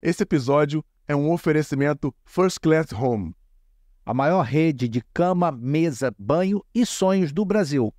Esse episódio é um oferecimento First Class Home. A maior rede de cama, mesa, banho e sonhos do Brasil.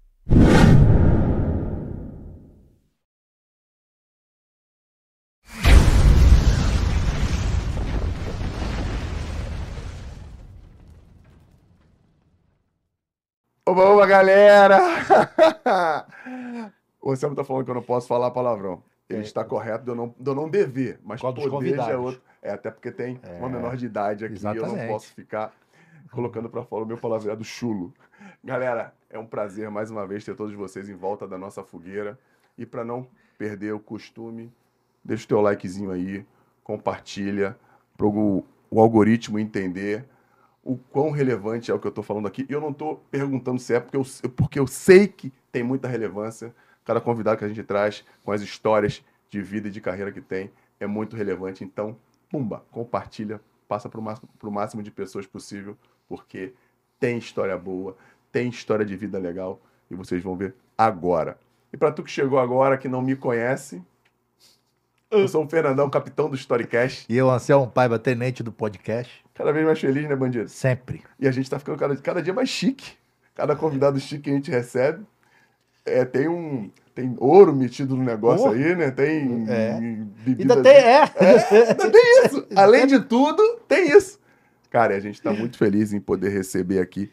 Oba, oba, galera! O Anselmo tá falando que eu não posso falar palavrão. Ele está correto de eu, não, de eu não dever, mas dos poder já é outro. É, até porque tem É, uma menor de idade aqui, eu não exatamente. posso ficar colocando para fora o meu palavreado chulo. Galera, é um prazer mais uma vez ter todos vocês em volta da nossa fogueira. E para não perder o costume, deixa o teu likezinho aí, compartilha, para o, o algoritmo entender o quão relevante é o que eu estou falando aqui. E eu não estou perguntando se é porque eu, porque eu sei que tem muita relevância. Cada convidado que a gente traz, com as histórias de vida e de carreira que tem, é muito relevante. Então, pumba, compartilha, passa para o máximo, pro máximo de pessoas possível, porque tem história boa, tem história de vida legal e vocês vão ver agora. E para tu que chegou agora, que não me conhece, eu sou o Fernandão, capitão do Storycast. E eu, Anselmo Paiva, tenente do podcast, Cada vez mais feliz, né, bandido? sempre. E a gente tá ficando cada, cada dia mais chique. Cada convidado chique que a gente recebe. É, tem um. Tem ouro metido no negócio Oh. aí, né? Tem É. bebida. Ainda tem, é. Ainda tem isso. Além de tudo, tem isso. Cara, a gente tá muito feliz em poder receber aqui.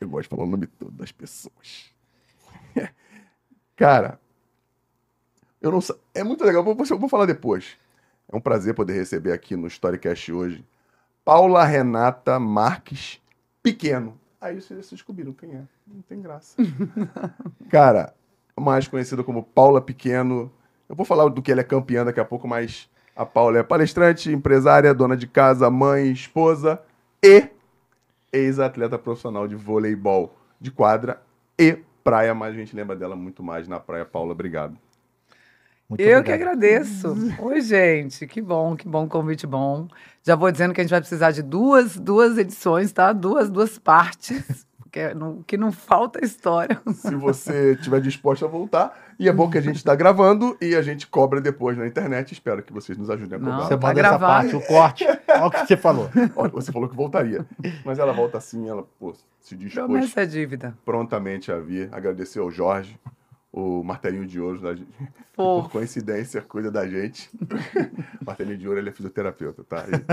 Eu gosto de falar o nome todo das pessoas. Cara, eu não sei. É muito legal, eu vou, eu vou falar depois. É um prazer poder receber aqui no Storycast hoje Paula Renata Marques Pequeno. Aí vocês descobriram quem é. Não tem graça. Cara, mais conhecida como Paula Pequeno. Eu vou falar do que ela é campeã daqui a pouco, mas a Paula é palestrante, empresária, dona de casa, mãe, esposa e ex-atleta profissional de voleibol de quadra e praia, mas a gente lembra dela muito mais na praia. Paula, obrigado. Muito Eu que obrigado. agradeço. Oi, gente. Que bom, que bom, convite bom. Já vou dizendo que a gente vai precisar de duas, duas edições, tá? Duas, duas partes. Porque não, que não falta história. Se você estiver disposto a voltar. E é bom que a gente está gravando e a gente cobra depois na internet. Espero que vocês nos ajudem a Não. cobrar. Você Tá manda essa gravado. parte, o corte. Olha o que você falou. Ó, Você falou que voltaria. Mas ela volta assim, ela pô, se dispôs Promessa é dívida. prontamente a vir. Agradecer ao Jorge, o martelinho de ouro, da, gente, que Pô. por coincidência cuida da gente. martelinho de ouro, ele é fisioterapeuta, tá? Ele,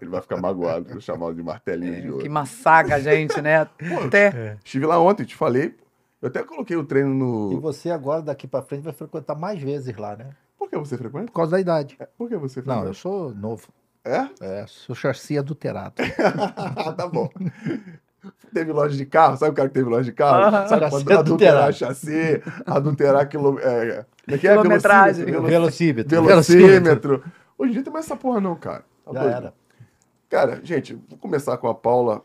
ele vai ficar magoado por eu chamá-lo de martelinho de Que ouro. massacra a gente, né? Até. Estive lá ontem, te falei. Eu até coloquei o treino E no. você agora, daqui pra frente, vai frequentar mais vezes lá, né? Por que você frequenta? Por causa da idade. Por que você Não, frequenta? eu sou novo. É? É, sou chassi adulterado. tá bom. Teve loja de carro, sabe o cara que teve loja de carro? Aham. Sabe quando adulterar chassi, adulterar quilo, é, é que é? Quilometragem. Velocímetro, Velocímetro. velocímetro. Hoje em dia tem mais essa porra não, cara. Tá Já doido? era. Cara, gente, vou começar com a Paula,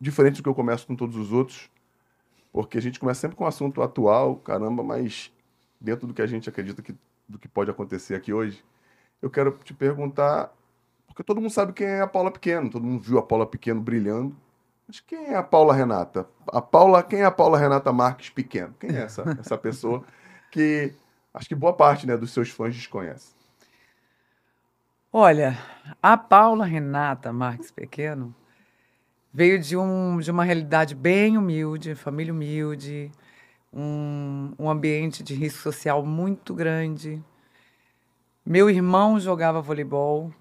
diferente do que eu começo com todos os outros, porque a gente começa sempre com um assunto atual, caramba, mas dentro do que a gente acredita que, do que pode acontecer aqui hoje, eu quero te perguntar, porque todo mundo sabe quem é a Paula Pequeno, todo mundo viu a Paula Pequeno brilhando, mas quem é a Paula Renata? A Paula, quem é a Paula Renata Marques Pequeno? Quem é essa, essa pessoa que acho que boa parte né, dos seus fãs desconhece? Olha, a Paula Renata Marques Pequeno veio de, um, de uma realidade bem humilde, família humilde, um, um ambiente de risco social muito grande. Meu irmão jogava voleibol,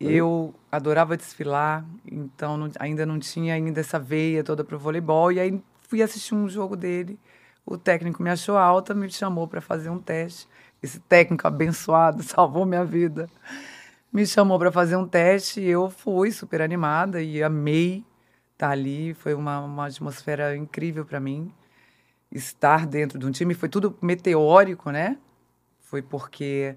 eu adorava desfilar, então não- ainda não tinha ainda essa veia toda para o voleibol. E aí fui assistir um jogo dele, o técnico me achou alta, me chamou para fazer um teste. Esse técnico abençoado salvou minha vida me chamou para fazer um teste e eu fui super animada e amei estar ali. Foi uma, uma atmosfera incrível para mim. Estar dentro de um time foi tudo meteórico, né? Foi porque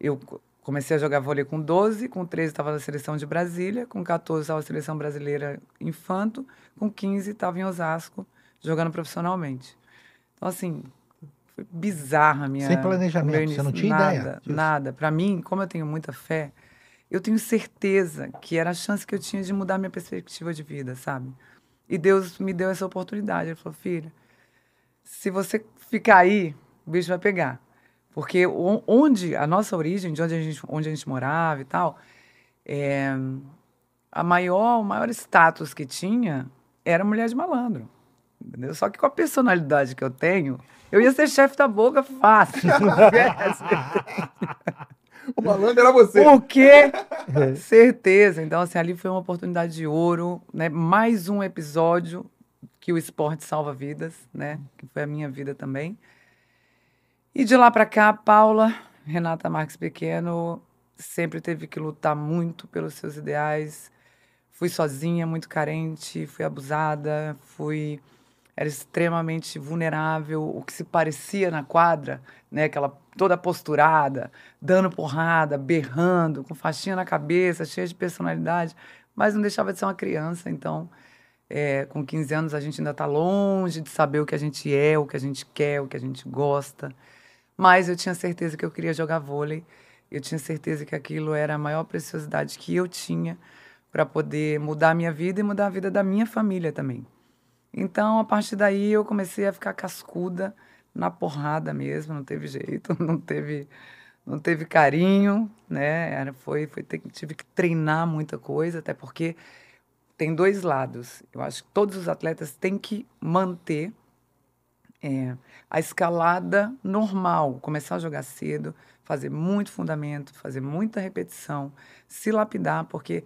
eu comecei a jogar vôlei com 12, com 13 estava na seleção de Brasília, com 14 estava na seleção brasileira infanto, com 15 estava em Osasco jogando profissionalmente. Então, assim, foi bizarra a minha. Sem planejamento, você não tinha nada, ideia disso? Nada. Para mim, como eu tenho muita fé, eu tenho certeza que era a chance que eu tinha de mudar minha perspectiva de vida, sabe? E Deus me deu essa oportunidade. Ele falou, filha, se você ficar aí, o bicho vai pegar. Porque o- onde a nossa origem, de onde a gente, onde a gente morava e tal, é, a maior, o maior status que tinha era mulher de malandro. Entendeu? Só que com a personalidade que eu tenho, eu ia ser chefe da boca fácil. O malandro era você. Por quê? Certeza. Então, assim, ali foi uma oportunidade de ouro, né? Mais um episódio que o esporte salva vidas, né? Que foi a minha vida também. E de lá para cá, Paula, Renata Marques Pequeno, sempre teve que lutar muito pelos seus ideais. Fui sozinha, muito carente, fui abusada, fui era extremamente vulnerável, o que se parecia na quadra, né, aquela toda posturada, dando porrada, berrando, com faixinha na cabeça, cheia de personalidade, mas não deixava de ser uma criança, então é, com 15 anos a gente ainda está longe de saber o que a gente é, o que a gente quer, o que a gente gosta. Mas eu tinha certeza que eu queria jogar vôlei. Eu tinha certeza que aquilo era a maior preciosidade que eu tinha para poder mudar a minha vida e mudar a vida da minha família também. Então, a partir daí, eu comecei a ficar cascuda na porrada mesmo, não teve jeito, não teve, não teve carinho, né? Era, foi, foi tive que treinar muita coisa, até porque tem dois lados. Eu acho que todos os atletas têm que manter é, a escalada normal, começar a jogar cedo, fazer muito fundamento, fazer muita repetição, se lapidar, porque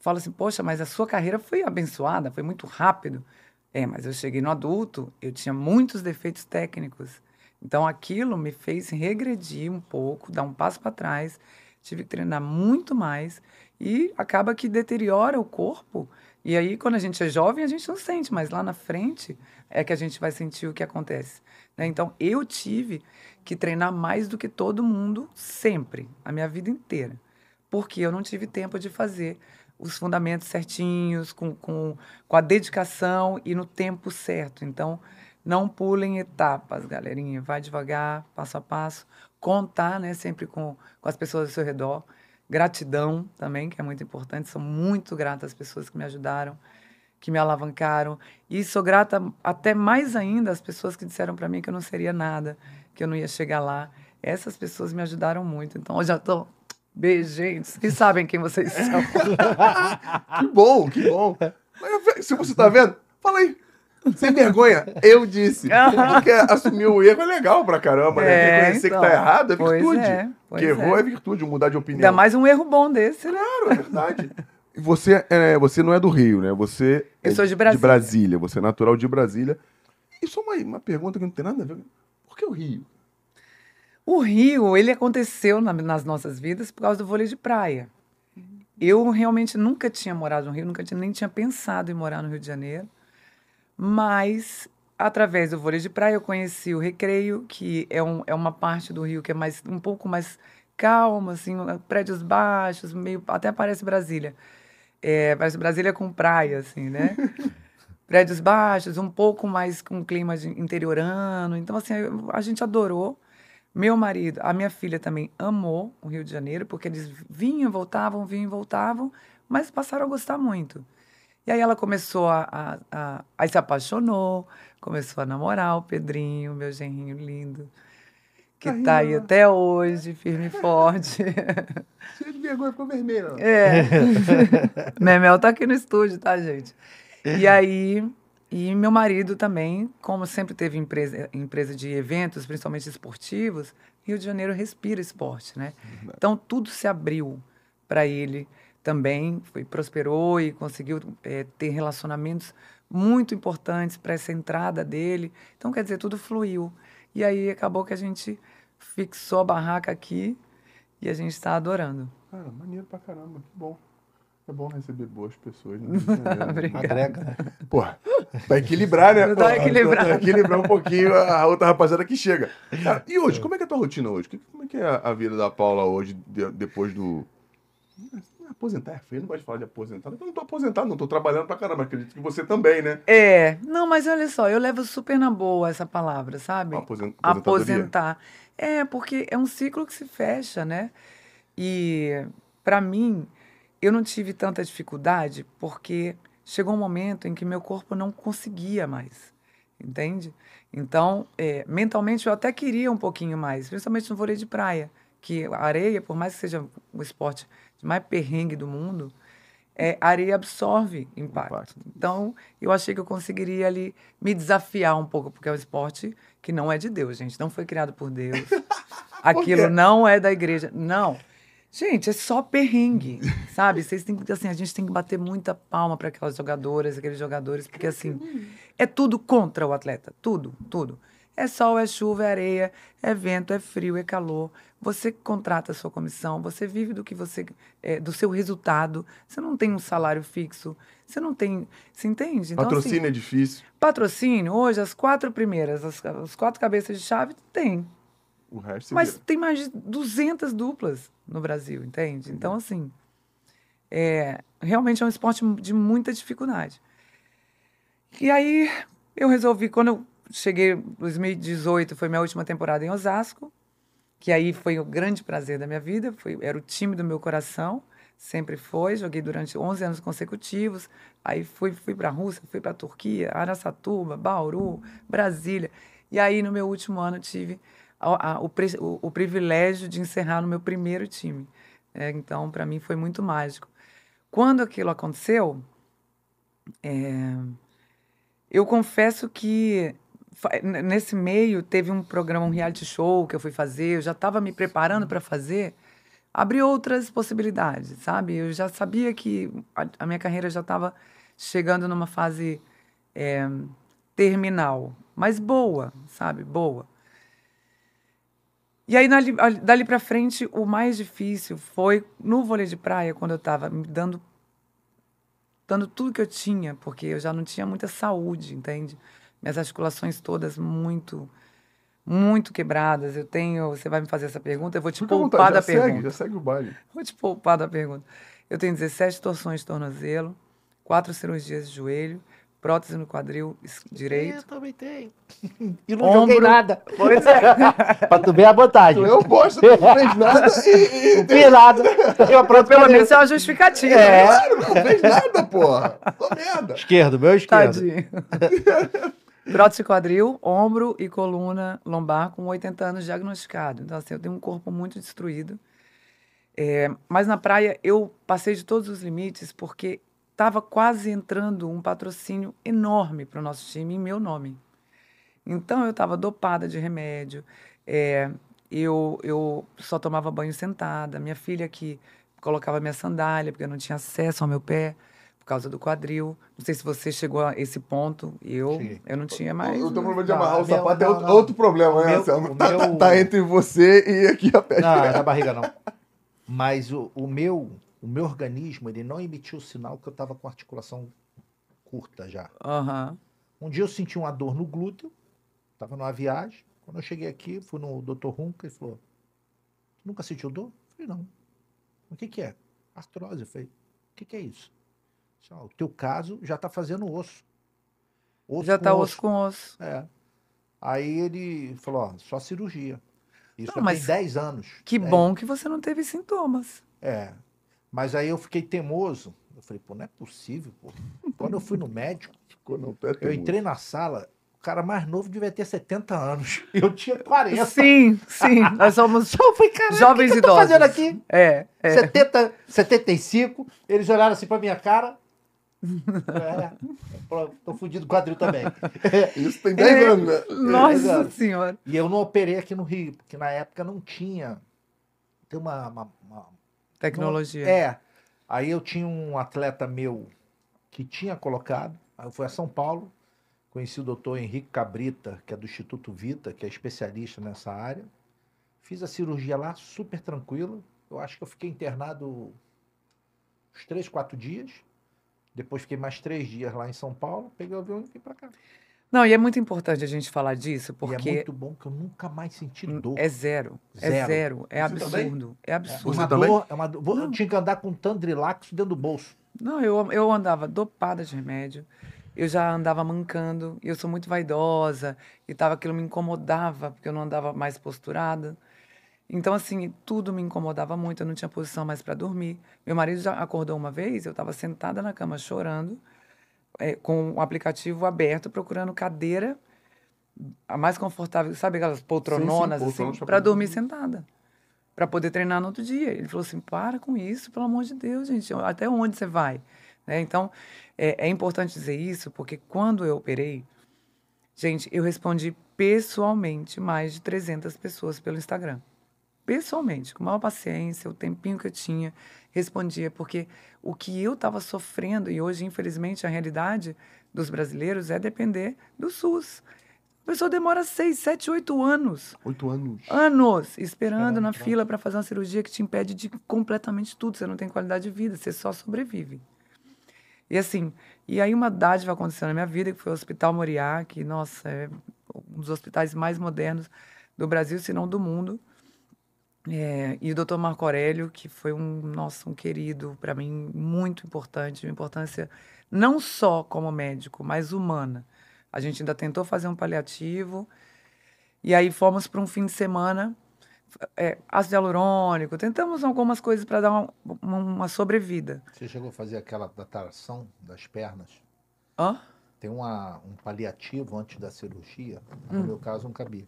fala assim, poxa, mas a sua carreira foi abençoada, foi muito rápido. É, mas eu cheguei no adulto, eu tinha muitos defeitos técnicos. Então aquilo me fez regredir um pouco, dar um passo para trás. Tive que treinar muito mais e acaba que deteriora o corpo. E aí, quando a gente é jovem, a gente não sente, mas lá na frente é que a gente vai sentir o que acontece. Né? Então, eu tive que treinar mais do que todo mundo, sempre, a minha vida inteira. Porque eu não tive tempo de fazer os fundamentos certinhos, com, com, com a dedicação e no tempo certo. Então, não pulem etapas, galerinha. Vai devagar, passo a passo. Contar, né, sempre com, com as pessoas ao seu redor. Gratidão também, que é muito importante. Sou muito grata às pessoas que me ajudaram, que me alavancaram. E sou grata até mais ainda às pessoas que disseram para mim que eu não seria nada, que eu não ia chegar lá. Essas pessoas me ajudaram muito. Então, eu já estou Beijo, gente. Vocês sabem quem vocês são. que bom, que bom. Se você tá vendo, fala aí. Sem vergonha, eu disse. Porque assumir o erro é legal pra caramba, né? É, Reconhecer então, que tá errado é virtude. é, que errou é. é. virtude, mudar de opinião. Ainda mais um erro bom desse, né? Claro, é verdade. E você, é, você não é do Rio, né? Você Eu é sou de Brasília. De Brasília. Você é natural de Brasília. E só uma, uma pergunta que não tem nada a ver. Por que o Rio? O Rio, ele aconteceu na- nas nossas vidas por causa do vôlei de praia. Eu realmente nunca tinha morado no Rio, nunca tinha, nem tinha pensado em morar no Rio de Janeiro. Mas, através do vôlei de praia, eu conheci o Recreio, que é, um, é uma parte do Rio que é mais, um pouco mais calma, assim, prédios baixos, meio, até parece Brasília. É, parece Brasília com praia, assim, né? prédios baixos, um pouco mais com clima de interiorano. Então, assim, a gente adorou. Meu marido, a minha filha também amou o Rio de Janeiro, porque eles vinham, voltavam, vinham, e voltavam, mas passaram a gostar muito. E aí ela começou a, a, a- Aí se apaixonou, começou a namorar o Pedrinho, meu genrinho lindo, que tá aí até hoje, firme e forte. Cheio de vergonha, ficou vermelho. É. Memel tá aqui no estúdio, tá, gente? E aí, e meu marido também, como sempre teve empresa, empresa de eventos, principalmente esportivos, Rio de Janeiro respira esporte, né? Então tudo se abriu para ele também, foi, prosperou e conseguiu eh, ter relacionamentos muito importantes para essa entrada dele. Então, quer dizer, tudo fluiu. E aí acabou que a gente fixou a barraca aqui e a gente está adorando. Cara, maneiro pra caramba, que bom. É bom receber boas pessoas. Né? Agrega, né? Porra, pra equilibrar, né? Porra, equilibrar. pra equilibrar um pouquinho a outra rapaziada que chega. Cara, e hoje, como é que é a tua rotina hoje? Como é que é a vida da Paula hoje, de- depois do... Aposentar é feio, não pode falar de aposentar. Eu não tô aposentado, não tô trabalhando pra caramba. Acredito que você também, né? É, não, mas olha só, eu levo super na boa essa palavra, sabe? Aposentar. É, porque é um ciclo que se fecha, né? E para mim, eu não tive tanta dificuldade porque chegou um momento em que meu corpo não conseguia mais, entende? Então, é, mentalmente eu até queria um pouquinho mais, principalmente no vôlei de praia, que a areia, por mais que seja um esporte de mais perrengue do mundo, é, a areia absorve impacto. Impacto. Então, eu achei que eu conseguiria ali me desafiar um pouco, porque é um esporte que não é de Deus, gente. Não foi criado por Deus. Aquilo quê? não é da igreja. Não. Gente, é só perrengue, sabe? Vocês têm que, assim, a gente tem que bater muita palma para aquelas jogadoras, aqueles jogadores, porque assim, é tudo contra o atleta, tudo, tudo. É sol, é chuva, é areia, é vento, é frio, é calor. Você contrata a sua comissão, você vive do que você, é, do seu resultado. Você não tem um salário fixo, você não tem, você entende? Então, assim, Patrocínio é difícil. patrocínio hoje as quatro primeiras, as, as quatro cabeças de chave tem. O resto Mas vira. tem mais de 200 duplas no Brasil, entende? Então, assim, é, realmente é um esporte de muita dificuldade. E aí, eu resolvi, quando eu cheguei em 2018, foi minha última temporada em Osasco, que aí foi o grande prazer da minha vida, foi, era o time do meu coração, sempre foi, joguei durante 11 anos consecutivos, aí fui, fui para a Rússia, fui para a Turquia, Araçatuba, Bauru, Brasília, e aí no meu último ano tive a- a- o, o- o privilégio de encerrar no meu primeiro time. É, então, para mim, foi muito mágico. Quando aquilo aconteceu, é, eu confesso que nesse meio teve um programa, um reality show que eu fui fazer, eu já estava me preparando para fazer, abriu outras possibilidades, sabe? Eu já sabia que a, a minha carreira já estava chegando numa fase é, terminal, mas boa, sabe? Boa. E aí, dali, ali- dali para frente, o mais difícil foi no vôlei de praia, quando eu estava me dando dando tudo que eu tinha, porque eu já não tinha muita saúde, entende? Minhas articulações todas muito, muito quebradas. Eu tenho. Você vai me fazer essa pergunta, eu vou te Fica poupar vontade, da segue, pergunta. já segue o baile. Vou te poupar da pergunta. Eu tenho 17 torções de tornozelo, quatro cirurgias de joelho, prótese no quadril es- direito. Eu também tenho. E não Ombro. joguei nada. Pois é. pra tu ver a vantagem. Eu tu não fez nada e, Não fiz nada. Eu pronto Pelo menos é uma justificativa. É. né? Claro, não fez nada, porra. Tô merda. Esquerdo, meu esquerdo. Tadinho. Prótese quadril, ombro e coluna lombar com 80 anos diagnosticado. Então, assim, eu tenho um corpo muito destruído. É, mas na praia eu passei de todos os limites porque estava quase entrando um patrocínio enorme para o nosso time em meu nome. Então eu estava dopada de remédio, é, eu, eu só tomava banho sentada. Minha filha que colocava minha sandália porque eu não tinha acesso ao meu pé causa do quadril. Não sei se você chegou a esse ponto. Eu, eu não tinha mais. O teu problema de Não, amarrar o meu- sapato é não, outro, não. outro problema, né, Anselmo? o Tá, tá- meu- tá entre você e aqui a pé. Não, é na barriga não. Mas o, o meu, o meu organismo, ele não emitiu o sinal que eu estava com a articulação curta já. Aham. Um dia eu senti uma dor no glúteo, estava numa viagem. Quando eu cheguei aqui, fui no Dr. Runca e falou: Nunca sentiu dor? Eu falei: Não. O que, que é? Artrose. Eu falei: O que, que é isso? "Ó, o teu caso já está fazendo osso. Osso Já com tá osso com osso. É. Aí ele falou: Ó, só cirurgia. Isso Não, mas tem 10 anos. Que 10 bom que você não teve sintomas. é. Mas aí eu fiquei teimoso. Eu falei, pô, não é possível, pô. Quando eu fui no médico, eu entrei na sala, o cara mais novo devia ter 70 anos. Eu tinha 40. Sim, sim. Nós somos Eu falei, jovens o que, que eu tô idosos. fazendo aqui? É, é. 70, 75, eles olharam assim pra minha cara. É, pronto, tô fudido quadril também. Isso tem 10 anos, né? Nossa senhora. E eu não operei aqui no Rio, porque na época não tinha. Tem uma- uma- uma Tecnologia. É. Aí eu tinha um atleta meu que tinha colocado. Aí eu fui a São Paulo, conheci o doutor Henrique Cabrita, que é do Instituto Vita, que é especialista nessa área. Fiz a cirurgia lá, super tranquilo. Eu acho que eu fiquei internado uns três, quatro dias. Depois fiquei mais três dias lá em São Paulo. Peguei o avião e vim pra cá. Não, e é muito importante a gente falar disso, E é porque muito bom que eu nunca mais senti dor. é zero. É Zero. zero. É Você também? absurdo. É É absurdo. uma também? dor, é uma dor. Eu tinha que andar com Tandrilax dentro do bolso. Não, eu, eu andava dopada de remédio. Eu já andava mancando. E eu sou muito vaidosa. E tava, aquilo me incomodava, porque eu não andava mais posturada. Então, assim, tudo me incomodava muito. Eu não tinha posição mais para dormir. Meu marido já acordou uma vez, eu estava sentada na cama chorando, é, com o aplicativo aberto, procurando cadeira a mais confortável. Sabe aquelas poltrononas, poltronas assim, pra para dormir. sentada. para poder treinar no outro dia. Ele falou assim: para com isso, pelo amor de Deus, gente, até onde você vai? Né? Então, é, é importante dizer isso, porque quando eu operei, gente, eu respondi pessoalmente mais de 300 pessoas pelo Instagram. Pessoalmente, com maior paciência, o tempinho que eu tinha, respondia, porque o que eu estava sofrendo, e hoje, infelizmente, a realidade dos brasileiros é depender do SUS. A pessoa demora seis, sete, oito anos. Oito anos. Anos esperando na fila para fazer uma cirurgia que te impede de completamente tudo. Você não tem qualidade de vida, você só sobrevive. E assim, e aí uma dádiva aconteceu na minha vida, que foi o Hospital Moriá, que, nossa, é um dos hospitais mais modernos do Brasil, se não do mundo. É, e o Dr. Marco Aurélio, que foi um, nossa, um querido para mim, muito importante, uma importância não só como médico, mas humana. A gente ainda tentou fazer um paliativo, e aí fomos para um fim de semana, é, ácido hialurônico, tentamos algumas coisas para dar uma, uma, sobrevida. Você chegou a fazer aquela datação das pernas? Hã? Tem uma, um paliativo antes da cirurgia, no hum. meu caso um cabia,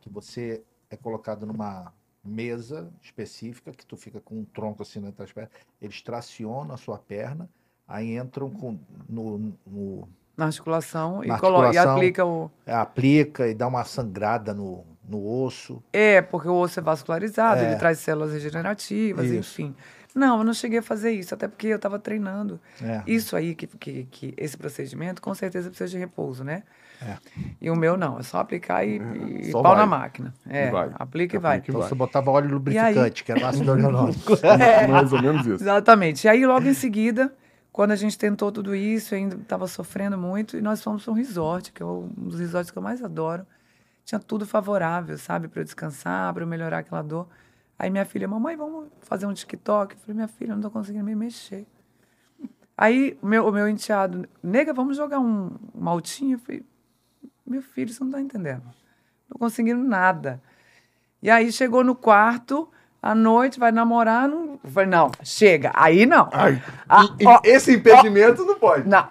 que você é colocado numa mesa específica, que tu fica com um tronco assim entre as pernas, eles tracionam a sua perna, aí entram com, no, no na articulação, na e, articulação e aplica o. É, aplica e dá uma sangrada no, no osso. É, porque o osso é vascularizado, é. ele traz células regenerativas, isso. enfim. Não, eu não cheguei a fazer isso, até porque eu estava treinando. É. Isso aí, que, que, que, esse procedimento, com certeza precisa de repouso, né? É. E o meu não, é só aplicar e, e só pau vai. na máquina. É, aplica e vai. Então você botava óleo lubrificante, aí... que era ácido hialurônico. é, Mais ou menos isso. Exatamente. E aí, logo em seguida, quando a gente tentou tudo isso, eu ainda estava sofrendo muito, e nós fomos para um resort, que é um dos resorts que eu mais adoro. Tinha tudo favorável, sabe, para eu descansar, para eu melhorar aquela dor. Aí minha filha, mamãe, vamos fazer um TikTok? Eu falei, minha filha, eu não estou conseguindo me mexer. Aí o meu, o meu enteado, nega, vamos jogar um, um altinho? Eu falei, meu filho, você não está entendendo. Não conseguindo nada. E aí chegou no quarto, à noite, vai namorar. Não... Eu falei, não, chega. Aí não. Ai, ah, e, ó, esse impedimento ó, não pode. Não.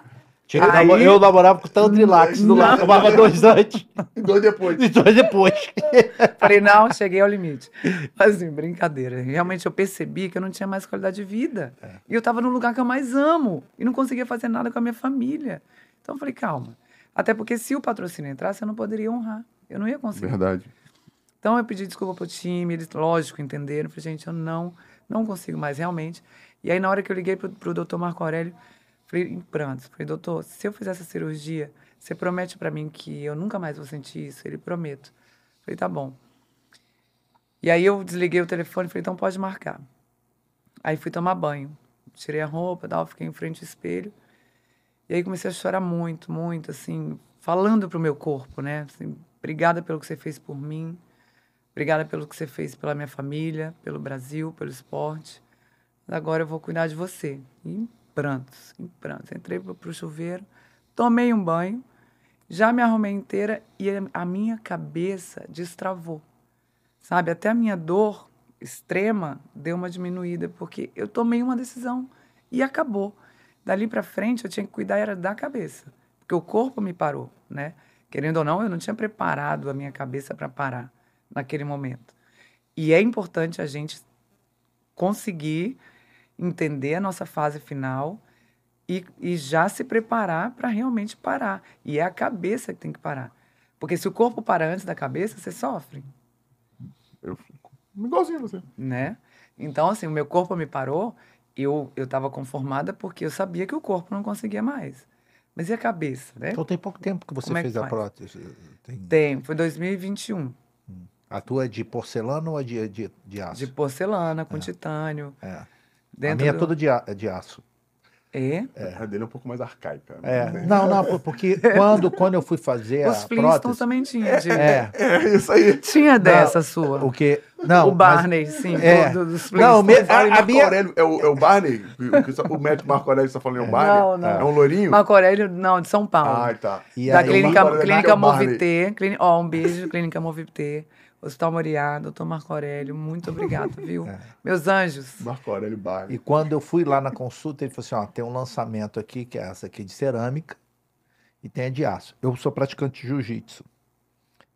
Aí... Eu namorava com o Tandrilax do lado, tomava dois antes. E dois depois. E dois depois. Falei, não, cheguei ao limite. Mas assim, brincadeira. Realmente eu percebi que eu não tinha mais qualidade de vida. É. E eu estava no lugar que eu mais amo. E não conseguia fazer nada com a minha família. Então eu falei, calma. Até porque se o patrocínio entrasse, eu não poderia honrar. Eu não ia conseguir. Verdade. Então eu pedi desculpa pro time, eles, lógico, entenderam. Eu falei, gente, eu não, não consigo mais, realmente. E aí, na hora que eu liguei pro, pro doutor Marco Aurélio, falei em prantos. Falei, doutor, se eu fizer essa cirurgia, você promete para mim que eu nunca mais vou sentir isso? Ele, prometo. Falei, tá bom. E aí eu desliguei o telefone e falei, então pode marcar. Aí fui tomar banho. Tirei a roupa, tal, fiquei em frente ao espelho. E aí comecei a chorar muito, muito, assim, falando pro meu corpo, né? Assim, obrigada pelo que você fez por mim. Obrigada pelo que você fez pela minha família, pelo Brasil, pelo esporte. Agora eu vou cuidar de você. E em prantos, em prantos. Entrei pro, pro chuveiro, tomei um banho, já me arrumei inteira e a minha cabeça destravou. Sabe? Até a minha dor extrema deu uma diminuída, porque eu tomei uma decisão e acabou. Dali para frente eu tinha que cuidar era da cabeça, porque o corpo me parou, né? Querendo ou não, eu não tinha preparado a minha cabeça para parar naquele momento. E é importante a gente conseguir entender a nossa fase final e, e já se preparar para realmente parar. E é a cabeça que tem que parar. Porque se o corpo para antes da cabeça, você sofre. Eu fico igualzinho você. Né? Então, assim, o meu corpo me parou eu eu estava conformada porque eu sabia que o corpo não conseguia mais. Mas e a cabeça, né? Então tem pouco tempo que você Como é fez que a prótese? Tem... tem, foi 2021. Hum. A tua é de porcelana ou é de, de, de aço? De porcelana, com é. titânio. É. a minha é do... é toda de, de aço. É? é. A dele é um pouco mais arcaica. É. Não, não, porque quando, quando eu fui fazer Os a prótese... também tinha. De... É. é, isso aí. Tinha dessa não, sua. O que... Não, o Barney, mas... sim. É. Do, dos não, me, a, a minha... Aurélio, é, o, é o Barney? O, o médico Marco Aurélio está falando é o Barney? Não, não. É um loirinho? Marco Aurélio, não, de São Paulo. Ah, tá. E da aí, Clínica, Clínica Movité. Clínica, ó, um beijo, Clínica Movité. Hospital Moriá, doutor Marco Aurélio, muito obrigado, viu? É. Meus anjos. Marco Aurélio Barney. E quando eu fui lá na consulta, ele falou assim: ó, tem um lançamento aqui, que é essa aqui de cerâmica, e tem a de aço. Eu sou praticante de jiu-jitsu.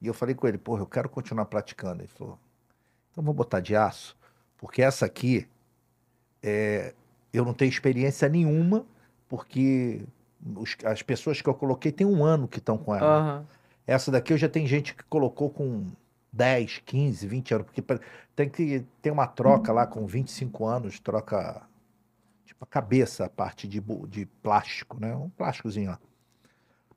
E eu falei com ele, porra, eu quero continuar praticando. Ele falou, então vou botar de aço. Porque essa aqui, é, eu não tenho experiência nenhuma, porque os- as pessoas que eu coloquei tem um ano que estão com ela. Aham. Essa daqui eu já tem gente que colocou com 10, 15, 20 anos, porque tem que ter uma troca lá com 25 anos, troca tipo a cabeça, a parte de, de plástico, né? Um plásticozinho lá.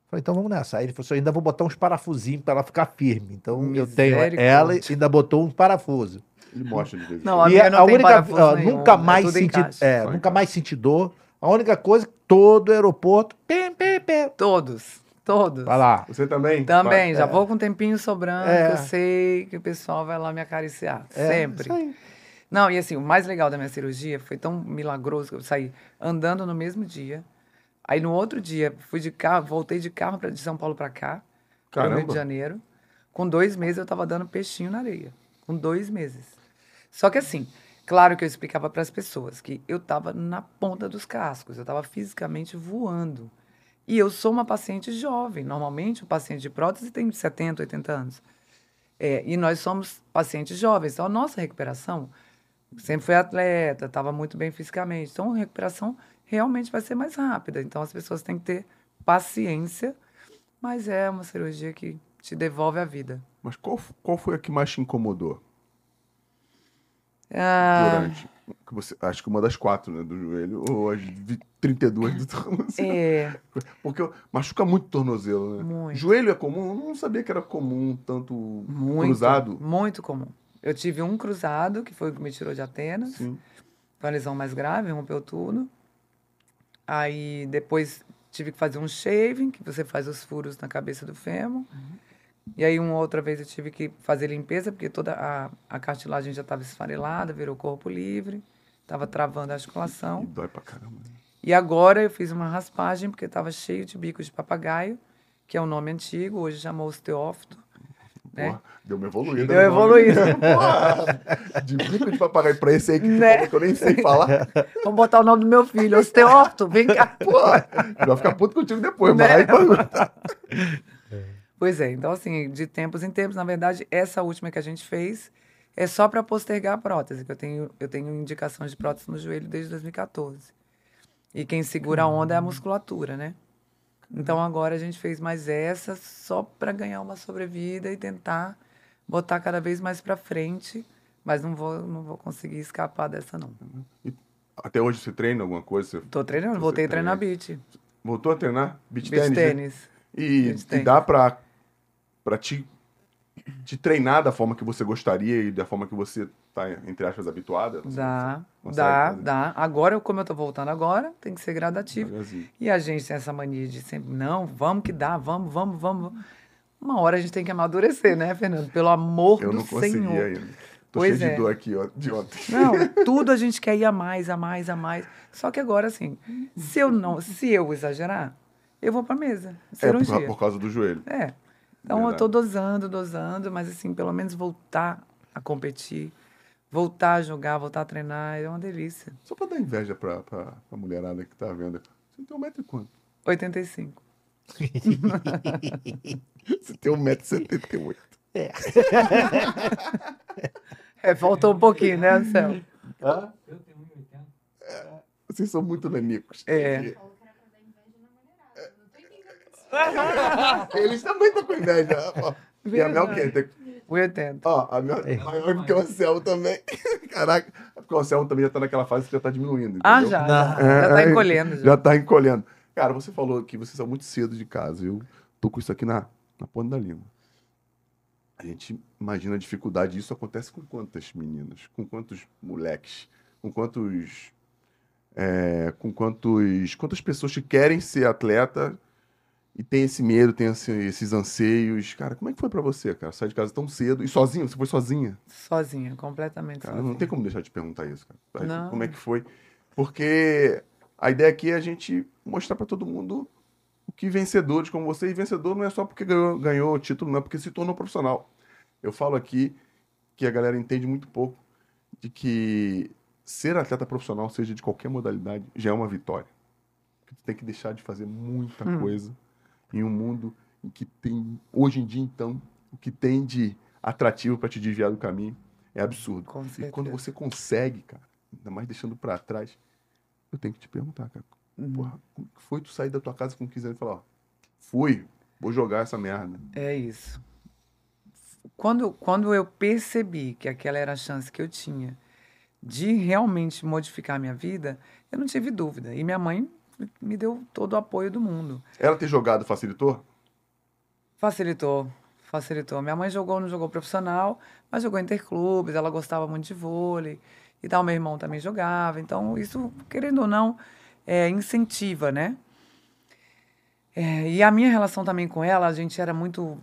Falei, então vamos nessa. Aí ele falou assim, ainda vou botar uns parafusinhos para ela ficar firme. Então eu tenho ela e ainda botou um parafuso. Ele mostra de vez em Não, a e minha é não a única, ó, nunca é mais senti, é, nunca mais senti dor. A única coisa, todo aeroporto, pem, pem, pem. Todos, todos. Vai lá. Você também? Também, Vai. já vou com um tempinho sobrando, É. eu sei que o pessoal vai lá me acariciar. É, sempre. isso aí. Não, e assim, o mais legal da minha cirurgia foi tão milagroso que eu saí andando no mesmo dia. Aí no outro dia, fui de carro, voltei de carro pra, de São Paulo pra cá, para o Rio de Janeiro. Com dois meses eu tava dando peixinho na areia. Com dois meses. Só que assim, claro que eu explicava para as pessoas que eu tava na ponta dos cascos, eu tava fisicamente voando. E eu sou uma paciente jovem. Normalmente, o paciente de prótese tem 70, 80 anos. É, e nós somos pacientes jovens. Então, a nossa recuperação sempre foi atleta, estava muito bem fisicamente. Então, a recuperação realmente vai ser mais rápida. Então, as pessoas têm que ter paciência, mas é uma cirurgia que te devolve a vida. Mas qual, qual foi a que mais te incomodou Ah, durante? Que você, acho que uma das quatro, né? Do joelho, ou as vi- 32 do tornozelo. é, Porque machuca muito o tornozelo, né? Muito. Joelho é comum? Eu não sabia que era comum, tanto muito, cruzado. muito comum. Eu tive um cruzado, que foi o que me tirou de Atenas. Sim. Foi uma lesão mais grave, rompeu tudo. Aí depois tive que fazer um shaving, que você faz os furos na cabeça do fêmur. E aí uma outra vez eu tive que fazer limpeza, porque toda a, a cartilagem já estava esfarelada, virou corpo livre, estava travando a E articulação. dói pra caramba. né? E agora eu fiz uma raspagem, porque estava cheio de bico de papagaio, que é o nome antigo, hoje chamou osteófito. Né? Porra, deu uma evoluída. Deu nome. evoluída. Porra, de bico de papagaio pra esse aí que, Né? falou que eu nem sei falar. Vamos botar o nome do meu filho, osteófito, vem cá. Porra, vai ficar puto contigo depois, Né? mas. Pois é, então assim, de tempos em tempos, na verdade, essa última que a gente fez é só para postergar a prótese, que eu tenho, eu tenho indicação de prótese no joelho desde 2014. E quem segura a onda é a musculatura, né? Então agora a gente fez mais essa só para ganhar uma sobrevida e tentar botar cada vez mais para frente, mas não vou, não vou conseguir escapar dessa não. Até hoje você treina alguma coisa? Você Tô treinando, Você voltei a treinar treina. beat, voltou a treinar? Beach, beach tênis, né? tênis. E, Beach e tênis. dá pra, pra te, te treinar da forma que você gostaria e da forma que você tá, entre aspas, habituada? Dá, dá, dá. Agora, eu- como eu tô voltando agora, tem que ser gradativo. E a gente tem essa mania de sempre, não, vamos que dá, vamos, vamos, vamos. Uma hora a gente tem que amadurecer, né, Fernando? Pelo amor Eu do não consegui Senhor. ainda. Tô Pois cheio é. de dor aqui, ó, de ontem. Não, tudo a gente quer ir a mais, a mais, a mais. Só que agora, assim, se eu não, se eu exagerar, eu vou pra mesa. É, por, por causa do joelho. É. Então eu Verdade. tô dosando, dosando, mas assim, pelo menos voltar a competir, voltar a jogar, voltar a treinar, é uma delícia. Só pra dar inveja pra, pra, pra mulherada que tá vendo. Você tem um metro e quanto? 85. Você tem um metro e setenta e oito. É, faltou um pouquinho, né, Anselmo? Vocês são muito nanicos. É. Eles também estão com inveja. ó. E a Mel quer ter... 80. Ó, a Mel é maior do que o Anselmo também. Caraca, porque o Anselmo também já tá naquela fase que já tá diminuindo. Ah, entendeu? já. Não. Já, já tá É, encolhendo. Já. Já tá encolhendo. Cara, você falou que vocês são muito cedo de casa. Eu tô com isso aqui na, na ponta da língua. A gente imagina a dificuldade. Isso acontece com quantas meninas? Com quantos moleques? Com quantos. é, com quantos. Quantas pessoas que querem ser atleta e tem esse medo, tem esse- esses anseios. Cara, como é que foi pra você, cara? Sair de casa tão cedo e sozinho? Você foi sozinha? Sozinha, completamente Cara, sozinha. não tem como deixar de perguntar isso, cara. Não. Como é que foi? Porque a ideia aqui é a gente mostrar pra todo mundo o que vencedores como você, e vencedor não é só porque ganhou, ganhou o título, não é porque se tornou profissional. Eu falo aqui que a galera entende muito pouco de que ser atleta profissional, seja de qualquer modalidade, já é uma vitória. Tu tem que deixar de fazer muita Hum. coisa em um mundo em que tem, hoje em dia, então, o que tem de atrativo para te desviar do caminho é absurdo. E quando você consegue, cara, ainda mais deixando pra trás, eu tenho que te perguntar, cara. Uhum. Porra, como foi tu sair da tua casa com 15 anos e falar, ó, fui, vou jogar essa merda. É isso. Quando, quando eu percebi que aquela era a chance que eu tinha de realmente modificar a minha vida, eu não tive dúvida. E minha mãe me deu todo o apoio do mundo. Ela ter jogado facilitou? Facilitou, facilitou. Minha mãe jogou, não jogou profissional, mas jogou interclubes, ela gostava muito de vôlei e tal. Meu irmão também jogava. Então, isso, querendo ou não, é, incentiva, né? É, e a minha relação também com ela, a gente era muito,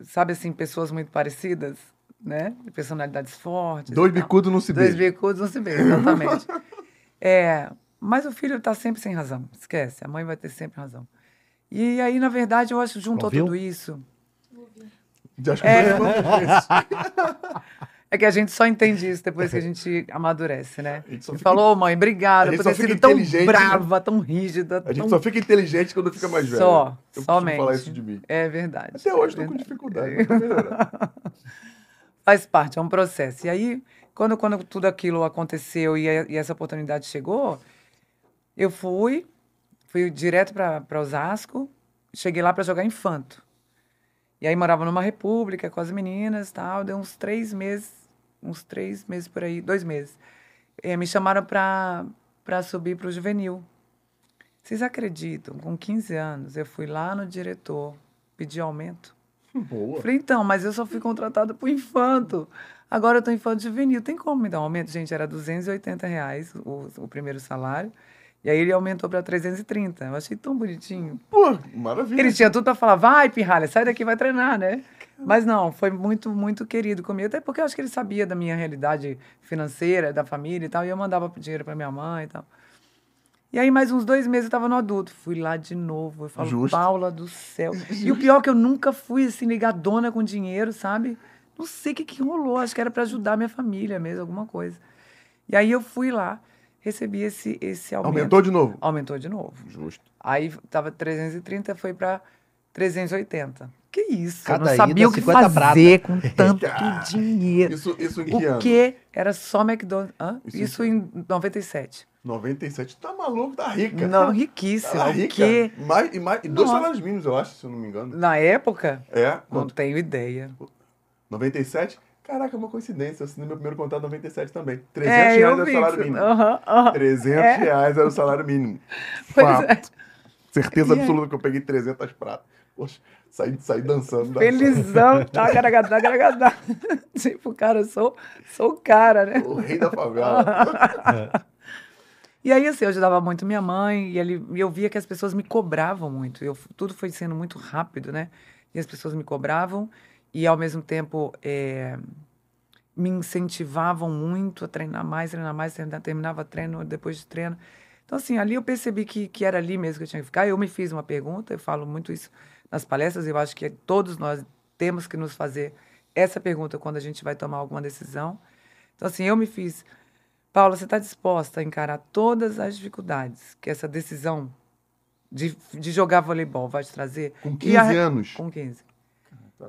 sabe assim, pessoas muito parecidas, né? Personalidades fortes. Dois bicudos não se Dois beijam. bicudos não se beijam, exatamente. é, mas o filho está sempre sem razão, esquece. A mãe vai ter sempre razão. E aí, na verdade, eu acho que juntou Ouviu? tudo isso. Já acho que É. É que a gente só entende isso depois que a gente amadurece, né? A gente E fica- falou, "Ô, mãe, obrigada por ter sido tão brava, tão rígida. A gente tão... só fica inteligente quando fica mais velho. Só, eu somente. falar isso de mim. É verdade. Até hoje é estou com verdade. dificuldade, melhorando. Faz parte, é um processo. E aí, quando, quando tudo aquilo aconteceu e, a- e essa oportunidade chegou, eu fui, fui direto para Osasco, cheguei lá para jogar infanto. E aí morava numa república com as meninas e tal, deu uns três meses, uns três meses por aí, dois meses. Eh, me chamaram para subir para o juvenil. Vocês acreditam? Com 15 anos, eu fui lá no diretor, pedi aumento. Boa. Falei, então, mas eu só fui contratada por infanto. Agora eu tô infanto juvenil. Tem como me dar um aumento? Gente, era 280 reais o, o primeiro salário. E aí ele aumentou para 330. Eu achei tão bonitinho. Pô, maravilha. Ele tinha tudo para falar, vai, pirralha, sai daqui, vai treinar, né? Mas não, foi muito, muito querido comigo. Até porque eu acho que ele sabia da minha realidade financeira, da família e tal. E eu mandava dinheiro para minha mãe e tal. E aí, mais uns dois meses, eu tava no adulto. Fui lá de novo. Eu falo, Justo. Paula do céu. E o pior é que eu nunca fui, assim, ligadona com dinheiro, sabe? Não sei o que, que rolou. Acho que era para ajudar minha família mesmo, alguma coisa. E aí, eu fui lá, recebi esse, esse aumento. Aumentou de novo? Aumentou de novo. Justo. Aí tava 330, foi para 380. Que isso? Cada eu não ida, sabia o que 50 fazer com tanto Cara, dinheiro. Isso, isso em que O ano? que era só McDonald's? Hã? Isso Isso, em em 97. 97. Tá maluco, tá rica. Não, riquíssimo. Tá rica. quê? Mais, e, mais, e dois salários mínimos, eu acho, se eu não me engano. Na época, É? não Quanto? tenho ideia. 97? Caraca, é uma coincidência. Eu assinei meu primeiro contrato em 97 também. 300 É, reais eu era o salário mínimo. Aham, aham. 300 É. reais era o salário mínimo. Fato. é. Certeza E absoluta que eu peguei 300 pratas. Poxa, saí, saí dançando. Felizão. Tá, garagadá, garagadá. Tipo, cara, eu sou, sou o cara, né? O rei da favela. E aí, assim, eu ajudava muito minha mãe e, ele, eu via que as pessoas me cobravam muito. Eu, tudo foi sendo muito rápido, né? E as pessoas me cobravam e, ao mesmo tempo, eh, me incentivavam muito a treinar mais, treinar mais, treinar, terminava treino depois de treino. Então, assim, ali eu percebi que, que era ali mesmo que eu tinha que ficar. Eu me fiz uma pergunta, eu falo muito isso nas palestras, eu acho que todos nós temos que nos fazer essa pergunta quando a gente vai tomar alguma decisão. Então, assim, eu me fiz, Paula, você está disposta a encarar todas as dificuldades que essa decisão de, de jogar voleibol vai te trazer? Com E 15 a anos. Com 15.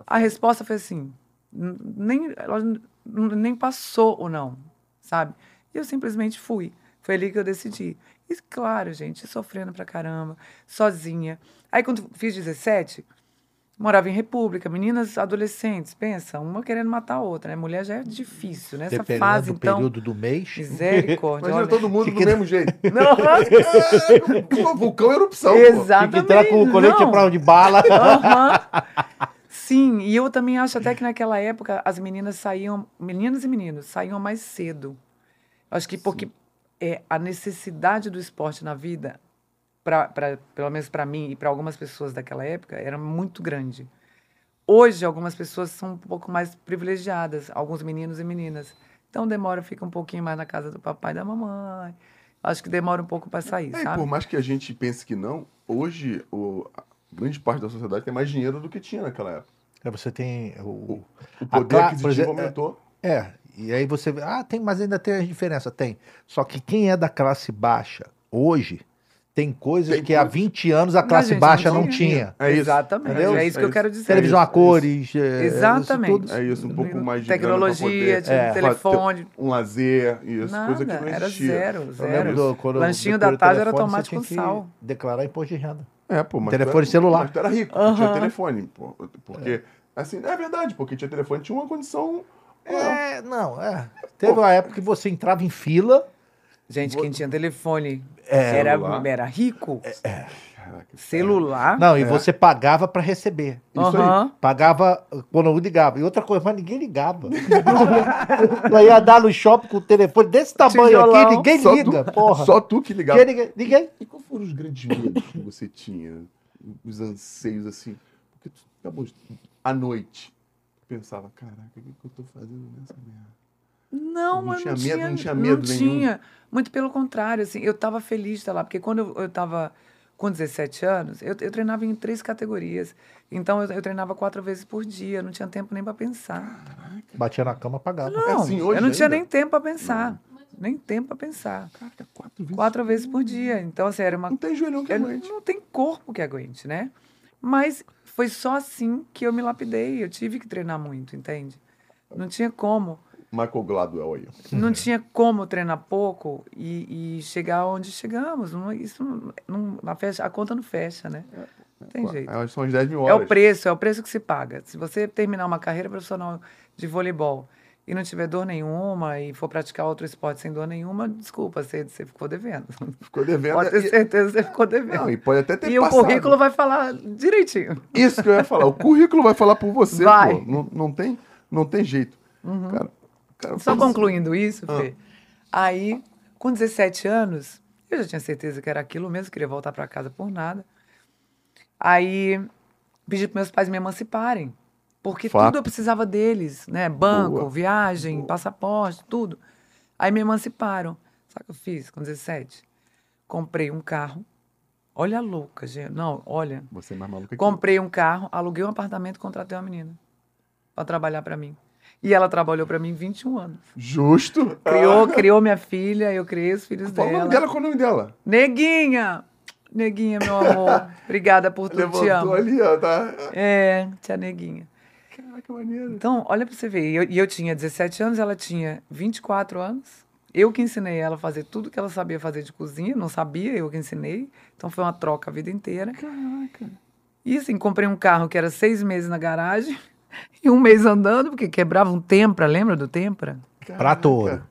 A resposta foi assim, nem, nem passou ou não, sabe? E eu simplesmente fui. Foi ali que eu decidi. E claro, gente, sofrendo pra caramba, sozinha. Aí quando fiz 17, morava em república, meninas adolescentes, pensa, uma querendo matar a outra, né? Mulher já é difícil, nessa Dependendo fase, do então. período do mês. Misericórdia. Imagina olha. todo mundo do que- mesmo jeito. Não, É, um vulcão erupção, pô. Exato. Tem que entrar com o colete Não. prova de bala. Aham. Sim, e eu também acho até que naquela época as meninas saíam, meninas e meninos, saíam mais cedo. Acho que porque é, a necessidade do esporte na vida, pra, pra, pelo menos para mim e para algumas pessoas daquela época, era muito grande. Hoje, algumas pessoas são um pouco mais privilegiadas, alguns meninos e meninas. Então demora, fica um pouquinho mais na casa do papai e da mamãe. Acho que demora um pouco para sair, É, e sabe? por mais que a gente pense que não, hoje o, a grande parte da sociedade tem mais dinheiro do que tinha naquela época. É, Você tem o, O A poder por aquisitivo exemplo, aumentou. É, e aí você vê, ah, tem, mas ainda tem a diferença, tem. Só que quem é da classe baixa hoje tem coisas Tem que há coisas. 20 anos a classe gente, baixa não não tinha. tinha. É isso. Exatamente. Entendeu? É isso que É eu quero isso. dizer. Televisão a isso. cores. é, Exatamente. isso tudo. É isso, um pouco mais de Tecnologia, poder- de É. telefone. Um lazer, isso, Nada, coisa que não era existia. zero, Eu lembro zero. quando eu Lanchinho da tarde era tomate tinha com sal. Declarar imposto de renda. É, pô, mas Telefone era, celular. Mas tu era rico, tu tinha telefone, pô. Porque, assim, é verdade, porque tinha telefone, tinha uma condição. É, não, é. Teve uma época que você entrava em fila. Gente, quem tinha telefone É. era, era rico. Caraca, Celular. Não, e É. você pagava pra receber. Isso aí. Aham. Pagava quando eu ligava. E outra coisa, mas ninguém ligava. Ela ia dar no shopping com o telefone desse tamanho Tijolão. aqui, ninguém Só liga, tu, porra. Só tu que ligava. Ninguém, ninguém. E quais foram os grandes medos que você tinha? Os anseios, assim? Porque tu acabou de- à noite. Pensava, caraca, o que, que eu tô fazendo nessa merda? Não, Não tinha não medo, tinha, não tinha medo não nenhum? tinha. Muito pelo contrário, assim, eu estava feliz de estar lá, porque quando eu, eu tava com 17 anos, eu, eu treinava em três categorias. Então eu, eu treinava quatro vezes por dia, não tinha tempo nem para pensar. Batia na cama, pagava. Não, assim hoje eu não tinha ainda? nem tempo para pensar. Nem tempo para pensar. Caraca, quatro vezes. Quatro vezes por dia. Então, assim, era uma Não tem joelhão que aguente. não tem corpo que aguente, né? Mas foi só assim que eu me lapidei. Eu tive que treinar muito, entende? Não tinha como. Michael Gladwell aí. Não tinha como treinar pouco e, e chegar onde chegamos. Não- isso não, não- na fecha, a conta não fecha, né? Não tem Pô, jeito. aí São as 10 mil É horas. o preço, é o preço que se paga. Se você terminar uma carreira profissional de voleibol e não tiver dor nenhuma e for praticar outro esporte sem dor nenhuma, desculpa, você, você ficou devendo. Ficou devendo. Pode ter e, certeza que você ficou devendo. não, e pode até ter E o passado. currículo vai falar direitinho. Isso que eu ia falar. O currículo vai falar por você, Vai. Uhum. pô. Não, não, tem, não tem jeito. Cara, cara, Só concluindo isso, Fê. Aí, com 17 anos, eu já tinha certeza que era aquilo mesmo, queria voltar para casa por nada. Aí, pedi para meus pais me emanciparem. Porque Fato. tudo eu precisava deles, né? Banco, Boa. viagem, passaporte, tudo. Aí me emanciparam. Sabe o que eu fiz com 17? Comprei um carro. Olha a louca, gente. Não, olha. Você é mais maluca que Comprei um carro, aluguei um apartamento e contratei uma menina para trabalhar para mim. E ela trabalhou para mim 21 anos. Justo. Criou, Ah, criou minha filha, eu criei os filhos o dela. nome dela, qual é o nome dela? Neguinha! Neguinha, meu amor. Obrigada por tudo, te amo. ali, ó, tá? É, tia Neguinha. Caraca, maneiro. Então, olha pra você ver. E eu, eu tinha 17 anos, ela tinha 24 anos. Eu que ensinei ela a fazer tudo que ela sabia fazer de cozinha, não sabia, eu que ensinei. Então foi uma troca a vida inteira. Caraca. E assim, comprei um carro que era seis meses na garagem e um mês andando, porque quebrava um Tempra, lembra do Tempra? Prata ou ouro?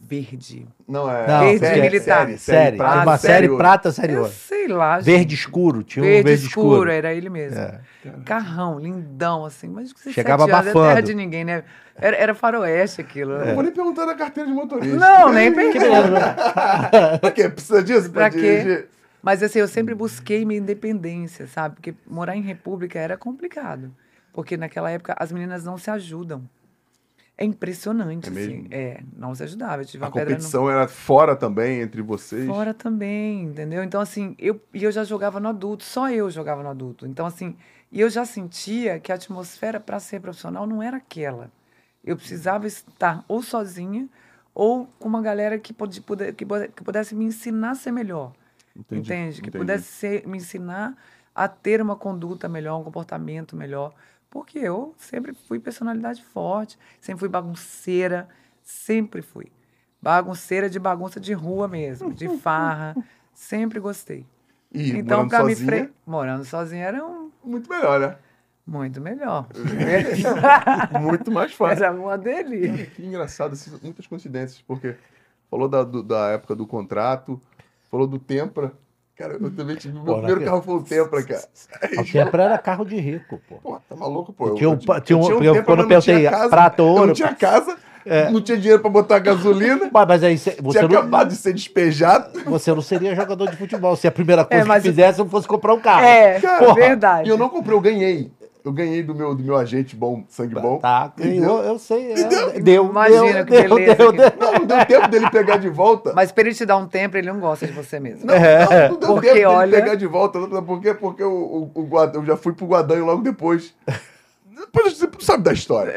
Verde. Não, é. Não, Verde série, militar. Série, Série. prata, uma série ouro. prata, série Eu ouro. sei lá. gente. Verde escuro. Tinha um verde, verde escuro, escuro. era ele mesmo. É. Carrão, lindão, assim. Mas com Chegava 17 anos, é abafando. terra de ninguém, né? Era, era faroeste aquilo. Não vou nem perguntar da carteira de motorista. Não, nem pergunto. pra quê? Precisa disso pra, Pra quê? dirigir? Mas assim, eu sempre busquei minha independência, sabe? Porque morar em república era complicado. Porque naquela época as meninas não se ajudam. É impressionante, É assim. mesmo? É, não se ajudava. A pedra no... competição era fora também, entre vocês. Fora também, entendeu? Então, assim, eu, e eu já jogava no adulto, só eu jogava no adulto. Então, assim, e eu já sentia que a atmosfera para ser profissional não era aquela. Eu precisava estar ou sozinha ou com uma galera que, pode, que, que pudesse me ensinar a ser melhor. Entendi, entende? Que entendi. pudesse ser- me ensinar a ter uma conduta melhor, um comportamento melhor. Porque eu sempre fui personalidade forte, sempre fui bagunceira, sempre fui. Bagunceira de bagunça de rua mesmo, de farra. sempre gostei. E então, morando sozinha, fre... morando sozinha era um muito melhor, né? muito melhor. Muito mais fácil. era uma delícia. Que engraçado, assim, muitas coincidências, porque falou da, do- da época do contrato, falou do Tempra. Cara, eu também tive. Meu Pô, primeiro naquele- carro foi o Tempra, cara. O Tempra era carro de rico, pô. Pô, tá maluco, pô. Eu- Tinha um eu tinha um- eu eu- Tempra, quando eu perguntei, casa, prata ou Eu ouro? não tinha casa, É. não tinha dinheiro pra botar gasolina, Mas, mas aí cê- você tinha não, acabado de ser despejado. você não seria jogador de futebol se a primeira coisa mas- que fizesse não fosse comprar um carro. É, Cara, verdade. E eu não comprei, eu ganhei. Eu ganhei do meu, do meu agente bom, sangue bom. Tá, Entendeu? eu, sei. é, deu, Imagina deu, que deu, beleza deu, que- deu. Não, não deu tempo dele pegar de volta. Mas para ele te dar um tempo, ele não gosta de você mesmo. Não, É. não, não deu Porque, tempo dele olha- pegar de volta. Por quê? Porque o, o, o eu já fui pro Guadanho logo depois. Depois você sabe da história.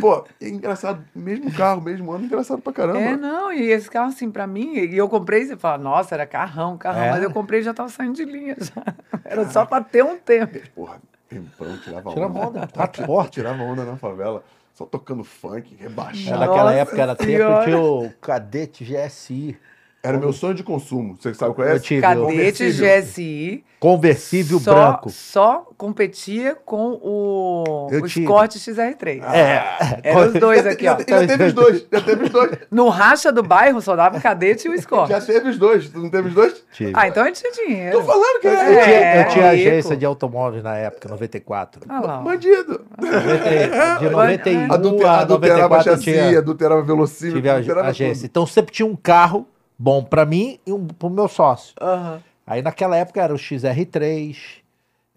Pô, é engraçado, mesmo carro, mesmo ano, engraçado pra caramba. É, não, e esse carro, assim, pra mim, e eu comprei, você fala, nossa, era carrão, carrão, É. mas eu comprei e já tava saindo de linha já. Era só pra ter um tempo. Porra, temprão, tirava Tira onda. onda, quatro portas. Tirava onda na favela, só tocando funk, rebaixado. naquela época era tempo, Senhora. tinha o cadete GSI. Era meu sonho de consumo. Você sabe qual é? Eu tive. Cadete. GSI. Conversível só, branco. Só competia com o, Eu o tive. Scott XR3. É. Eram os dois aqui, ó. Já, teve os dois, já teve os dois. No racha do bairro só dava o cadete e o Scott. Já teve os dois. Tu não teve os dois? Tive. Ah, então a gente tinha dinheiro. Tô falando que Eu é. tinha, eu tinha rico. agência de automóveis na época, 94. Ah lá. Bandido. 90 de 91 Adulte- a Adulterava 94 eu chassi, tinha, adulterava velocímetro, tive a- adulterava agência. tudo. Então sempre tinha um carro bom pra mim e um pro meu sócio. Aham. Aí naquela época era o XR3,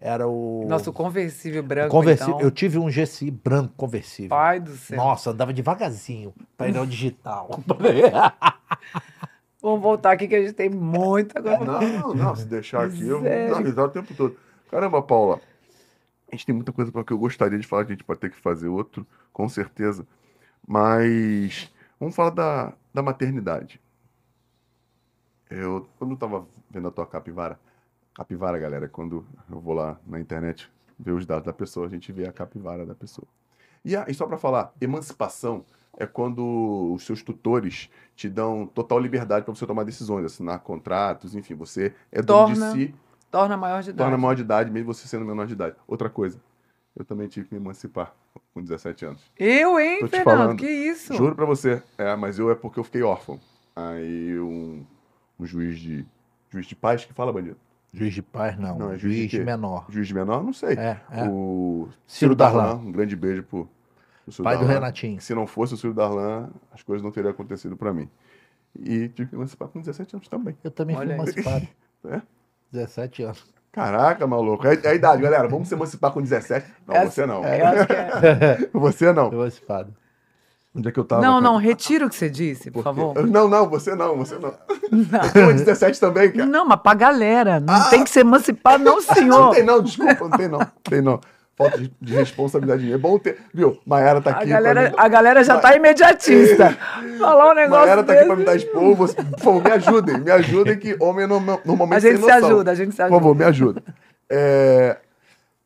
era o Nosso conversível branco, conversível. então. Eu tive um GSI branco conversível. Pai do céu. Nossa, andava devagarzinho, painel digital. Vamos voltar aqui que a gente tem muita coisa. Não, não, se deixar aqui, eu vou risada o tempo todo. Caramba, Paula, a gente tem muita coisa para que eu gostaria de falar, que a gente pode ter que fazer outro, com certeza. Mas vamos falar da, da maternidade. Eu, quando eu tava vendo a tua capivara, capivara, galera, quando eu vou lá na internet ver os dados da pessoa, a gente vê a capivara da pessoa. E, a- e só para falar, emancipação é quando os seus tutores te dão total liberdade para você tomar decisões, assinar contratos, enfim, você é dono Torna de si, Torna maior de idade. torna maior de idade, mesmo você sendo menor de idade. Outra coisa, eu também tive que me emancipar com 17 anos. Eu, hein, Tô te Fernando? falando. Que isso? Juro pra você, é, mas eu é porque eu fiquei órfão. Aí um, um juiz de juiz de paz que fala bandido. Juiz de paz, não. Não, é juiz de juiz quê? menor. Juiz de menor, não sei. É, é. O Ciro Darlan. um grande beijo pro, pro Ciro Pai do Darlan. Renatinho. Se não fosse o Ciro Darlan, as coisas não teriam acontecido pra mim. E tive que emancipar com 17 anos também. Eu também Olha fui aí. emancipado. É? 17 anos. Caraca, maluco. É, é a idade, galera. Vamos se emancipar com 17. Não, Essa- você não. Eu acho que é. Você não. Emancipado. Onde é que eu tava? Não, cara? não, retira o que você disse, por Por favor. Não, não, você não, você não. Não. Com 17 também, cara. Não, mas pra galera. Não Ah! tem que ser emancipado, não, Não senhor. tem não, desculpa, não tem não. Tem não. Falta de, de responsabilidade. É bom ter. Viu? Maiara tá A aqui. galera, pra a galera já tá imediatista. Falar um negócio Maiara tá aqui pra me dar expor. Você... Por favor, me ajudem. Me ajudem que homem é no- normalmente A gente se noção. ajuda, a gente se Por ajuda. favor, me ajuda. É...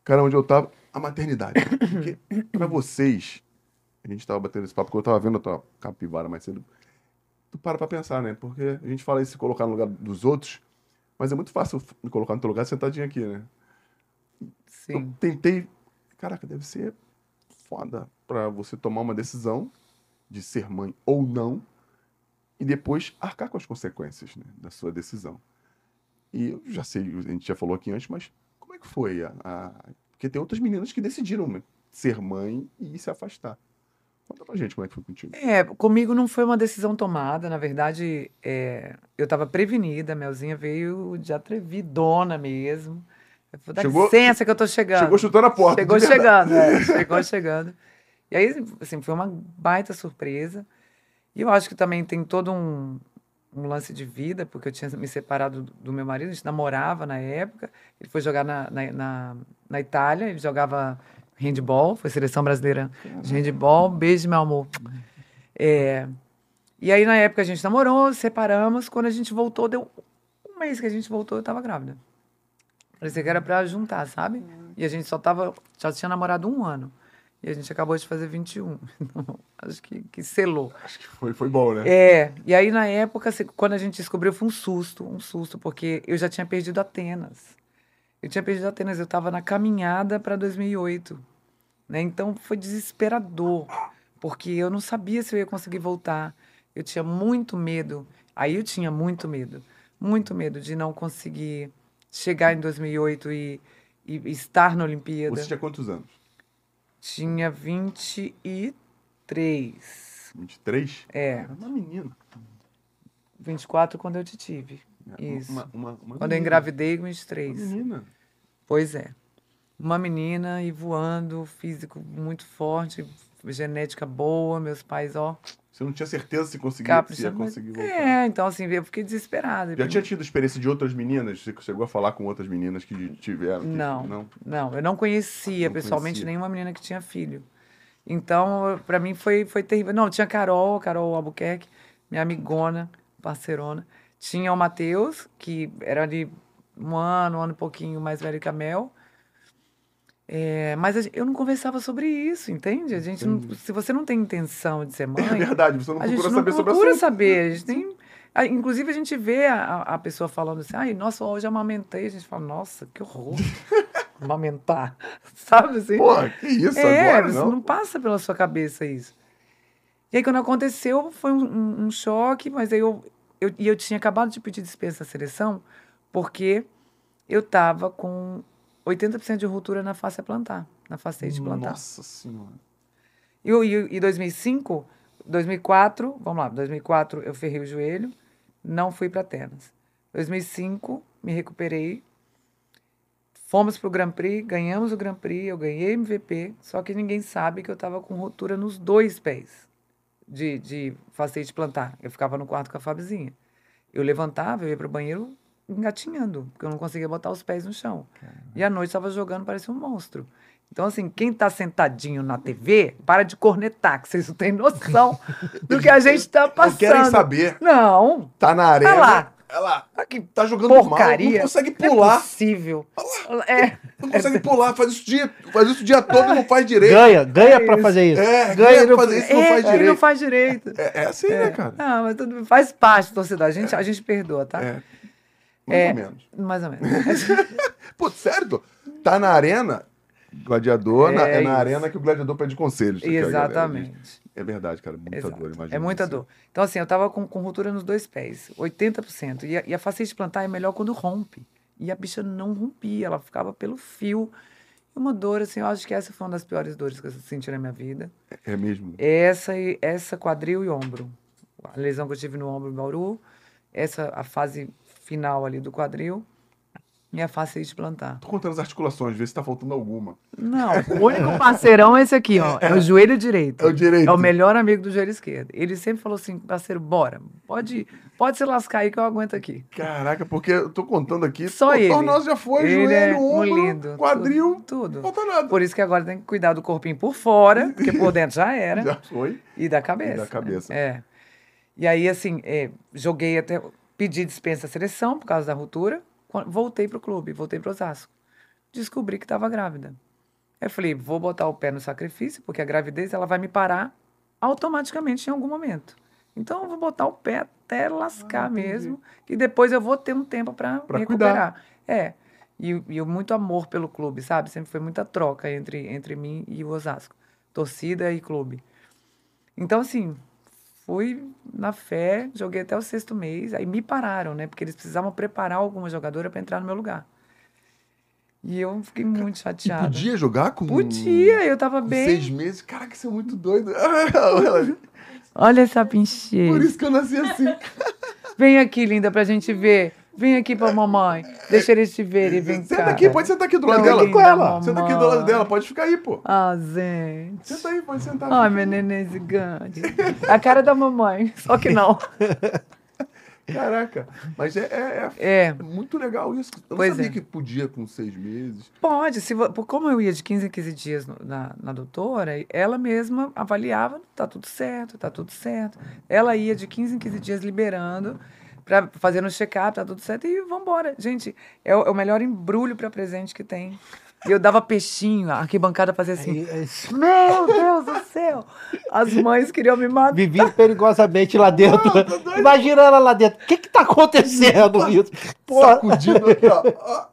Cara, onde eu tava? A maternidade. Porque pra vocês, a gente tava batendo esse papo, porque eu tava vendo a tua capivara mais cedo. Tu para pra pensar, né? Porque a gente fala isso se colocar no lugar dos outros, mas é muito fácil me colocar no teu lugar sentadinho aqui, né? Eu Sim. tentei. Caraca, deve ser foda pra você tomar uma decisão de ser mãe ou não e depois arcar com as consequências né, da sua decisão. E eu já sei, a gente já falou aqui antes, mas como é que foi? A, a- Porque tem outras meninas que decidiram né, ser mãe e se afastar. Conta pra gente como é que foi contigo. É, comigo não foi uma decisão tomada. Na verdade, é, eu estava prevenida. A Melzinha veio de atrevidona mesmo. Eu falei, dá Chegou- licença que eu tô chegando. Chegou chutando a porta. Chegou chegando, é, chegou chegando. E aí, assim, foi uma baita surpresa. E eu acho que também tem todo um, um lance de vida, porque eu tinha me separado do, do meu marido, a gente namorava na época. Ele foi jogar na, na, na, na Itália, ele jogava handball, foi seleção brasileira de handball. Beijo, meu amor. É, e aí, na época, a gente namorou, separamos. Quando a gente voltou, deu um mês que a gente voltou, eu tava grávida. Parecia que era pra juntar, sabe? E a gente só tava. Já tinha namorado um ano. E a gente acabou de fazer 21. Então, acho que, que selou. Acho que foi, foi bom, né? É. E aí, na época, quando a gente descobriu, foi um susto, um susto, porque eu já tinha perdido Atenas. Eu tinha perdido Atenas, eu estava na caminhada para 2008. Né? Então, foi desesperador, porque eu não sabia se eu ia conseguir voltar. Eu tinha muito medo. Aí eu tinha muito medo. Muito medo de não conseguir chegar em 2008 e, e estar na Olimpíada. Você tinha quantos anos? Tinha 23. 23? É, Era uma menina. 24 quando eu te tive. Isso. Uma, uma, uma Quando eu engravidei, Uma 23. menina. Pois é. Uma menina e voando, físico muito forte, genética boa, meus pais, ó, Você não tinha certeza se conseguia, se ia conseguir voltar. É, então assim, eu fiquei desesperada. Já tinha tido experiência de outras meninas? Você chegou a falar com outras meninas que tiveram? que- Não. Não? Não, eu não conhecia Não pessoalmente conhecia. nenhuma menina que tinha filho. Então, pra mim foi, foi terrível. Não, tinha Carol, Carol Albuquerque, minha amigona, parceirona. Tinha o Matheus, que era ali um ano, um ano e pouquinho mais velho que a Mel. É, mas eu não conversava sobre isso, entende? A gente não- se você não tem intenção de ser mãe, É verdade, você não procura não saber sobre procura assunto. saber. A gente tem, a- inclusive, a gente vê a, a- pessoa falando assim, ai, nossa, hoje eu amamentei. A gente fala, nossa, que horror. Amamentar. Sabe assim? Porra, que isso é, agora, não? não passa pela sua cabeça isso. E aí, quando aconteceu, foi um, um- um choque, mas aí eu, eu, e eu tinha acabado de pedir dispensa da seleção, porque eu estava com 80% de ruptura na face a plantar, na facete plantar. Nossa senhora. E, e, e 2005, 2004, vamos lá, 2004 eu ferrei o joelho, não fui para Atenas. 2005, me recuperei, fomos para o Grand Prix, ganhamos o Grand Prix, eu ganhei MVP, só que ninguém sabe que eu estava com ruptura nos dois pés de, de facete plantar. Eu ficava no quarto com a Fabizinha. Eu levantava, eu ia para o banheiro engatinhando, porque eu não conseguia botar os pés no chão. E à noite estava jogando, parecia um monstro. Então, assim, quem tá sentadinho na TV, para de cornetar, que vocês não têm noção do que a gente tá Não passando. querem saber. Não. Tá na arena. Olha lá. Ah, que Tá jogando porcaria. mal. Não consegue Não pular. É possível. É. Não consegue pular. Faz isso, dia, faz isso o dia todo e não faz direito. Ganha, ganha pra fazer isso. É, ganha pra fazer isso, não é, faz direito. não faz direito. É, é assim, né, cara? Não, mas tudo faz parte, torcedor. A gente, a gente perdoa, tá? É. Mais É. ou menos. Mais ou menos. Pô, sério? Tá na arena, gladiador, na- É é, na arena que o gladiador pede conselhos. Exatamente. É verdade, cara. Muita Exato. dor, imagina. É muita você. dor. Então, assim, eu tava com, com ruptura nos dois pés, 80%. E a, e a plantar é melhor quando rompe. E a bicha não rompia, ela ficava pelo fio. Uma dor, assim, eu acho que essa foi uma das piores dores que eu senti na minha vida. É mesmo. Essa, e- essa quadril e ombro. A lesão que eu tive no ombro em Bauru, essa, a fase final ali do quadril e a facete plantar. Tô contando as articulações, vê se tá faltando alguma. Não, o único parceirão é esse aqui, ó. É o joelho direito. É o direito. É o melhor amigo do joelho esquerdo. Ele sempre falou assim, parceiro, bora. Pode, pode se lascar aí que eu aguento aqui. Caraca, porque eu tô contando aqui. Só ele. Tornozelo já foi, Ele joelho, é ombro, lindo, quadril. tudo. Não falta nada. Por isso que agora tem que cuidar do corpinho por fora, porque por dentro já era. Já foi. E da cabeça. E da cabeça. É. E aí, assim, é, joguei até. Pedi dispensa à seleção por causa da ruptura. Voltei pro clube, voltei pro Osasco. Descobri que estava grávida. Eu falei, vou botar o pé no sacrifício, porque a gravidez ela vai me parar automaticamente em algum momento. Então eu vou botar o pé até lascar mesmo, e depois eu vou ter um tempo para Ah, recuperar. É. E, e muito amor pelo clube, sabe? Sempre foi muita troca entre, entre mim e o Osasco. Torcida e clube. Então, assim, fui na fé, joguei até o sexto mês, aí me pararam, né? Porque eles precisavam preparar alguma jogadora para entrar no meu lugar. E eu fiquei muito E chateada. podia jogar com. Podia, eu tava com bem. seis meses? Caraca, isso é muito doido. Olha essa Por pincheira. isso que eu nasci assim. Vem aqui, linda, pra gente ver. Vem aqui pra mamãe. Deixa eles te verem, vem Senta cá. aqui, pode sentar aqui do lado dela. Com ela. Senta aqui do lado dela, pode ficar aí, pô. Ah, gente. Senta aí, pode sentar. Ai, meu neném gigante. A cara da mamãe, só que não. Caraca. Mas é, é- é É, muito legal isso. Eu Pois sabia é. que podia com seis meses. pode. Se, como eu ia de 15 em 15 dias no- na, na doutora, ela mesma avaliava, tá tudo certo, tá tudo certo. Ela ia de 15 em 15 dias liberando, pra, fazendo o check-up, tá tudo certo, e vambora. Gente, é o, é o melhor embrulho para presente que tem. E eu dava peixinho, a arquibancada fazia assim. Aí, Meu Deus do céu! As mães queriam me matar. Vivia perigosamente lá dentro. Imagina ela lá dentro. O que que tá acontecendo, Milton? Porra, Sacudido aqui, ó.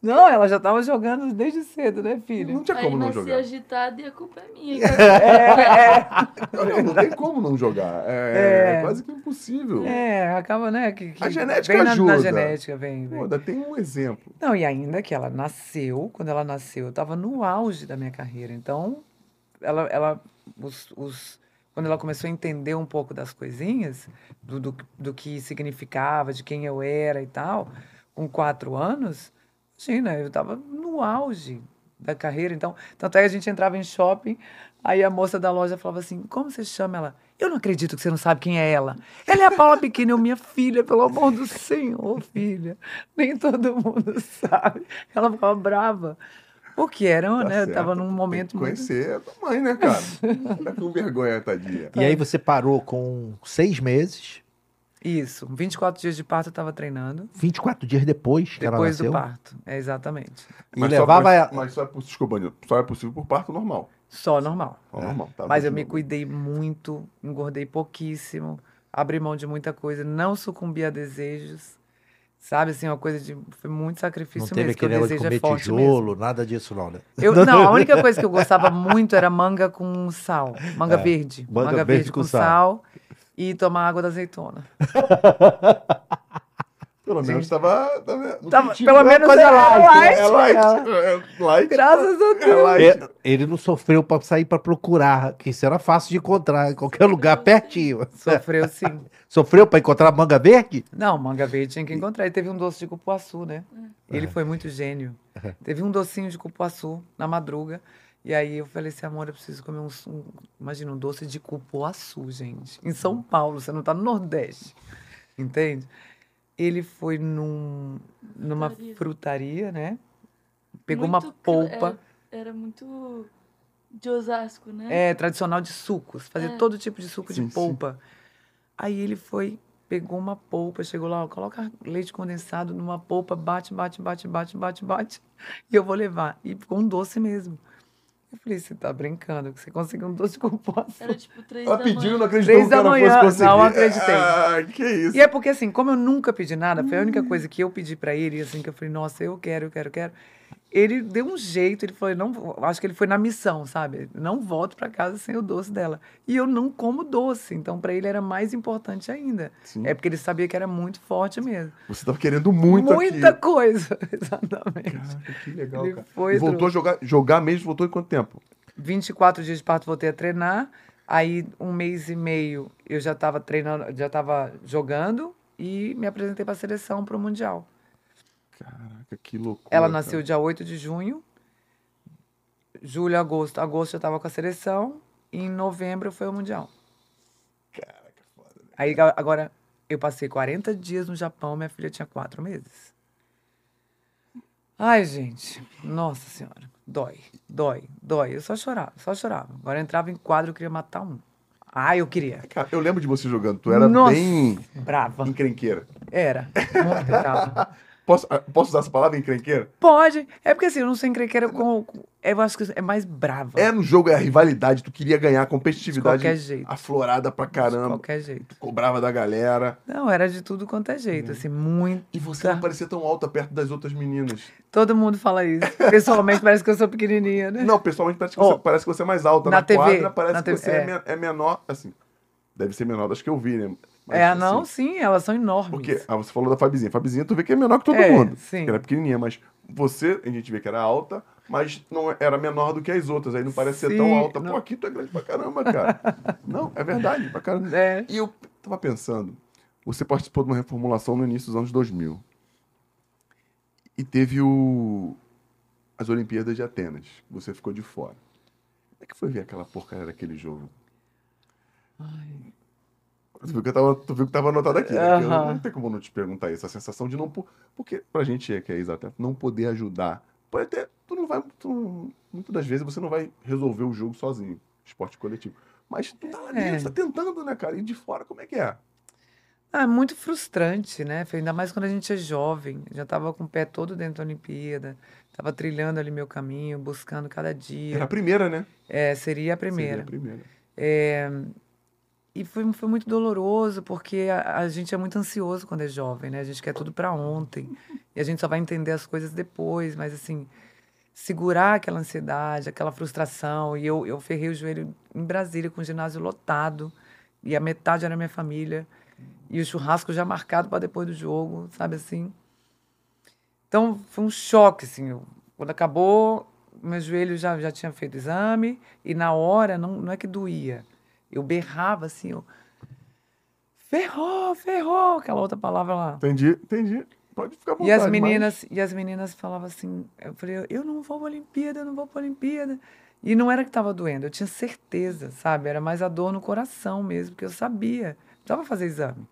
Não, ela já tava jogando desde cedo, né, filho? Não tinha Aí como não nasci jogar. agitada e a culpa é minha. É, é. Não, não tem como não jogar. É, É. quase que impossível. É, acaba, né? Que, que A genética vem na, ajuda. Na genética, vem, Pô, vem. ainda tem um exemplo. Não, e ainda que ela nasceu, quando ela nasceu, eu estava no auge da minha carreira. Então, ela, ela os, os- quando ela começou a entender um pouco das coisinhas, do, do, do que significava, de quem eu era e tal, com quatro anos, imagina, eu estava no auge. da carreira. Então, tanto é que a gente entrava em shopping, aí a moça da loja falava assim: Como você chama ela? Eu não acredito que você não sabe quem é ela. Ela é a Paula Pequena, eu, minha filha, pelo amor do Senhor, filha. Nem todo mundo sabe. Ela ficava brava. Porque era, Tá né? Eu tava certo. num momento Tem que muito. conhecer a tua mãe, né, cara? Tá com vergonha, tadinha. E aí você parou com seis meses, Isso. 24 dias de parto eu tava treinando. 24 dias depois que Depois ela do nasceu. parto. É, exatamente. E Mas levava só, ela- por- mas só é possível, desculpa, só é possível por parto normal. Só normal. Ó, normal tá? Mas eu me cuidei muito, engordei pouquíssimo, abri mão de muita coisa, não sucumbi a desejos. Sabe, assim, uma coisa de. Foi muito sacrifício Não teve mesmo, que o aquele negócio de desejo comer é forte tijolo, mesmo. nada disso não, né? Eu, não, a única coisa que eu gostava muito era manga com sal. Manga verde. É, manga Manga, verde verde, com com sal. sal. E tomar água da azeitona. Pelo menos estava. tava pelo né? menos era light, É light. É light. Graças a É Deus. light. É, Ele não sofreu pra sair pra procurar, que isso era fácil de encontrar em qualquer lugar pertinho. Sofreu sim. Sofreu pra encontrar manga verde? Não, manga verde tinha que encontrar. E teve um doce de cupuaçu, né? Ele foi muito gênio. Teve um docinho de cupuaçu na madruga. E aí eu falei assim, amor, eu preciso comer um, um- imagina, um doce de cupuaçu, gente. Em São Paulo, você não tá no Nordeste. Entende? Ele foi num, numa Frutaria. frutaria, né? Pegou Muito uma polpa. Era, era muito de Osasco, né? É, tradicional de sucos. Fazia É. todo tipo de suco Sim, de sim. polpa. Aí ele foi, pegou uma polpa, chegou lá, ó, coloca leite condensado numa polpa, bate, bate, bate, bate, bate, bate. E eu vou levar. E ficou um doce mesmo. Eu falei, você tá brincando, que você conseguiu um doce com. Era tipo três Ela da pediu, não manhã. acreditou Três que da fosse manhã. conseguir. Não acreditei. Ah, que isso. E é porque, assim, como eu nunca pedi nada, foi a única coisa que eu pedi pra ele, assim, que eu falei, nossa, eu quero, eu quero, eu quero. Ele deu um jeito, ele falou, não, acho que ele foi na missão, sabe? Não volto pra casa sem o doce dela. E eu não como doce, então pra ele era mais importante ainda. Sim. É porque ele sabia que era muito forte mesmo. Você tava querendo muito Muita aqui. coisa, exatamente. Caraca, que legal, Ele cara. foi, e voltou a jogar, jogar mesmo, voltou em quanto tempo? 24 dias de parto voltei a treinar. Aí, um mês e meio, eu já estava treinando, já estava jogando e me apresentei para a seleção para o Mundial. Caraca, que loucura. Ela cara. nasceu dia 8 de junho. Julho, agosto. Agosto eu estava com a seleção. E em novembro foi o Mundial. Caraca, foda. né? Aí agora eu passei 40 dias no Japão, minha filha tinha quatro meses. Ai, gente, nossa senhora, dói, dói, dói. Eu só chorava, só chorava. Agora eu entrava em quadro, eu queria matar um. Ah, eu queria. Cara, eu lembro de você jogando. Tu era Nossa, bem brava. encrenqueira. Era, muito brava. Posso, ah, posso usar essa palavra, encrenqueira? Pode, é porque assim, eu não sou encrenqueira com, Eu acho que é mais brava. É no jogo, é a rivalidade. Tu queria ganhar, a de competitividade qualquer jeito. aflorada pra De caramba. qualquer jeito. Tu cobrava da galera. Não, era de tudo quanto é Uhum. jeito, assim, muito. E você não parecia tão alta perto das outras meninas. Todo mundo fala isso. Pessoalmente parece que eu sou pequenininha, né? Não, pessoalmente parece que, Ó, você, parece que você é mais alta. na Na, TV, quadra parece na que TV, você é. é. é menor, assim. Deve ser menor das que eu vi, né? Mas, é, não, assim, sim, elas são enormes. Porque ah, você falou da Fabizinha. Fabizinha, tu vê que é menor que todo É, mundo. sim. Que ela é pequenininha, mas você, a gente vê que era alta, mas não era menor do que as outras. Aí não parece ser tão Sim, alta. não. Pô, aqui tu é grande pra caramba, cara. não, é verdade, pra caramba. É. E eu tava pensando, você participou de uma reformulação no início dos anos 2000. E teve o as Olimpíadas de Atenas. Você ficou de fora. Como é que foi ver aquela porcaria daquele jogo? Tu viu que, eu tava, tu viu que tava anotado aqui, né? Eu-. Não tem como não te perguntar isso. A sensação de não... po- Porque pra gente é que é exato, não poder ajudar. Pode até... Tu não vai... Tu, muitas das vezes você não vai resolver o jogo sozinho. Esporte coletivo. Mas tu tá lá É. dentro, tá tentando, né, cara? E de fora, como é que é? Ah, é muito frustrante, né? Ainda mais quando a gente é jovem. Já estava com o pé todo dentro da Olimpíada. Estava trilhando ali meu caminho, buscando cada dia. Era a primeira, né? É, seria a primeira. Seria a primeira. É, e foi, foi muito doloroso, porque a, a gente é muito ansioso quando é jovem, né? A gente quer tudo para ontem. E a gente só vai entender as coisas depois. Mas, assim, segurar aquela ansiedade, aquela frustração. E eu, eu ferrei o joelho em Brasília, com o ginásio lotado. E a metade era minha família. E o churrasco já marcado para depois do jogo, sabe assim? Então, foi um choque, assim. eu- Quando acabou, meu joelho já, já tinha feito exame. E na hora, não, não é que doía. Eu berrava, assim, eu... Ferrou, ferrou, aquela outra palavra lá. Entendi, entendi. pode ficar à vontade. E as mas- meninas, e as meninas falavam assim, eu falei, eu não vou pra Olimpíada, eu não vou pra Olimpíada. E não era que estava doendo, eu tinha certeza, sabe? Era mais a dor no coração mesmo, porque eu sabia. Precisava fazer exame.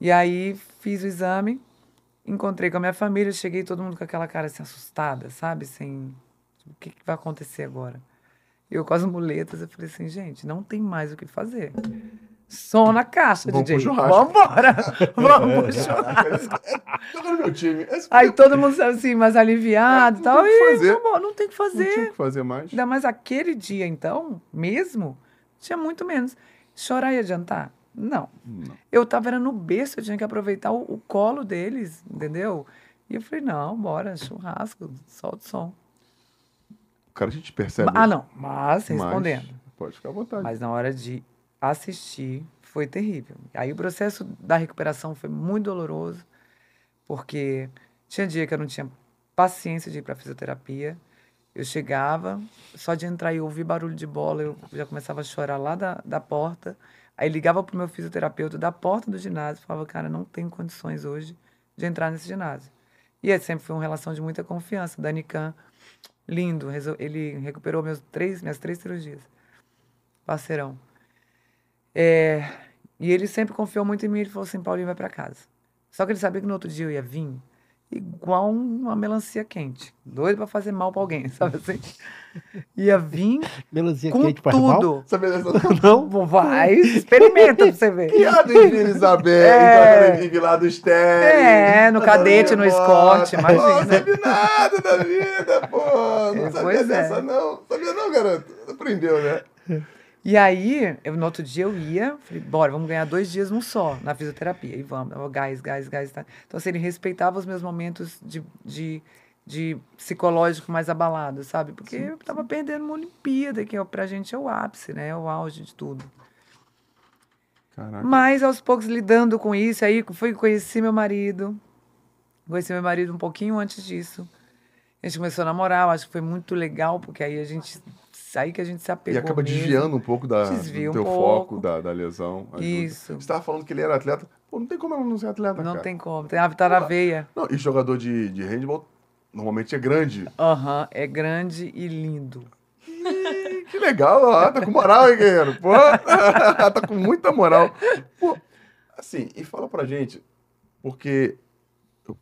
E aí fiz o exame, encontrei com a minha família, cheguei todo mundo com aquela cara assim, assustada, sabe? Sem. O que, que vai acontecer agora? Eu com as muletas, eu falei assim, gente, não tem mais o que fazer. Som na caixa, Vamos DJ. churrasco. Vambora! Vamos pro churrasco. Toca no meu time. Esse Aí todo mundo assim, mais aliviado e Não tal. tem o que E fazer. vambora, não tem o que não tinha o fazer. que fazer mais. Ainda mais aquele dia, então, mesmo, tinha muito menos. Chorar ia adiantar? Não. Não. Eu tava era no berço, eu tinha que aproveitar o, o colo deles, entendeu? E eu falei, não, bora, churrasco, solta o som. Cara, a gente percebe. Ah, não, mas mas- respondendo. Pode ficar à vontade. Mas na hora de assistir, foi terrível. Aí o processo da recuperação foi muito doloroso, porque tinha dia que eu não tinha paciência de ir para fisioterapia. Eu chegava, só de entrar e ouvir barulho de bola, eu já começava a chorar lá da, da porta. Aí ligava pro meu fisioterapeuta da porta do ginásio, falava, cara, não tenho condições hoje de entrar nesse ginásio. E aí sempre foi uma relação de muita confiança. Danican, lindo, ele recuperou meus três, minhas três cirurgias. Parceirão. É, e ele sempre confiou muito em mim. Ele falou assim: Paulinho, vai para casa. Só que ele sabia que no outro dia eu ia vir igual uma melancia quente. Doido para fazer mal para alguém, sabe assim? Ia vir Melancia com quente faz mal? tudo. Sabe dessa Não. Vai, experimenta pra você ver. piada em Isabel, É. é. vive lá do Stélio. É, no cadete, no escorte, Pô, não imagina. sabe nada da vida, pô. Não É, sabia é. dessa, não. Sabia não, garoto. Aprendeu, né? E aí, eu, no outro dia eu ia, falei, bora, vamos ganhar dois dias num só, na fisioterapia. E vamos, gás, gás, gás. Tá. Então, assim, ele respeitava os meus momentos de, de, de psicológico mais abalado, sabe? Porque eu tava perdendo uma Olimpíada, que é, pra gente é o ápice, né? É o auge de tudo. Caraca. Mas, aos poucos, lidando com isso, aí fui conheci meu marido. Conheci meu marido um pouquinho antes disso. A gente começou a namorar, eu acho que foi muito legal, porque aí a gente... Aí que a gente se E apegou acaba mesmo. desviando um pouco da, Desvia do um teu pouco. foco, da, da lesão. ajuda. Isso. Você estava falando que ele era atleta. Pô, não tem como ele não ser atleta, Não cara. tem como, tem a tá na veia. Não, e jogador de, de handball normalmente é grande. Aham, é grande e lindo. Ih, que legal, ó, tá com moral, hein, guerreiro? Pô, tá com muita moral. Pô, assim, e fala pra gente, porque eu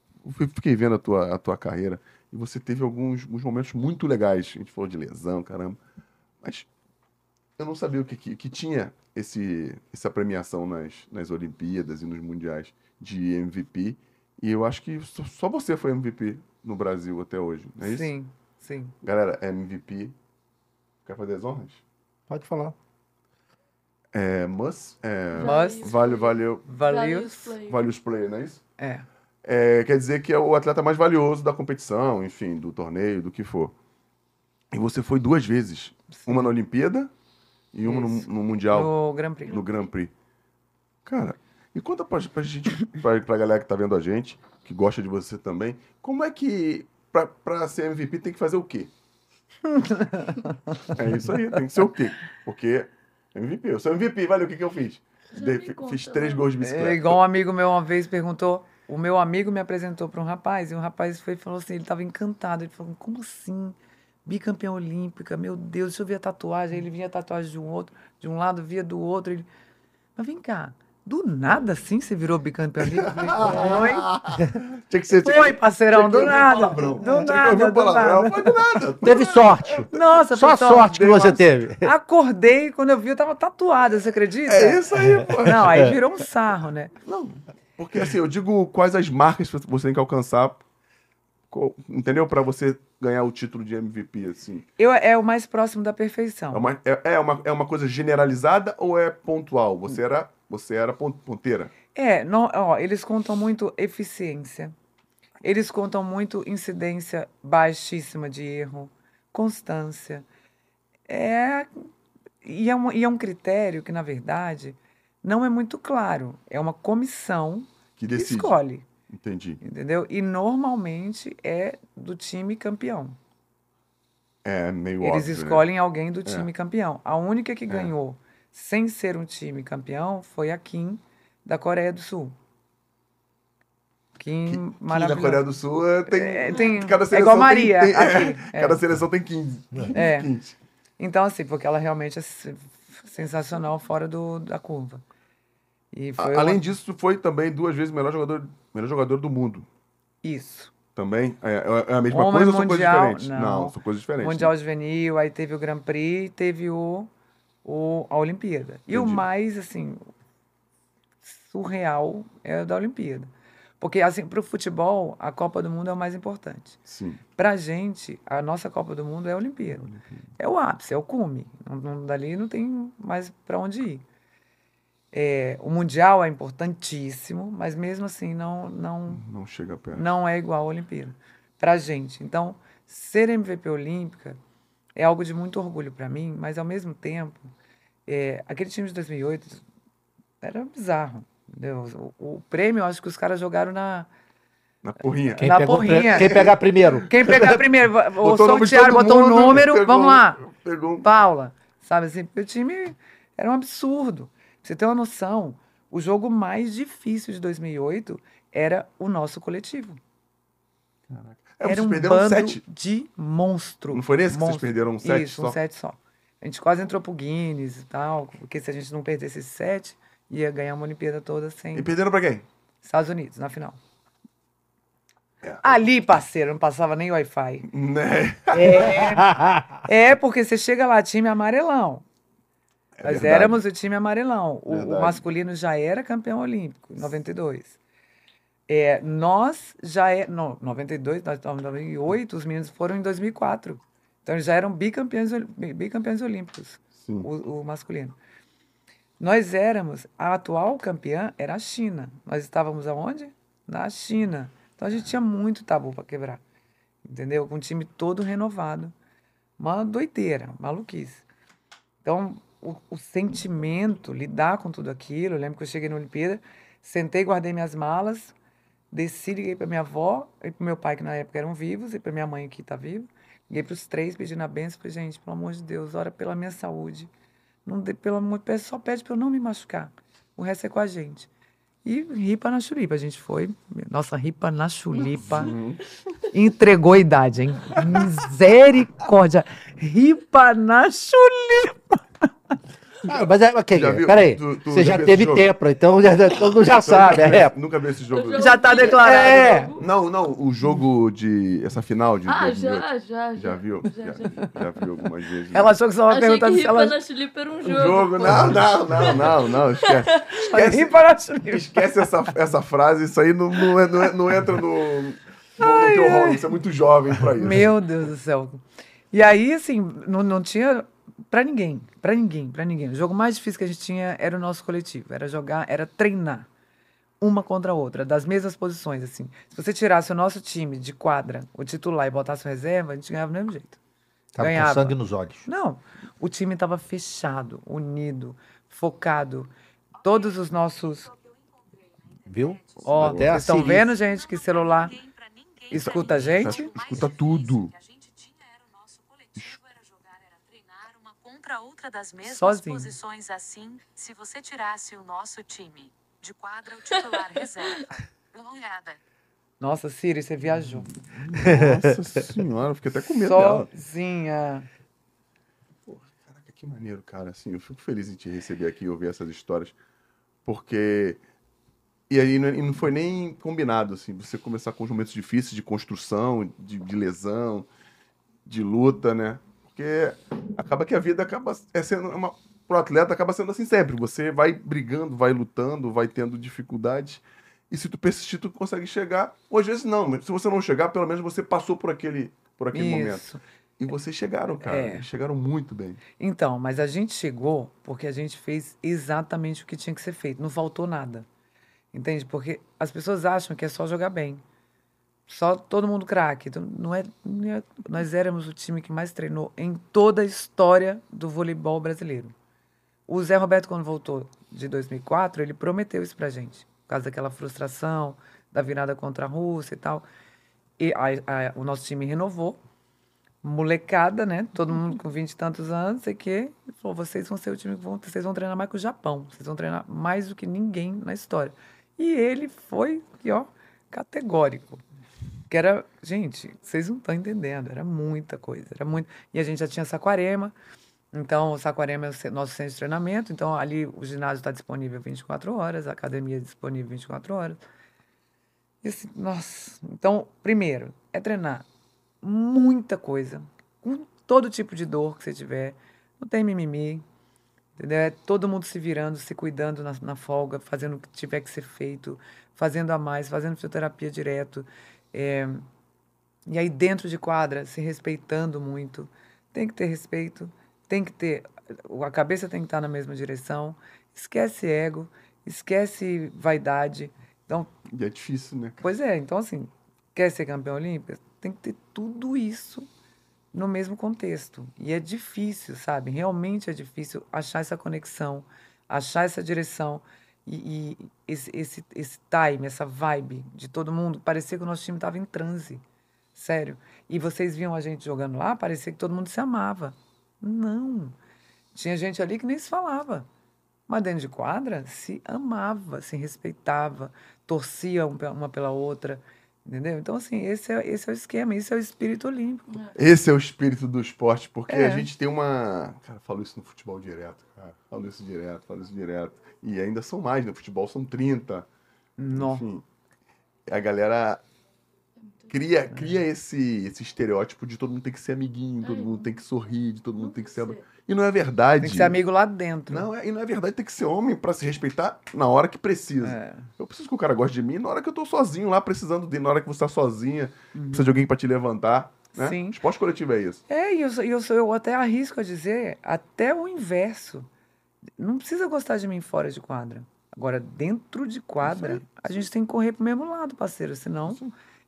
fiquei vendo a tua, a tua carreira e você teve alguns, alguns momentos muito legais. A gente falou de lesão, caramba. Mas eu não sabia o que, que, que tinha esse, essa premiação nas, nas Olimpíadas e nos Mundiais de MVP. E eu acho que só, só você foi MVP no Brasil até hoje, não é isso? Sim, sim. Galera, MVP. Quer fazer as honras? Pode falar. É, must, é, vale, valeu, Valeu. Play. vale os play, não é isso? É. É, quer dizer que é o atleta mais valioso da competição, enfim, do torneio, do que for. E você foi duas vezes. Uma na Olimpíada e uma no, no Mundial, No Grand Prix. no Grand Prix. Cara, e conta pra, pra gente, pra, pra galera que tá vendo a gente, que gosta de você também, como é que pra, pra ser MVP tem que fazer o quê? é isso aí, tem que ser o quê? Porque MVP, eu sou MVP, valeu, o que, que eu fiz? Conta, fiz três né? gols de bicicleta. É igual um amigo meu uma vez perguntou, o meu amigo me apresentou para um rapaz, e o rapaz foi e falou assim, ele estava encantado, ele falou, como assim? Bicampeã olímpica, meu Deus, deixa eu ver a tatuagem. Aí ele via a tatuagem de um outro, de um lado, via do outro. Ele, mas vem cá, do nada assim você virou bicampeã olímpica? Eu falei, Tinha que ser. foi, foi, parceirão, do um nada, do Tinha que ouvir nada, um do palavrão. nada. Foi do nada. Teve sorte. Nossa, Só a sorte que você teve. Acordei, quando eu vi, eu tava tatuada, você acredita? É isso aí, pô. Não, aí virou um sarro, né? Não, porque assim, eu digo quais as marcas que você tem que alcançar, entendeu? Pra você ganhar o título de MVP, assim. Eu, é o mais próximo da perfeição. É uma, é, é uma, é uma coisa generalizada ou é pontual? Você era, você era pon- ponteira? É, não, ó, eles contam muito eficiência. Eles contam muito incidência baixíssima de erro, constância. É, e, é um, e é um critério que, na verdade, não é muito claro. É uma comissão Que decide. escolhe, Entendi. entendeu? E normalmente é do time campeão. É meio Eles óbvio, né? escolhem alguém do time campeão. A única que É. ganhou sem ser um time campeão foi a Kim, da Coreia do Sul. Kim, Que na maravilhoso. Coreia do Sul é, tem, É, tem- cada é seleção igual Maria, tem, tem- é. Cada seleção tem 15. É. 15. Então, assim, porque ela realmente é se- sensacional fora do, da curva. A- Além uma- disso, foi também duas vezes o melhor jogador, melhor jogador do mundo. Isso. Também? É, é a mesma Homem coisa ou são coisas mundial, diferentes? não. são coisas diferentes. Mundial né? Juvenil, aí teve o Grand Prix, teve o, o, a Olimpíada. E o mais, assim, surreal é o da Olimpíada. Porque, assim, para o futebol, a Copa do Mundo é o mais importante. Sim. Pra gente, a nossa Copa do Mundo é a Olimpíada. É o ápice, é o cume. Não, não- dali não tem mais para onde ir. É, o Mundial é importantíssimo, mas mesmo assim não, não, Não chega perto. não é igual a Olimpíada. Pra gente. Então, ser MVP olímpica é algo de muito orgulho para mim, mas ao mesmo tempo, é, aquele time de 2008 era bizarro. entendeu? O, o prêmio, eu acho que os caras jogaram na. Na porrinha. Quem, Na porrinha. quem pegar primeiro? Quem pegar primeiro, o sortearam, botou o número, pegou- vamos lá. Pegou Paula, sabe assim, porque o time era um absurdo. Você ter uma noção, o jogo mais difícil de 2008 era o nosso coletivo. É, era vocês um perderam bando sete. de monstro. Não foi nesse que vocês Monstro. perderam um sete Isso, só? um sete só. A gente quase entrou pro Guinness e tal, porque se a gente não perdesse esse sete, ia ganhar uma Olimpíada toda sem E perderam pra quem? Estados Unidos, na final. É. Ali, parceiro, não passava nem Wi-Fi. Né? É, porque você chega lá, time amarelão. É Nós verdade. éramos o time amarelão. O, o masculino já era campeão olímpico, em 92. É, nós já é, não, 92, nós estávamos em 98, os meninos foram em 2004. Então eles já eram bicampeões, bicampeões olímpicos, o, o masculino. Nós éramos, a atual campeã era a China. Nós estávamos aonde? Na China. Então a gente tinha muito tabu para quebrar. Entendeu? Com um time todo renovado. Uma doideira, maluquice. Então, o, o sentimento, lidar com tudo aquilo. Eu lembro que eu cheguei na Olimpíada, sentei, guardei minhas malas, desci, liguei para minha avó e para meu pai, que na época eram vivos, e para minha mãe, que está viva. Liguei para os três, pedindo a benção. Falei, gente, pelo amor de Deus, ora pela minha saúde. Não dê, pelo amor só pede para eu não me machucar. O resto é com a gente. E ripa na chulipa. A gente foi. Nossa, ripa na chulipa. Entregou a idade, hein? Misericórdia. Ripa na chulipa. Ah, mas é, ok, Já viu? peraí. Tu- tu Você já já teve jogo? tempo, então já, todo mundo já sabe. Nunca, É. vi- nunca vi esse jogo. Já tá declarado. É. Não, não, o jogo de. Essa final de. Ah, 2008. já, já, Já viu? Já, Já, já. já viu algumas vezes. Ela achou que só uma pergunta que se ripa ela. na chulipa era um Um jogo. jogo, pô. não, não, não, não, não, esquece. Esquece, Ripa na chulipa. esquece essa, essa frase, isso aí não, não, é- não, é- não entra no, no, no teu rol, você é muito jovem pra isso. Meu Deus do céu. E aí, assim, não, não tinha pra ninguém, pra ninguém, pra ninguém. O jogo mais difícil que a gente tinha era o nosso coletivo, era jogar, era treinar uma contra a outra, das mesmas posições, assim. Se você tirasse o nosso time de quadra, o titular e botasse o reserva, a gente ganhava do mesmo jeito. Tava com Ganhava. sangue nos olhos. Não, o time estava fechado, unido, focado. Todos os nossos. Viu? Ó, a estão vendo, gente, que celular escuta a gente? Escuta tudo. que a gente tinha era o nosso coletivo, era jogar, era treinar uma contra outra das mesmas Sozinho. posições assim, se você tirasse o nosso time de quadra, o titular reserva. Olhada. Nossa, Siri, você viajou. Nossa senhora, eu fiquei até com medo dela. Sozinha. Caraca, que maneiro, cara. Assim, eu fico feliz em te receber aqui e ouvir essas histórias. Porque. E aí não, não foi nem combinado, assim, você começar com os momentos difíceis de construção, de, de lesão, de luta, né? Porque acaba que a vida acaba é sendo uma. Pro atleta acaba sendo assim sempre. Você vai brigando, vai lutando, vai tendo dificuldades. E se tu persistir, tu consegue chegar. Ou às vezes não, mas se você não chegar, pelo menos você passou por aquele, por aquele momento. Isso. E vocês chegaram, cara. É. Chegaram muito bem. Então, mas a gente chegou porque a gente fez exatamente o que tinha que ser feito. Não faltou nada. Entende? Porque as pessoas acham que é só jogar bem. Só todo mundo craque. Então, Não é, não é- nós éramos o time que mais treinou em toda a história do voleibol brasileiro. O Zé Roberto, quando voltou de 2004, ele prometeu isso pra gente. Por causa daquela frustração, da virada contra a Rússia e tal. E a- a- o nosso time renovou molecada, né? Todo mundo com 20 e tantos anos, sei que. Ele falou: vocês vão ser o time que vão. Vocês vão treinar mais que o Japão. Vocês vão treinar mais do que ninguém na história. E ele foi, e ó, categórico. Que era, gente, vocês não estão entendendo, era muita coisa, era muito. E a gente já tinha Saquarema, então o Saquarema é o nosso centro de treinamento, então ali o ginásio está disponível 24 horas, a academia é disponível 24 horas. E assim, nossa, então, primeiro, é treinar muita coisa, com todo tipo de dor que você tiver, não tem mimimi, entendeu? É todo mundo se virando, se cuidando na, na folga, fazendo o que tiver que ser feito, fazendo a mais, fazendo fisioterapia direto. É, e aí dentro de quadra, se respeitando muito. Tem que ter respeito, tem que ter. A cabeça tem que estar na mesma direção. Esquece ego, esquece vaidade. Então, E é difícil, né? Pois é, então assim, quer ser campeão olímpico, tem que ter tudo isso no mesmo contexto. E é difícil, sabe? Realmente é difícil achar essa conexão, achar essa direção e, e esse, esse, esse time, essa vibe de todo mundo. Parecia que o nosso time estava em transe, sério. E vocês viam a gente jogando lá, parecia que todo mundo se amava. Não. Tinha gente ali que nem se falava. Mas dentro de quadra, se amava, se respeitava, torcia um uma pela outra, entendeu? Então, assim, esse é, esse é o esquema, esse é o espírito olímpico. Esse é o espírito do esporte, porque É. a gente tem uma. Cara, falo isso no futebol direto, cara. Falo isso direto, falo isso direto. E ainda são mais, no futebol são 30. Nó. Enfim. A galera cria, cria esse, esse estereótipo de todo mundo tem que ser amiguinho, todo Ai, mundo tem que sorrir, de todo mundo tem que ser. E não é verdade. Tem que ser amigo lá dentro. Não, é, e não é verdade, tem que ser homem pra se respeitar na hora que precisa. É. Eu preciso que o cara goste de mim na hora que eu tô sozinho lá, precisando dele, na hora que você tá sozinha, precisa de alguém pra te levantar. Né? Uhum. Sim. Esporte coletivo é isso. É, e eu, eu, eu até arrisco a dizer até o inverso. Não precisa gostar de mim fora de quadra. Agora, dentro de quadra, a gente tem que correr pro mesmo lado, parceiro. Senão.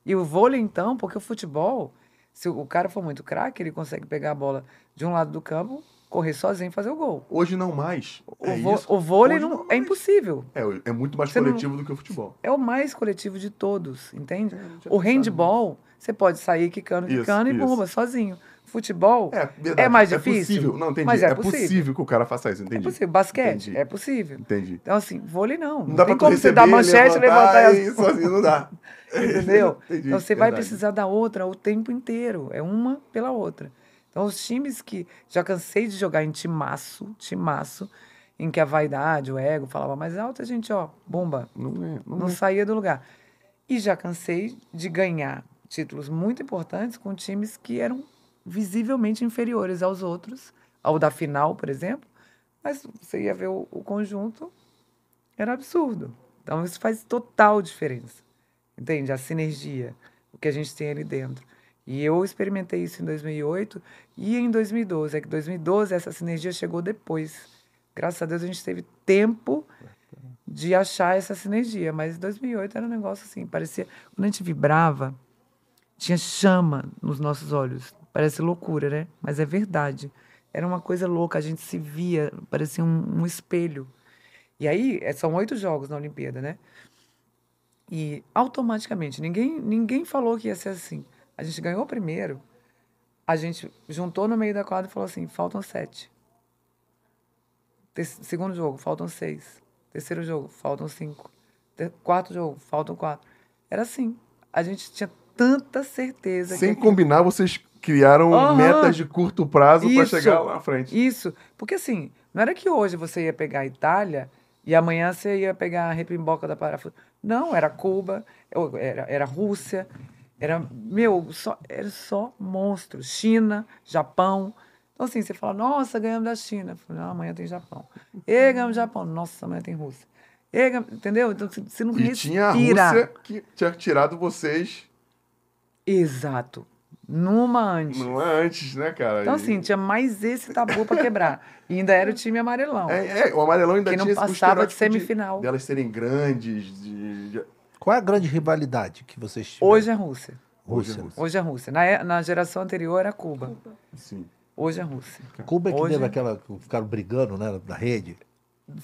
E o vôlei, então, porque o futebol, se o cara for muito craque, ele consegue pegar a bola de um lado do campo, correr sozinho e fazer o gol. Hoje não mais. O, é vo- o vôlei não, não é impossível. É, é muito mais Você não- coletivo do que o futebol. É o mais coletivo de todos, entende? É, já O handball, você pode sair quicando, Isso, quicando e isso. bomba, sozinho. Futebol, É, verdade. É mais É difícil? possível. Não, entendi. Mas é é possível. possível que o cara faça isso, é entendi. possível. Basquete, Entendi. é possível. Entendi. Então, assim, vôlei não. Não, Não dá tem como você receber, dar manchete e levantar as e sozinho não dá. Entendeu? Entendi, Então você vai verdade. precisar da outra o tempo inteiro. É uma pela outra. Então os times que. Já cansei de jogar em timaço, timaço, em que a vaidade, o ego falava mais alto, a gente, ó, bomba, Não é. Não, não é. saía do lugar. E já cansei de ganhar títulos muito importantes com times que eram visivelmente inferiores aos outros, ao da final, por exemplo, mas você ia ver o, o conjunto, era absurdo. Então isso faz total diferença, entende? A sinergia, o que a gente tem ali dentro. E eu experimentei isso em 2008 e em 2012. É que 2012 essa sinergia chegou depois. Graças a Deus a gente teve tempo de achar essa sinergia. Mas em 2008 era um negócio assim, parecia... Quando a gente vibrava, tinha chama nos nossos olhos. Parece loucura, né? Mas é verdade. Era uma coisa louca, a gente se via, parecia um, um espelho. E aí, é, são oito jogos na Olimpíada, né? E automaticamente, ninguém, ninguém falou que ia ser assim. A gente ganhou o primeiro, a gente juntou no meio da quadra e falou assim: faltam sete. Segundo jogo, faltam seis. Terceiro jogo, faltam cinco. Ter- quarto jogo, faltam quatro. Era assim. A gente tinha tanta certeza Sem aquilo- combinar, vocês criaram Aham. metas de curto prazo para chegar lá na frente. Isso. Porque assim, não era que hoje você ia pegar a Itália e amanhã você ia pegar a repimboca da parafuso. Não, era Cuba, era, era Rússia, era, meu, só, era só monstros. China, Japão. Então, assim, você fala, nossa, ganhamos da China. Falo, não, amanhã tem Japão. E ganhamos Japão. Nossa, amanhã tem Rússia. E, entendeu? Então, você- não E respira. tinha a Rússia que tinha tirado vocês Exato. Numa antes. não é antes, né, cara? Então, assim, tinha mais esse tabu para quebrar. E ainda era o time amarelão. É, é, o amarelão ainda Que não tinha esse passava de estereótipo semifinal. delas serem grandes, de, de- Qual é a grande rivalidade que vocês tiveram? Hoje é Rússia. Hoje é Rússia. Rússia. Hoje é Rússia. Na, e- na geração anterior era Cuba. Sim. Hoje é Rússia. Cuba é que Hoje- teve aquela que ficaram brigando, né, na rede.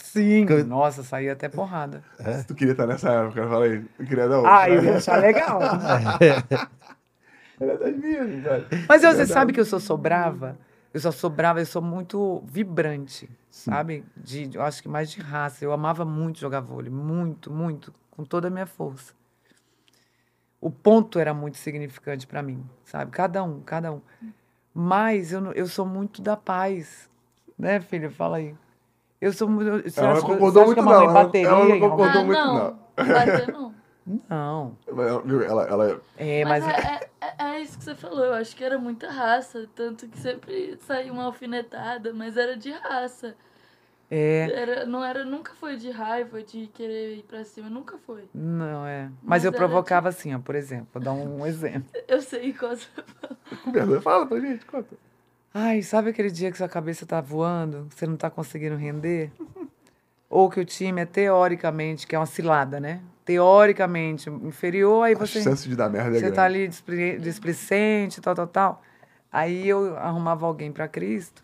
Sim. Que- Nossa, saía até porrada. É? Se tu queria estar nessa época, fala aí. Eu queria dar Ah, eu ia achar legal. Era das minhas, velho. Mas eu- você sabe que eu sou sou brava? Eu só sou brava, eu sou muito vibrante, sabe? De, eu acho que mais de raça. Eu amava muito jogar vôlei. Muito, muito. Com toda a minha força. o ponto era muito significante para mim, sabe? Cada um, cada um. Mas eu, não- eu sou muito da paz, né, filho? Fala aí. Eu sou muito. Você Ela acha concordou muito, não. Ela- bateria ela não concordou ah, muito, não. Não. Não. Ela, ela, É, Mas, mas. é, é- é isso que você falou, eu acho que era muita raça, tanto que sempre saía uma alfinetada, mas era de raça. É. Era, não era, nunca foi de raiva, de querer ir pra cima, nunca foi. Não, é. Mas, Mas eu provocava assim, ó, por exemplo. Vou dar um exemplo. Eu sei qual você com vergonha. Fala pra gente, conta. Ai, sabe aquele dia que sua cabeça tá voando, que você não tá conseguindo render? Ou que o time é teoricamente, que é uma cilada, né? Teoricamente inferior, aí A você, chance de dar merda é você grande. tá ali displi- displicente, tal, tal, tal. Aí eu arrumava alguém para Cristo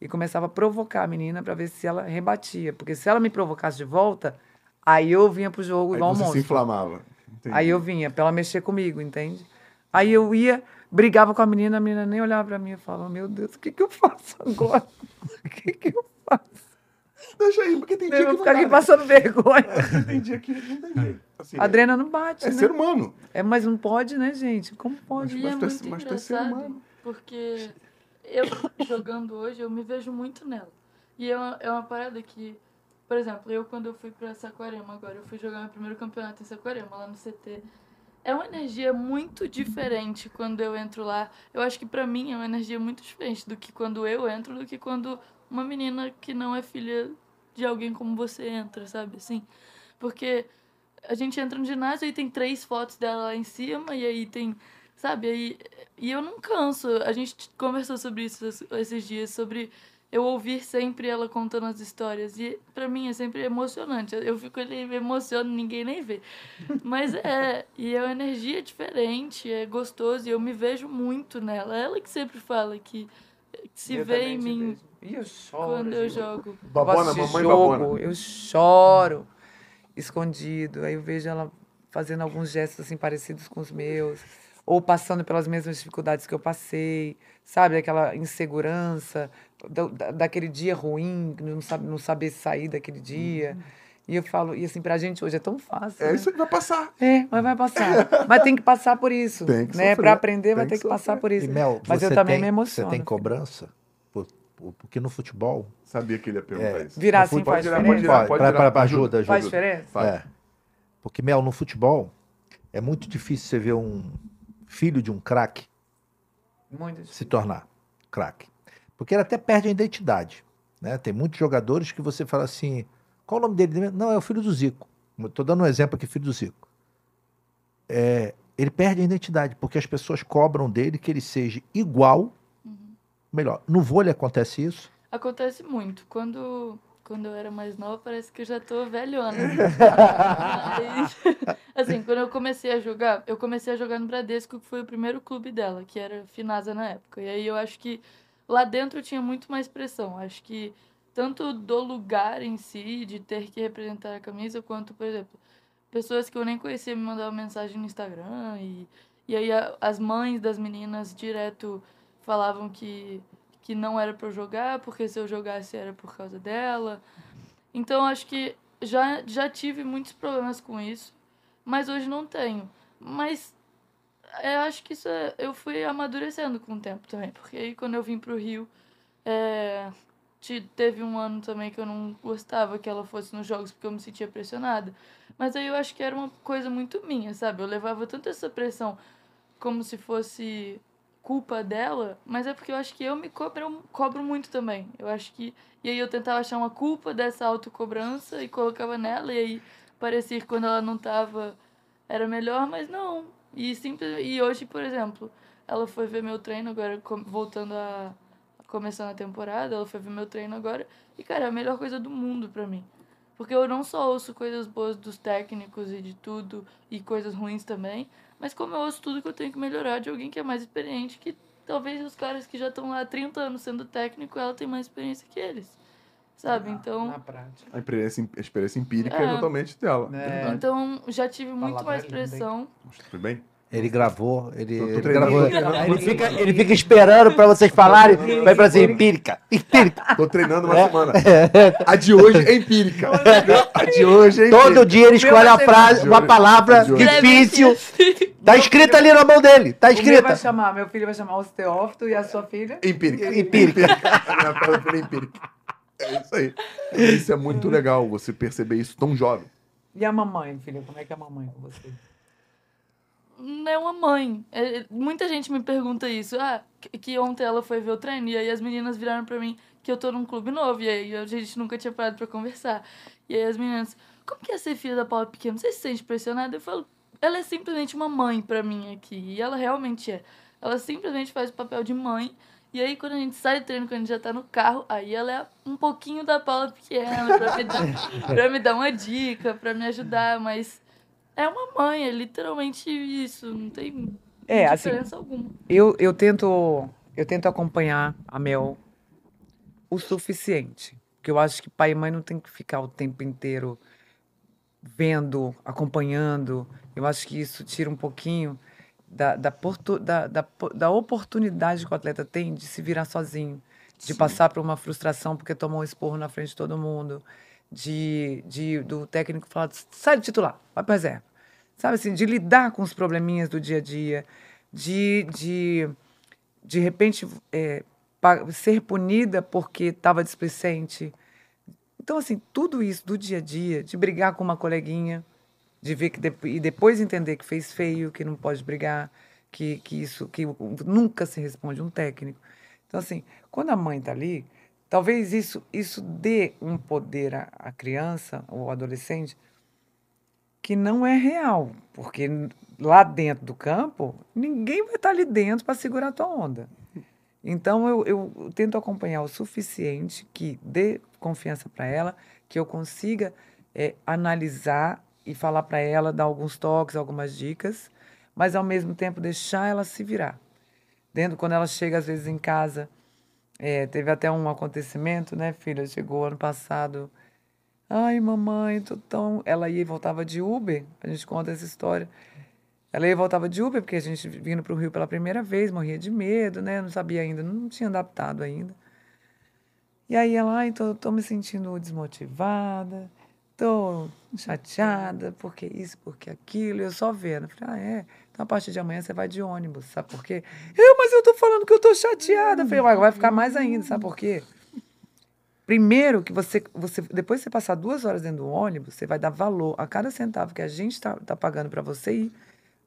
e começava a provocar a menina para ver se ela rebatia. Porque se ela me provocasse de volta, aí eu vinha pro jogo Aí igual um você se monstro. inflamava. Entendi. Aí eu vinha pra ela mexer comigo, entende? Aí eu ia, brigava com a menina, a menina nem olhava pra mim e falava, meu Deus, o que que eu faço agora? O que que eu faço? Deixa aí, porque tem dia Eu que vou não ficar aqui né? passando vergonha. Tem dia que não tem jeito. Assim, A Adriana não bate, é né? ser humano. É, mas não pode, né, gente? Como pode? Mas é é- mas tu é ser engraçado, humano. porque eu jogando hoje, eu me vejo muito nela. E é uma, é uma parada que, por exemplo, eu quando eu fui pra Saquarema agora, eu fui jogar meu primeiro campeonato em Saquarema, lá no CT. É uma energia muito diferente quando eu entro lá. Eu acho que pra mim é uma energia muito diferente do que quando eu entro, do que quando uma menina que não é filha de alguém como você entra, sabe? Assim, porque a gente entra no ginásio e tem três fotos dela lá em cima e aí tem, sabe? Aí, e eu não canso. A gente conversou sobre isso es- esses dias, sobre eu ouvir sempre ela contando as histórias. E pra mim é sempre emocionante. Eu fico ali, me emociono, ninguém nem vê. Mas é, e é uma energia diferente, é gostoso e eu me vejo muito nela. Ela que sempre fala que se Eu vê em mim vejo. Ih, eu choro. quando eu jogo. Babona, eu mamãe jogo, babona. Eu choro escondido. Aí eu vejo ela fazendo alguns gestos assim parecidos com os meus, ou passando pelas mesmas dificuldades que eu passei, sabe? Aquela insegurança, do- da, daquele dia ruim, não, sabe, não saber sair daquele dia. E eu falo, e assim, pra gente hoje é tão fácil. É né? isso que vai passar. É, mas vai passar. mas tem que passar por isso. Tem que né? sofrer, Pra aprender, vai tem ter que que passar por isso. E Mel, Mas eu você também tem, me emociono. Você tem cobrança? Por- por- porque no futebol. Sabia que ele ia perguntar É. isso. Virar assim faz virar, diferença? pode virar, pode Pra- virar. pra- ajuda, ajuda. Faz diferença? É. Porque, Mel, no futebol, é muito difícil você ver um filho de um craque se tornar craque. Porque ele até perde a identidade. Né? Tem muitos jogadores que você fala assim: qual o nome dele? Não, é o filho do Zico. Estou dando um exemplo aqui, filho do Zico. É, ele perde a identidade, porque as pessoas cobram dele que ele seja igual, melhor. No vôlei acontece isso. Acontece muito. Quando, quando eu era mais nova, parece que eu já tô velhona. Mas, assim, quando eu comecei a jogar, eu comecei a jogar no Bradesco, que foi o primeiro clube dela, que era Finasa na época. E aí eu acho que lá dentro tinha muito mais pressão. Acho que tanto do lugar em si, de ter que representar a camisa, quanto, por exemplo, pessoas que eu nem conhecia me mandavam mensagem no Instagram. E, e aí a- as mães das meninas direto falavam que que não era pra eu jogar, porque se eu jogasse era por causa dela. Então acho que já, já tive muitos problemas com isso, mas hoje não tenho. Mas eu acho que isso é- eu fui amadurecendo com o tempo também, porque aí quando eu vim pro Rio, é, te- teve um ano também que eu não gostava que ela fosse nos jogos porque eu me sentia pressionada. Mas aí eu acho que era uma coisa muito minha, sabe? Eu levava tanto essa pressão como se fosse culpa dela, mas é porque eu acho que eu me cobro, cobro muito também. Eu acho que. E aí eu tentava achar uma culpa dessa autocobrança e colocava nela, e aí parecia que quando ela não tava era melhor, mas não. E, simples, e hoje, por exemplo, ela foi ver meu treino agora, voltando a. começando a temporada, ela foi ver meu treino agora, e cara, é a melhor coisa do mundo pra mim. Porque eu não só ouço coisas boas dos técnicos e de tudo, e coisas ruins também, mas como eu ouço tudo que eu tenho que melhorar de alguém que é mais experiente, que talvez os caras que já estão lá há 30 anos sendo técnico, ela tem mais experiência que eles. Sabe? Então, Na prática. A experiência, a experiência empírica é, É. totalmente dela. É. Então já tive muito Palavra mais pressão. Foi bem? Ele gravou, ele, ele gravou. ele, fica, ele fica esperando pra vocês falarem, vai pra assim, empírica, empírica. Tô treinando uma semana. A de hoje é empírica. A de hoje é empírica. Todo dia ele escolhe a frase, uma palavra difícil. Tá escrito ali na mão dele, tá O meu vai escrita. chamar, meu filho vai chamar osteófito e a sua filha? Empírica. Empírica. Empírica. É isso aí. Isso é muito legal, você perceber isso tão jovem. E a mamãe, filha? Como é que é a mamãe com você? Não é uma mãe. É, é, muita gente me pergunta isso. Ah, que, que ontem ela foi ver o treino e aí as meninas viraram pra mim que eu tô num clube novo e aí a gente nunca tinha parado pra conversar. E aí as meninas, como que é ser filha da Paula Pequeno? Você se sente pressionada? Eu falo, ela é simplesmente uma mãe pra mim aqui. E ela realmente é. Ela simplesmente faz o papel de mãe. E aí, quando a gente sai do treino, quando a gente já tá no carro, aí ela é um pouquinho da Paula Pequena pra me dar, pra me dar uma dica, pra me ajudar, mas é uma mãe, é literalmente isso, não tem É, assim, diferença alguma. eu, eu tento eu tento acompanhar a Mel o suficiente. Porque eu acho que pai e mãe não tem que ficar o tempo inteiro vendo, acompanhando. Eu acho que isso tira um pouquinho da, da, portu- da, da, da oportunidade que o atleta tem de se virar sozinho, de passar por uma frustração porque tomou um esporro na frente de todo mundo, de, de do técnico falar, sai do titular, vai para reserva. Sabe assim, de lidar com os probleminhas do dia a dia, de, de, de repente, é, ser punida porque estava displicente. Então, assim, tudo isso do dia a dia, de brigar com uma coleguinha, de ver que depo- e depois entender que fez feio, que não pode brigar, que, que isso que nunca se responde um técnico. Então assim, quando a mãe está ali, talvez isso isso dê um poder à, à criança ou adolescente que não é real, porque lá dentro do campo ninguém vai estar ali dentro para segurar a tua onda. Então eu, eu tento acompanhar o suficiente que dê confiança para ela, que eu consiga é, analisar e falar para ela, dar alguns toques, algumas dicas, mas ao mesmo tempo deixar ela se virar. Dentro, quando ela chega às vezes em casa, é, teve até um acontecimento, né, filha? Chegou ano passado. Ai, mamãe, tô tão. Ela ia e voltava de Uber, a gente conta essa história. Ela ia e voltava de Uber, porque a gente vindo para o Rio pela primeira vez, morria de medo, né? Não sabia ainda, não tinha adaptado ainda. E aí ela, ai, tô, tô me sentindo desmotivada, tô chateada, porque isso, porque aquilo, eu só vendo. Eu falei, ah, é? Então a partir de amanhã você vai de ônibus, sabe por quê? Eu, mas eu tô falando que eu tô chateada. Eu falei, "Uai, vai ficar mais ainda, sabe por quê? Primeiro que você, você depois você passar duas horas dentro do ônibus, você vai dar valor a cada centavo que a gente está tá pagando para você ir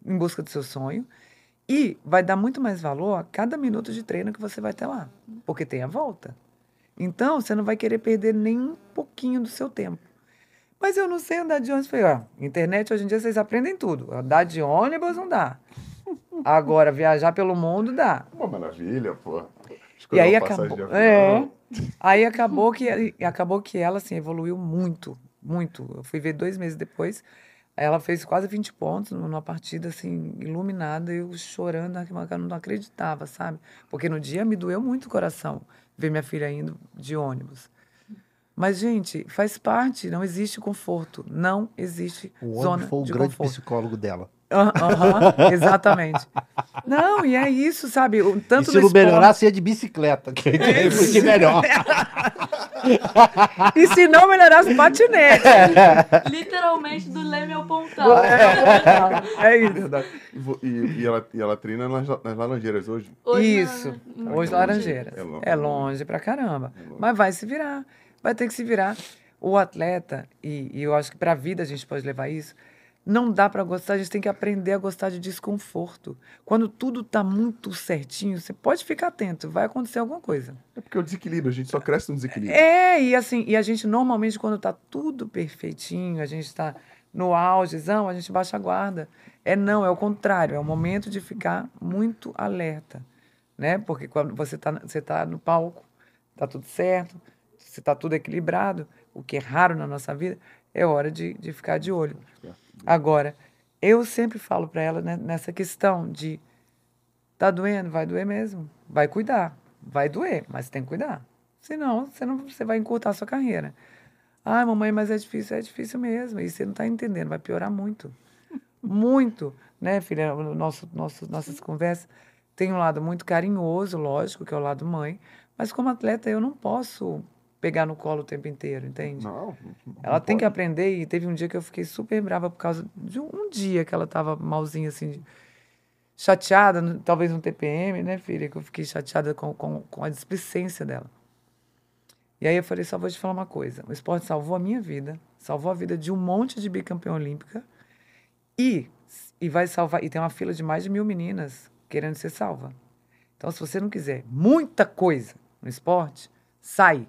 em busca do seu sonho. E vai dar muito mais valor a cada minuto de treino que você vai ter lá, porque tem a volta. Então, você não vai querer perder nem um pouquinho do seu tempo. Mas eu não sei andar de ônibus. Falei, ó, internet hoje em dia vocês aprendem tudo. Andar de ônibus não dá. Agora, viajar pelo mundo dá. Uma maravilha, pô. E aí acabou. É. Aí acabou que, acabou que ela assim, evoluiu muito, muito. Eu fui ver dois meses depois. Ela fez quase 20 pontos numa partida assim, iluminada, eu chorando, eu não acreditava, sabe? Porque no dia me doeu muito o coração ver minha filha indo de ônibus. Mas, gente, faz parte, não existe conforto. Não existe O zona foi o de grande conforto. psicólogo dela. Ah, aham, exatamente. Não, e é isso, sabe? O, tanto e se não esporte- melhorar, seja de bicicleta, que aí foi melhor. E se não melhorasse patinete. Literalmente do leme ao pontal. É isso. Verdade. E, vo- e- e ela, e ela treina nas, nas Laranjeiras hoje? Hoje, Isso. na- Hoje É Laranjeiras. longe. É longe pra caramba. É longe. Mas vai se virar. Vai ter que se virar. O atleta, e, e eu acho que para a vida a gente pode levar isso, não dá para gostar, a gente tem que aprender a gostar de desconforto. Quando tudo tá muito certinho, você pode ficar atento, vai acontecer alguma coisa. É porque é o desequilíbrio, a gente só cresce no desequilíbrio. É, e assim, e a gente normalmente, quando tá tudo perfeitinho, a gente está no augezão, a gente baixa a guarda. É não, é o contrário, é o momento de ficar muito alerta, né? Porque quando você tá, você tá no palco, tá tudo certo, se tá tudo equilibrado, o que é raro na nossa vida, é hora de, de ficar de olho. Agora, eu sempre falo para ela né, nessa questão de tá doendo, vai doer mesmo, vai cuidar, vai doer, mas tem que cuidar. Senão, você não, você vai encurtar a sua carreira. Ai, mamãe, mas é difícil, é difícil mesmo. E você não está entendendo, vai piorar muito. muito, né, filha? O Nosso, nosso, nossas conversas tem um lado muito carinhoso, lógico, que é o lado mãe, mas como atleta eu não posso pegar no colo o tempo inteiro, entende? Não. Ela tem que aprender e teve um dia que eu fiquei super brava por causa de um, dia que ela tava malzinha, assim, chateada, talvez no TPM, né, filha? Que eu fiquei chateada com, com, com a displicência dela. E aí eu falei, só vou te falar uma coisa. O esporte salvou a minha vida, salvou a vida de um monte de bicampeão olímpica e, e vai salvar. E tem uma fila de mais de mil meninas querendo ser salva. Então, se você não quiser muita coisa no esporte, sai.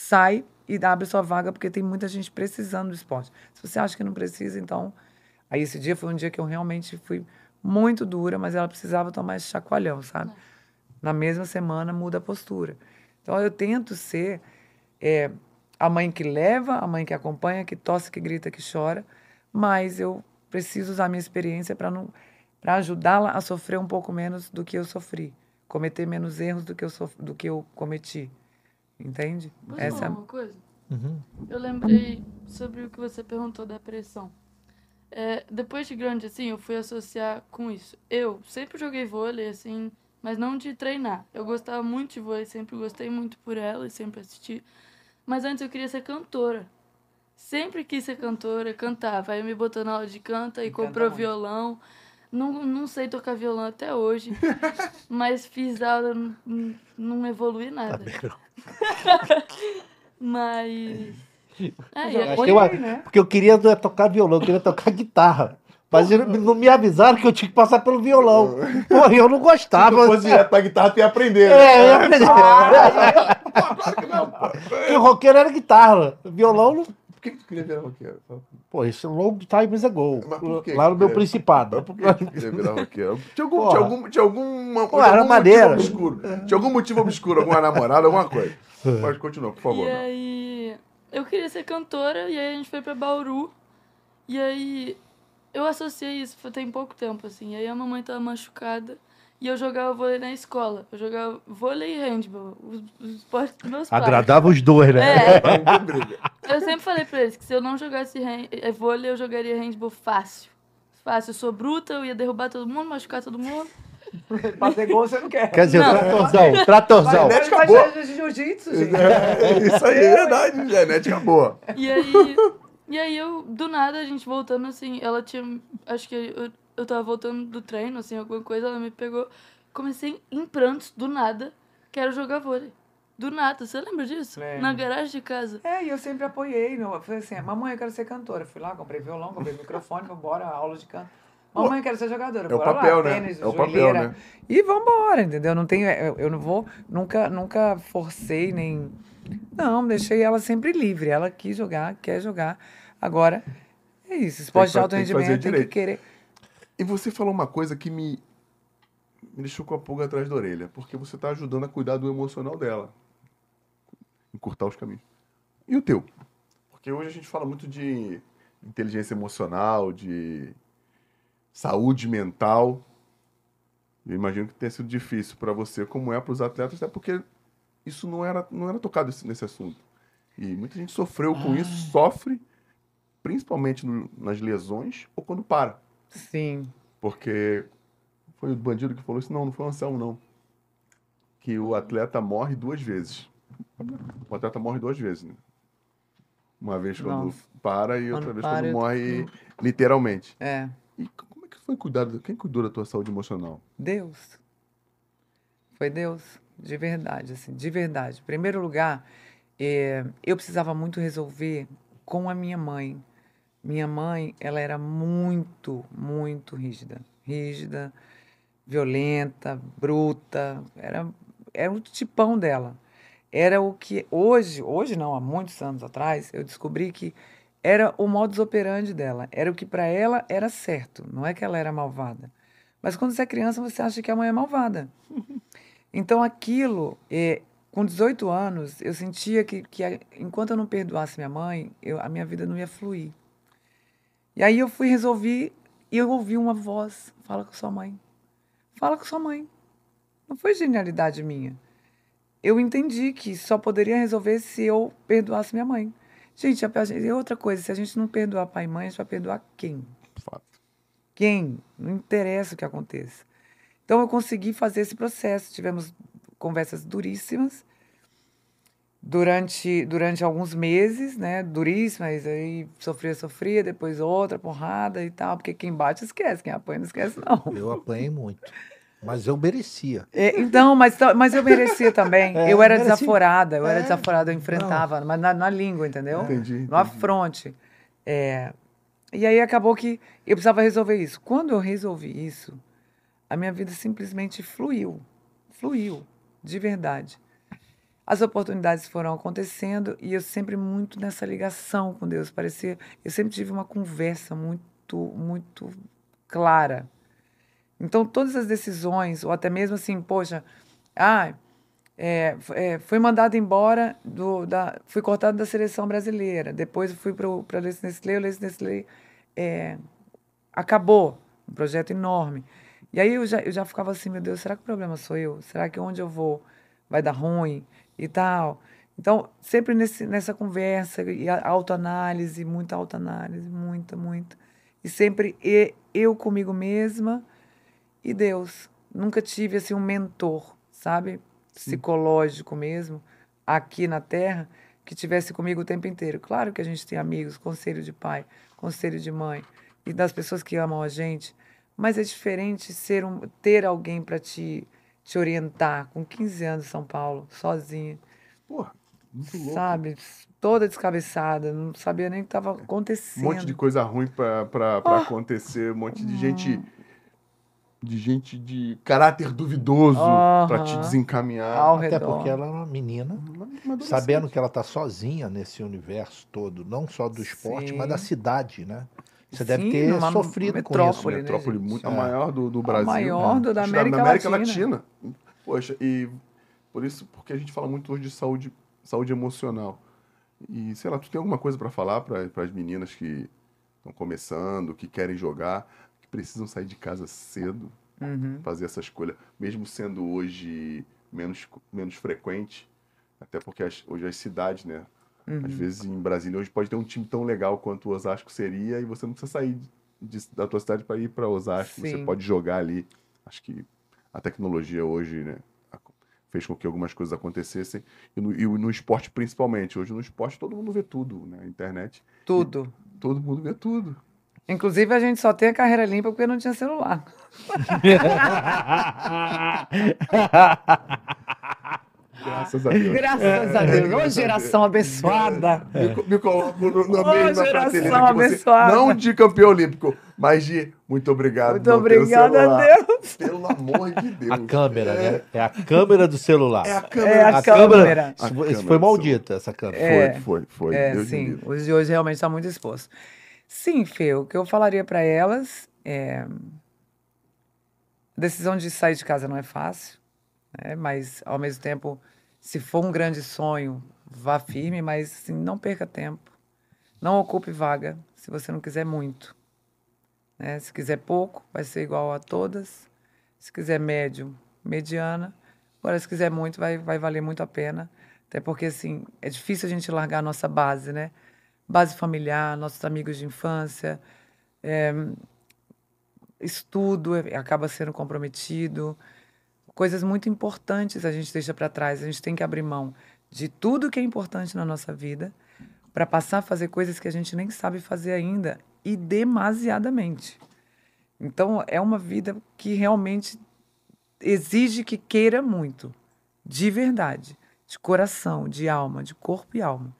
Sai e abre sua vaga, porque tem muita gente precisando do esporte. Se você acha que não precisa, então. Aí esse dia foi um dia que eu realmente fui muito dura, mas ela precisava tomar esse chacoalhão, sabe? Na mesma semana muda a postura. Então eu tento ser é, a mãe que leva, a mãe que acompanha, que tosse, que grita, que chora, mas eu preciso usar a minha experiência para não para ajudá-la a sofrer um pouco menos do que eu sofri, cometer menos erros do que eu sof- do que eu cometi. Entende? Posso Essa falar uma coisa? Uhum. Eu lembrei sobre o que você perguntou da pressão. É, depois de grande, assim, eu fui associar com isso. Eu sempre joguei vôlei, assim, mas não de treinar. Eu gostava muito de vôlei, sempre gostei muito por ela e sempre assisti. Mas antes eu queria ser cantora. Sempre quis ser cantora, cantava. Aí me botou na aula de canta e E canta comprou muito. violão. Não, não sei tocar violão até hoje, mas fiz aula, não, não- não evolui nada. Mas. É, e Eu é- né? Porque eu queria é tocar violão, eu queria tocar guitarra. Mas não me avisaram que eu tinha que passar pelo violão. Porra, eu não Se gostava. tu fosse direto pra guitarra, tu ia aprender. né? É, eu ia aprender. Pô, claro que não, pô. Porque o roqueiro era guitarra. Violão, não... Por que que tu queria virar roqueiro? pô, isso é long times ago. Mas que Lá no meu principado. Mas por que tu queria virar roqueiro? Tinha algum, Porra. tinha algum, tinha alguma, Pô, tinha era algum motivo obscuro. Tinha algum motivo obscuro, alguma namorada, alguma coisa. Pode continuar, por favor. E Mel. aí, eu queria ser cantora, e aí a gente foi pra Bauru. E aí, eu associei isso foi- tem pouco tempo, assim. Aí a mamãe tava machucada, e eu jogava vôlei na escola. Eu jogava vôlei e handball, os, os esportes dos meus pais. Agradava os dois, né? É, Não. Eu sempre falei pra eles que se eu não jogasse eh, vôlei, eu jogaria handball fácil. Fácil, eu sou bruta, eu ia derrubar todo mundo, machucar todo mundo. Fazer gol você não quer. Quer dizer, Não. tratorzão, tratorzão. Né? Vai acabou. fazer jiu-jitsu, gente. É, isso aí é verdade, genética boa. E aí, e aí eu, do nada, a gente voltando assim, ela tinha. Acho que eu, eu tava voltando do treino, assim, alguma coisa, ela me pegou. Comecei em prantos, do nada, quero jogar vôlei. Do nada, você lembra disso? Lembro. Na garagem de casa. É, e eu sempre apoiei. Meu, eu falei assim, mamãe, eu quero ser cantora. Fui lá, comprei violão, comprei microfone, bora, aula de canto. Mamãe, eu quero ser jogadora. É o bora papel, lá, né? tênis, É o papel, joelheira. né? E vambora, entendeu? Não tenho, eu, eu não vou, nunca, nunca forcei nem... Não, deixei ela sempre livre. Ela quis jogar, quer jogar. Agora, é isso. Esporte de alto rendimento, tem que querer... E você falou uma coisa que me, me deixou com a pulga atrás da orelha, porque você está ajudando a cuidar do emocional dela, encurtar os caminhos. E o teu? Porque hoje a gente fala muito de inteligência emocional, de saúde mental. Eu imagino que tenha sido difícil para você, como é para os atletas, até porque isso não era, não era tocado esse- nesse assunto. E muita gente sofreu com isso, sofre, principalmente no- nas lesões ou quando para. Sim. Porque foi o bandido que falou isso. Não, não foi o Anselmo, não. Que o atleta morre duas vezes. O atleta morre duas vezes, né? Uma vez quando Nossa. para e Quando outra vez para quando morre literalmente. É. E como é que foi cuidado? Quem cuidou da tua saúde emocional? Deus. Foi Deus, de verdade, assim, de verdade. Em primeiro lugar, eh, eu precisava muito resolver com a minha mãe. Minha mãe, ela era muito, muito rígida. Rígida, violenta, bruta. Era, era o tipão dela. Era o que hoje, hoje não, há muitos anos atrás, eu descobri que era o modus operandi dela. Era o que para ela era certo. Não é que ela era malvada. Mas quando você é criança, você acha que a mãe é malvada. Então aquilo, eh, com 18 anos, eu sentia que, que enquanto eu não perdoasse minha mãe, eu, a minha vida não ia fluir. E aí eu fui resolvi e eu ouvi uma voz, fala com sua mãe. Fala com sua mãe. Não foi genialidade minha. Eu entendi que só poderia resolver se eu perdoasse minha mãe. Gente, a- e outra coisa, se a gente não perdoar pai e mãe, a gente vai perdoar quem? Fato. quem, não interessa o que aconteça. Então eu consegui fazer esse processo. Tivemos conversas duríssimas durante, durante alguns meses, né? Duríssimas, aí sofria, sofria, depois outra porrada e tal, porque quem bate esquece, quem apanha não esquece, não. Eu apanhei muito. Mas eu merecia. É, então, mas, mas eu merecia também. É, eu era desaforada, eu era É, desaforada, eu enfrentava, mas na, na língua, entendeu? Entendi, No entendi. afronte. É, e aí acabou que eu precisava resolver isso. Quando eu resolvi isso, a minha vida simplesmente fluiu. Fluiu, de verdade. As oportunidades foram acontecendo e eu sempre muito nessa ligação com Deus. Parecia, eu sempre tive uma conversa muito, muito clara. Então, todas as decisões, ou até mesmo assim, poxa, ah, é, é, fui mandado embora, do, da, fui cortado da seleção brasileira. Depois fui para o Leite Nestlé, o Leite Nestlé é, acabou. Um projeto enorme. E aí eu já, eu já ficava assim, meu Deus, será que o problema sou eu? Será que onde eu vou vai dar ruim e tal? Então, sempre nesse, nessa conversa e autoanálise, muita autoanálise, muita, muita. E sempre eu comigo mesma e Deus. Nunca tive assim um mentor, sabe? Psicológico mesmo, aqui na Terra, que tivesse comigo o tempo inteiro. Claro que a gente tem amigos, conselho de pai, conselho de mãe e das pessoas que amam a gente, mas é diferente ser um, ter alguém para te te orientar com 15 anos em São Paulo, sozinha, Porra, muito louco. sabe? Toda descabeçada, não sabia nem o que estava Um acontecendo. monte de coisa ruim pra, pra acontecer, um monte de gente. De gente de caráter duvidoso pra te Aham. desencaminhar. Ao Até redor. porque ela é uma menina, Uma- sabendo que ela tá sozinha nesse universo todo, não só do esporte, Sim. mas da cidade, né? Você deve Sim, ter numa sofrido com isso. metrópole, Né? Metrópole muito, a É. maior do, do Brasil. maior né? do- da América América Latina. Latina. Poxa, e por isso, porque a gente fala muito hoje de saúde, saúde emocional. E, sei lá, tu tem alguma coisa pra falar para as meninas que estão começando, que querem jogar, que precisam sair de casa cedo, Uhum. fazer essa escolha, mesmo sendo hoje menos, menos frequente, até porque as- hoje as cidades, né? Uhum. Às vezes em Brasília hoje pode ter um time tão legal quanto o Osasco seria e você não precisa sair de- da tua cidade para ir para Osasco. Você Sim. pode jogar ali. Acho que a tecnologia hoje, né, fez com que algumas coisas acontecessem e no, e no esporte principalmente. Hoje no esporte todo mundo vê tudo, né? Internet, Tudo. todo mundo vê tudo. Inclusive, a gente só tem a carreira limpa porque não tinha celular. Graças a Deus. Graças a Deus. Ô, a geração abençoada. Me, co- me coloco no- na Ô, mesma geração prateleira abençoada. Não de campeão olímpico, mas de muito obrigado. Muito não ter o obrigada a. Deus. Pelo amor de Deus. A câmera, né? É a câmera do celular. É a É câmera. a câmera. Isso A foi- câmera isso foi maldita, essa câmera. É. Foi, foi, foi. É, Deus me sim. Os de hoje realmente estão muito expostos. Sim, Fê, o que eu falaria para elas é. A decisão de sair de casa não é fácil, né? mas, ao mesmo tempo, se for um grande sonho, vá firme, mas assim, não perca tempo. Não ocupe vaga se você não quiser muito. né? Se quiser pouco, vai ser igual a todas. Se quiser médio, mediana. Agora, se quiser muito, vai, vai valer muito a pena. Até porque, assim, é difícil a gente largar a nossa base, né? Base familiar, nossos amigos de infância, é, estudo é- acaba sendo comprometido. Coisas muito importantes a gente deixa para trás. A gente tem que abrir mão de tudo que é importante na nossa vida para passar a fazer coisas que a gente nem sabe fazer ainda e demasiadamente. Então, é uma vida que realmente exige que queira muito, de verdade, de coração, de alma, de corpo e alma.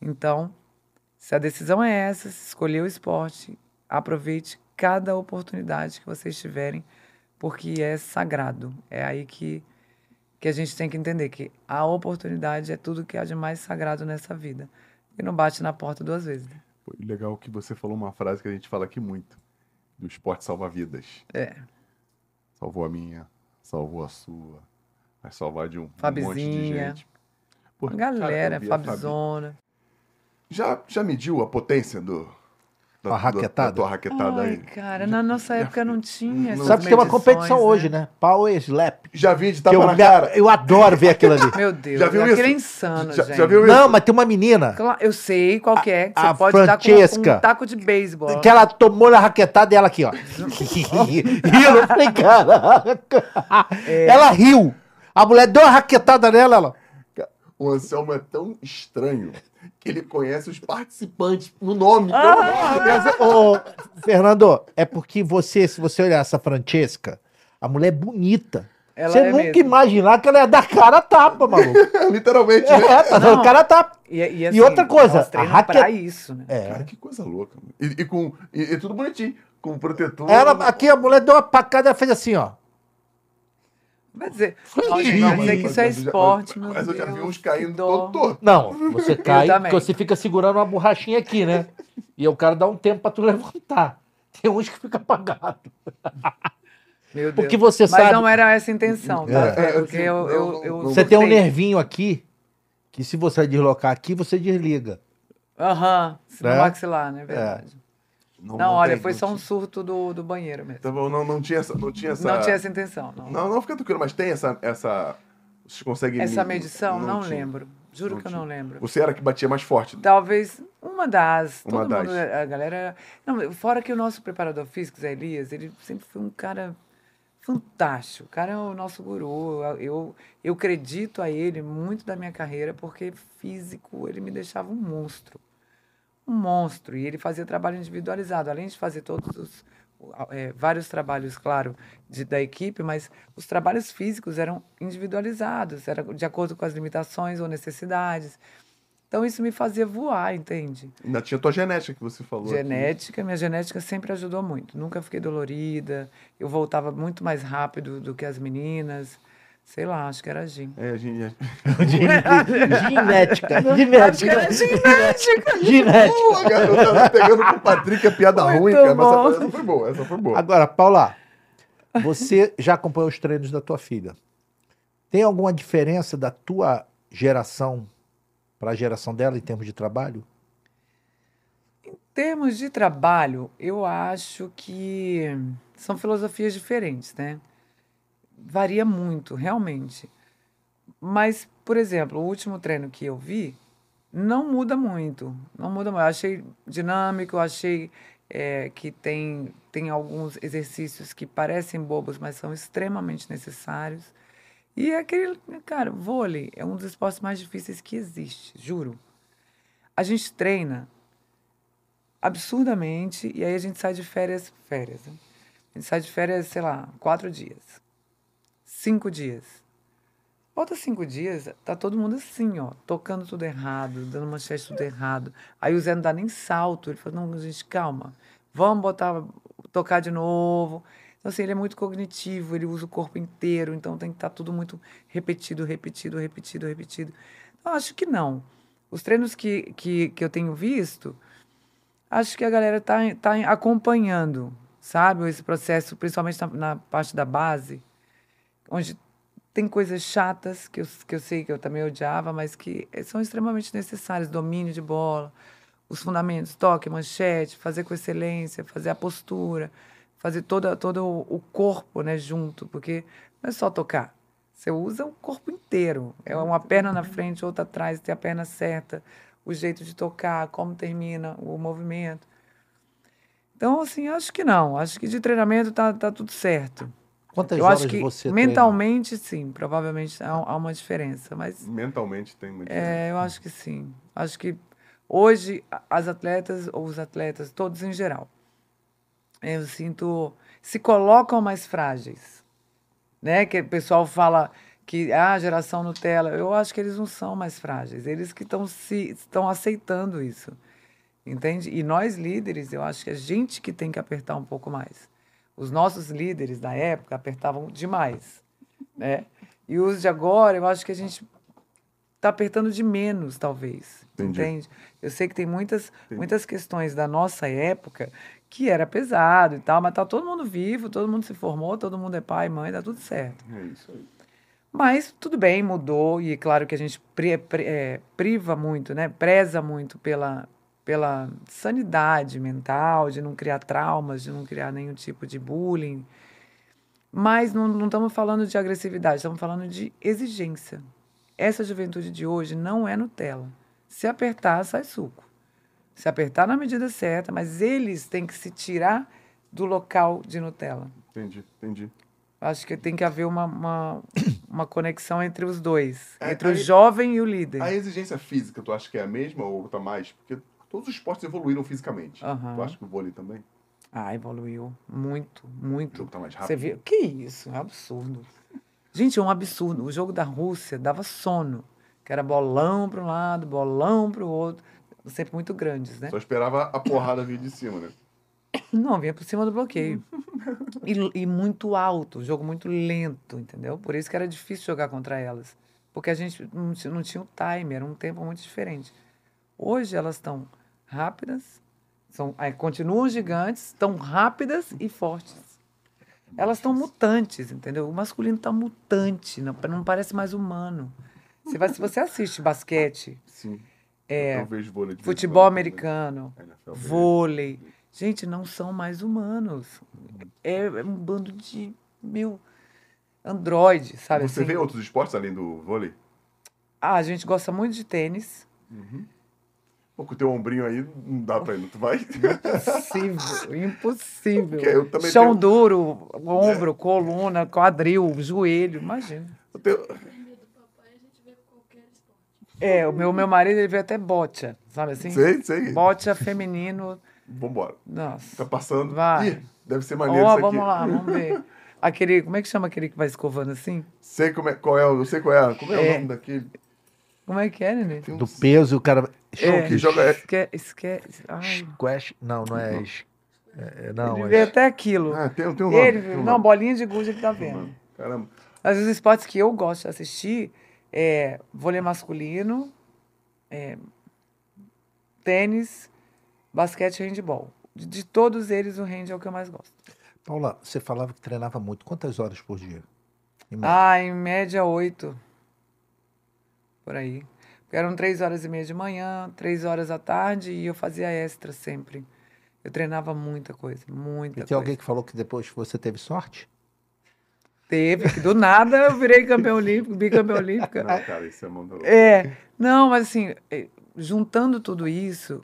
Então, se a decisão é essa, se escolher o esporte, aproveite cada oportunidade que vocês tiverem, porque é sagrado. É aí que, que a gente tem que entender que a oportunidade é tudo que há de mais sagrado nessa vida. E não bate na porta duas vezes. né? Foi legal que você falou uma frase que a gente fala aqui muito. Do esporte salva vidas. É. Salvou a minha, salvou a sua. Vai salvar de um, um monte de gente. Pô, cara, galera, eu vi a Fabi- Fabizona. Já, já mediu a potência do, da, Uma raquetada? da tua raquetada Ai, aí. cara, na nossa época não tinha. essas Sabe que tem uma competição hoje, né? Power Slap. Já vi de tapa eu, na cara. eu adoro ver aquilo ali. Meu Deus, Já viu aquilo isso? é insano, Já- gente. já viu Não, mas tem uma menina Eu sei qual que é. que A- Você a pode dar com Francesca. um taco de beisebol. que ela tomou na raquetada e ela aqui, ó. riu, eu falei, caraca. É. Ela riu. A mulher deu uma raquetada nela, ela. O Anselmo é tão estranho que ele conhece os participantes no nome. Ah, ô, Fernando, é porque você, se você olhar essa Francesca, a mulher é bonita. Ela você é nunca mesmo. imaginar que ela ia dar cara a tapa, maluco. Literalmente, né? É, tá dando cara a tapa. E, e, E outra coisa, a treinam raque- pra isso, né? É. Cara, que coisa louca. E, e com, e, e tudo bonitinho. Com protetor. Ela, aqui a mulher deu uma pacada e fez assim, ó. Vai dizer, não, dizer que isso é esporte, mas, meu mas eu já vi uns caindo todo torto. Não, você cai porque você fica segurando uma borrachinha aqui, né? E o cara dá um tempo pra tu levantar. Tem uns que fica apagado. Meu Deus. Porque você Mas sabe- não era essa a intenção, tá? É, é, porque assim, eu, eu, eu. Você tem um nervinho aqui que se você deslocar aqui, você desliga. Aham, É? no maxilar, né? Verdade. Não, Não, olha, tem, foi não só um surto do, do banheiro mesmo. Bom, não, não tinha essa. Não tinha essa. Não tinha essa intenção, não. Não, não, fica tranquilo, mas tem essa. essa vocês conseguem. Essa me- medição, não, tinha. lembro. Juro Não que eu tinha. não lembro. Você era que batia mais forte. Talvez uma das. Uma todo das. mundo, a galera. Não, fora que o nosso preparador físico, Zé Elias, ele sempre foi um cara fantástico. O cara é o nosso guru. Eu, eu acredito a ele muito da minha carreira, porque físico ele me deixava um monstro. Um monstro. E ele fazia trabalho individualizado, além de fazer todos os. é, vários trabalhos, claro, de- da equipe, mas os trabalhos físicos eram individualizados, era de acordo com as limitações ou necessidades. Então isso me fazia voar, entende? Ainda tinha tua genética que você falou. aqui. Genética, minha genética sempre ajudou muito. Nunca fiquei dolorida. Eu voltava muito mais rápido do que as meninas. Sei lá, acho que era gin. É, a gente. Genética. Acho que Genética. era genética. Genética. Pô, a garota tá pegando com o Patrick a piada Muito ruim, cara. Mas bom. essa, essa foi boa, essa foi boa. Agora, Paula, você já acompanhou os treinos da tua filha. Tem alguma diferença da tua geração para a geração dela em termos de trabalho? Em termos de trabalho, eu acho que são filosofias diferentes, né? Varia muito, realmente. Mas, por exemplo, o último treino que eu vi não muda muito. Não muda muito. Eu achei dinâmico, eu achei é, que tem, tem alguns exercícios que parecem bobos, mas são extremamente necessários. E é aquele, cara, vôlei é um dos esportes mais difíceis que existe, juro. A gente treina absurdamente e aí a gente sai de férias, férias. Né? A gente sai de férias, sei lá, quatro dias, cinco dias. Volta cinco dias, tá todo mundo assim, ó, tocando tudo errado, dando manchete tudo errado. Aí o Zé não dá nem salto, ele fala, não, gente, calma, vamos botar, tocar de novo. Então, assim, ele é muito cognitivo, ele usa o corpo inteiro, então tem que estar tudo muito repetido, repetido, repetido, repetido. Eu acho que não. Os treinos que, que, que eu tenho visto, acho que a galera está tá acompanhando, sabe? Esse processo, principalmente na, na parte da base, onde tem coisas chatas que eu, que eu sei que eu também odiava, mas que são extremamente necessárias. Domínio de bola, os fundamentos, toque, manchete, fazer com excelência, fazer a postura, fazer toda, todo o corpo né, junto, porque não é só tocar. Você usa o corpo inteiro. É uma perna na frente, outra atrás, ter a perna certa, o jeito de tocar, como termina o movimento. Então, assim, acho que não. Acho que de treinamento tá, tá tudo certo. Quantas Eu horas acho que você treina? mentalmente, sim, provavelmente há, há uma diferença. Mas Mentalmente tem muito. é, eu acho que sim. Acho que hoje as atletas, ou os atletas, todos em geral, eu sinto, se colocam mais frágeis. Né? Que o pessoal fala que ah, a geração Nutella, eu acho que eles não são mais frágeis, eles que estão se estão aceitando isso. Entende? E nós líderes, eu acho que a gente que tem que apertar um pouco mais. Os nossos líderes da época apertavam demais, né? E os de agora, eu acho que a gente está apertando de menos, talvez. Entendi. Entende? Eu sei que tem muitas, muitas questões da nossa época que era pesado e tal, mas tá todo mundo vivo, todo mundo se formou, todo mundo é pai, mãe, tá tudo certo. É isso aí. Mas tudo bem, mudou, e claro que a gente pri- pri- é, priva muito, né? Preza muito pela, pela sanidade mental, de não criar traumas, de não criar nenhum tipo de bullying. Mas não, não estamos falando de agressividade, estamos falando de exigência. Essa juventude de hoje não é Nutella. Se apertar, sai suco. Se apertar na medida certa, mas eles têm que se tirar do local de Nutella. Entendi, entendi. Acho que tem que haver uma, uma, uma conexão entre os dois, É, entre o aí- jovem e o líder. A exigência física, tu acha que é a mesma ou tá mais? Porque todos os esportes evoluíram fisicamente. Aham. Tu acha que o vôlei também? Ah, evoluiu muito, O muito. jogo tá mais Você rápido? viu? Que isso? É um absurdo. Gente, é um absurdo. O jogo da Rússia dava sono. Que era bolão para um lado, bolão para o outro. Sempre muito grandes, né? Só esperava a porrada vir de cima, né? Não, vinha por cima do bloqueio. E, e muito alto, jogo muito lento, entendeu? Por isso que era difícil jogar contra elas. Porque a gente não, não tinha o time, era um tempo muito diferente. Hoje elas estão rápidas, são, aí, continuam gigantes, estão rápidas e fortes. Elas estão mutantes, entendeu? O masculino está mutante, não, não parece mais humano. Você vai, se você assiste basquete, Sim. É, futebol também. americano, NFL vôlei. Gente, não são mais humanos. É, é um bando de, meu, androide, sabe Você assim? vê outros esportes além do vôlei? Ah, a gente gosta muito de tênis. Pô, com o teu ombrinho aí, não dá pra ir, não tu vai? Impossível, impossível. Chão tenho- duro, ombro, coluna, quadril, joelho, imagina. Eu tenho- É, o meu, meu marido, ele vê até bocha, sabe assim? Sei, sei. Bocha feminino, Vambora. nossa. Tá passando. Vai. Ih, deve ser maneiro Ó, isso aqui. vamos lá, vamos ver. Aquele, como é que chama aquele que vai escovando assim? Sei como é, qual é, o- eu sei qual é. Como é, o É. nome daquele? Como é que é, Nenê? Tem um- Do peso e o cara. É. que joga- é- Esque, esque, ai, Squash. Não, não é. es- é- é- não, ele é. vê até aquilo. Ah, tem, tem um nome. ele, tem um não, nome. bolinha de gude ele tá vendo. Caramba. Mas os esportes que eu gosto de assistir é vôlei masculino, é, tênis, basquete e handball. De, de todos eles, o hand é o que eu mais gosto. Paula, você falava que treinava muito. Quantas horas por dia? Em média? Ah, em média, oito. Por aí. Porque eram três horas e meia de manhã, três horas à tarde e eu fazia extra sempre. Eu treinava muita coisa, muita e tem coisa. alguém que falou que depois você teve sorte? Teve, que do nada eu virei campeão olímpico, bicampeão olímpica. Não, cara, isso é da É, não, mas assim, eh, juntando tudo isso,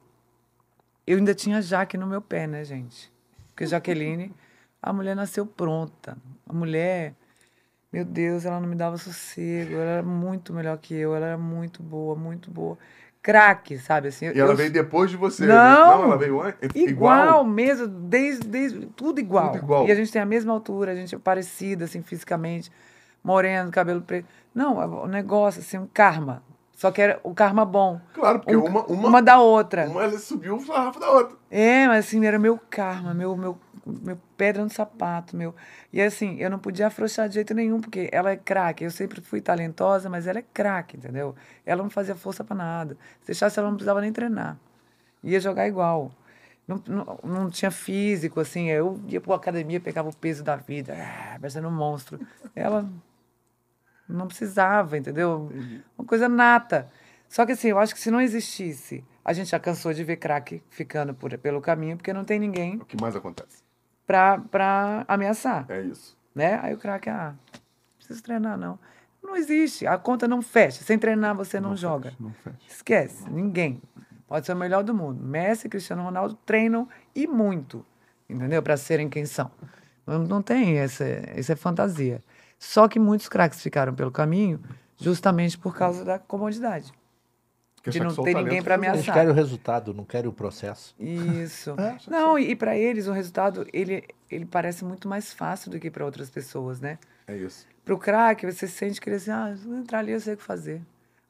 eu ainda tinha Jaque no meu pé, né, gente? Porque Jaqueline, a mulher nasceu pronta. A mulher, meu Deus, ela não me dava sossego, ela era muito melhor que eu, ela era muito boa, muito boa. Craque, sabe assim? E ela eu- veio depois de você. Não! né? Não, ela veio antes. Igual, mesmo, desde, desde tudo igual. Tudo igual. E a gente tem a mesma altura, a gente é parecida, assim, fisicamente, moreno, cabelo preto. Não, é o negócio, assim, um karma. Só que era o karma bom. Claro, porque Um- uma, uma, Uma da outra. uma ela subiu o sarrafo da outra. É, mas assim, era meu karma, meu, meu, meu pedra no sapato, meu. E assim, eu não podia afrouxar de jeito nenhum, porque ela é craque. Eu sempre fui talentosa, mas ela é craque, entendeu? Ela não fazia força pra nada. Se deixasse, ela não precisava nem treinar. Ia jogar igual. Não, não, não tinha físico, assim. Eu ia pra academia, pegava o peso da vida, ah, parecendo um monstro. Ela não precisava, entendeu? Uma coisa nata. Só que assim, eu acho que se não existisse, a gente já cansou de ver craque ficando por, pelo caminho, porque não tem ninguém O que mais acontece? pra, pra ameaçar, É isso. né? Aí o craque, ah, não preciso treinar, não. Não existe, a conta não fecha. Sem treinar, você não, joga. fecha, não fecha. Esquece, ninguém. Pode ser o melhor do mundo. Messi e Cristiano Ronaldo treinam e muito, entendeu? Para serem quem são. Não, não tem, essa, isso é fantasia. Só que muitos craques ficaram pelo caminho justamente por causa da comodidade. Porque De não que ter ninguém pra resolve. Eles ameaçar. querem o resultado, não querem o processo. Isso. É, Não, e, para eles o resultado ele, ele parece muito mais fácil do que para outras pessoas, né? É isso. Para o craque, você sente que ele assim, ah, eu entrar ali eu sei o que fazer.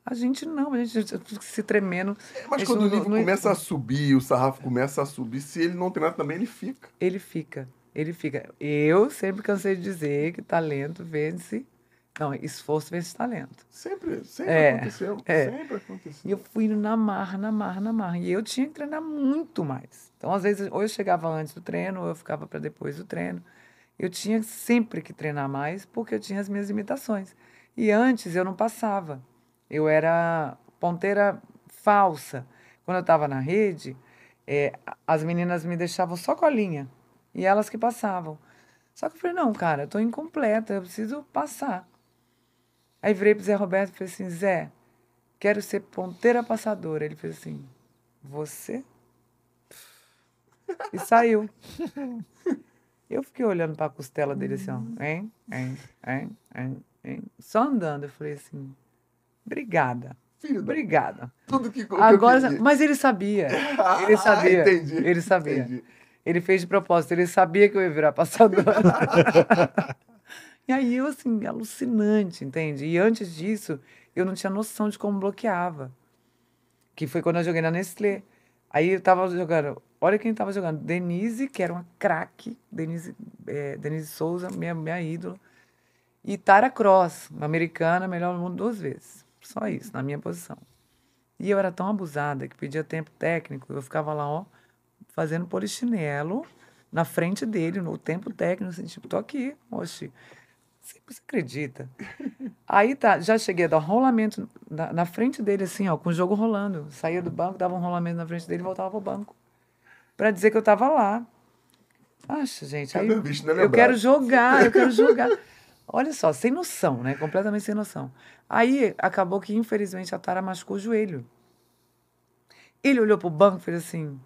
A gente não, a gente fica se tremendo. Mas Isso quando o nível não- começa a subir, o sarrafo começa a subir, se ele não treinar também, ele fica. Ele fica, ele fica. Eu sempre cansei de dizer que talento vence. Não, esforço vence talento. Sempre, sempre É, aconteceu. é. Sempre aconteceu. E eu fui na marra, na marra, na marra. E eu tinha que treinar muito mais. Então, às vezes, ou eu chegava antes do treino, ou eu ficava para depois do treino. Eu tinha sempre que treinar mais, porque eu tinha as minhas limitações. E antes eu não passava. Eu era ponteira falsa. quando eu estava na rede, é, as meninas me deixavam só colinha. E elas que passavam. Só que eu falei, não, cara, eu tô incompleta, eu preciso passar. Aí virei pro Zé Roberto e falei assim, Zé, quero ser ponteira passadora. Ele fez assim, você? E saiu. Eu fiquei olhando para a costela dele assim, ó. Hein, hein, hein, hein, hein. Só andando. Eu falei assim, obrigada. Filho, da- Obrigada. tudo que, Agora, mas ele sabia. Ah, Ele sabia. entendi, Ele sabia. entendi. Ele fez de propósito. Ele sabia que eu ia virar passadora. e aí eu, assim, alucinante, entende? E antes disso, eu não tinha noção de como bloqueava. Que foi quando eu joguei na Nestlé. Aí eu tava jogando. Olha quem tava jogando. Denise, que era uma craque. Denise, é, Denise Souza, minha, minha ídola. E Tara Cross, uma americana, melhor do mundo duas vezes. Só isso, na minha posição. E eu era tão abusada que pedia tempo técnico. Eu ficava lá, ó, fazendo polichinelo na frente dele, no tempo técnico, assim, tipo, tô aqui, oxe. Você, você acredita? Aí tá, já cheguei a dar um rolamento na, na frente dele, assim, ó, com o jogo rolando. Saía do banco, dava um rolamento na frente dele e voltava pro banco. Pra dizer que eu tava lá. Acha, gente, aí é eu lembrado. quero jogar, eu quero jogar. Olha só, sem noção, né? Completamente sem noção. Aí acabou que, infelizmente, a Tara machucou o joelho. Ele olhou pro banco e fez assim: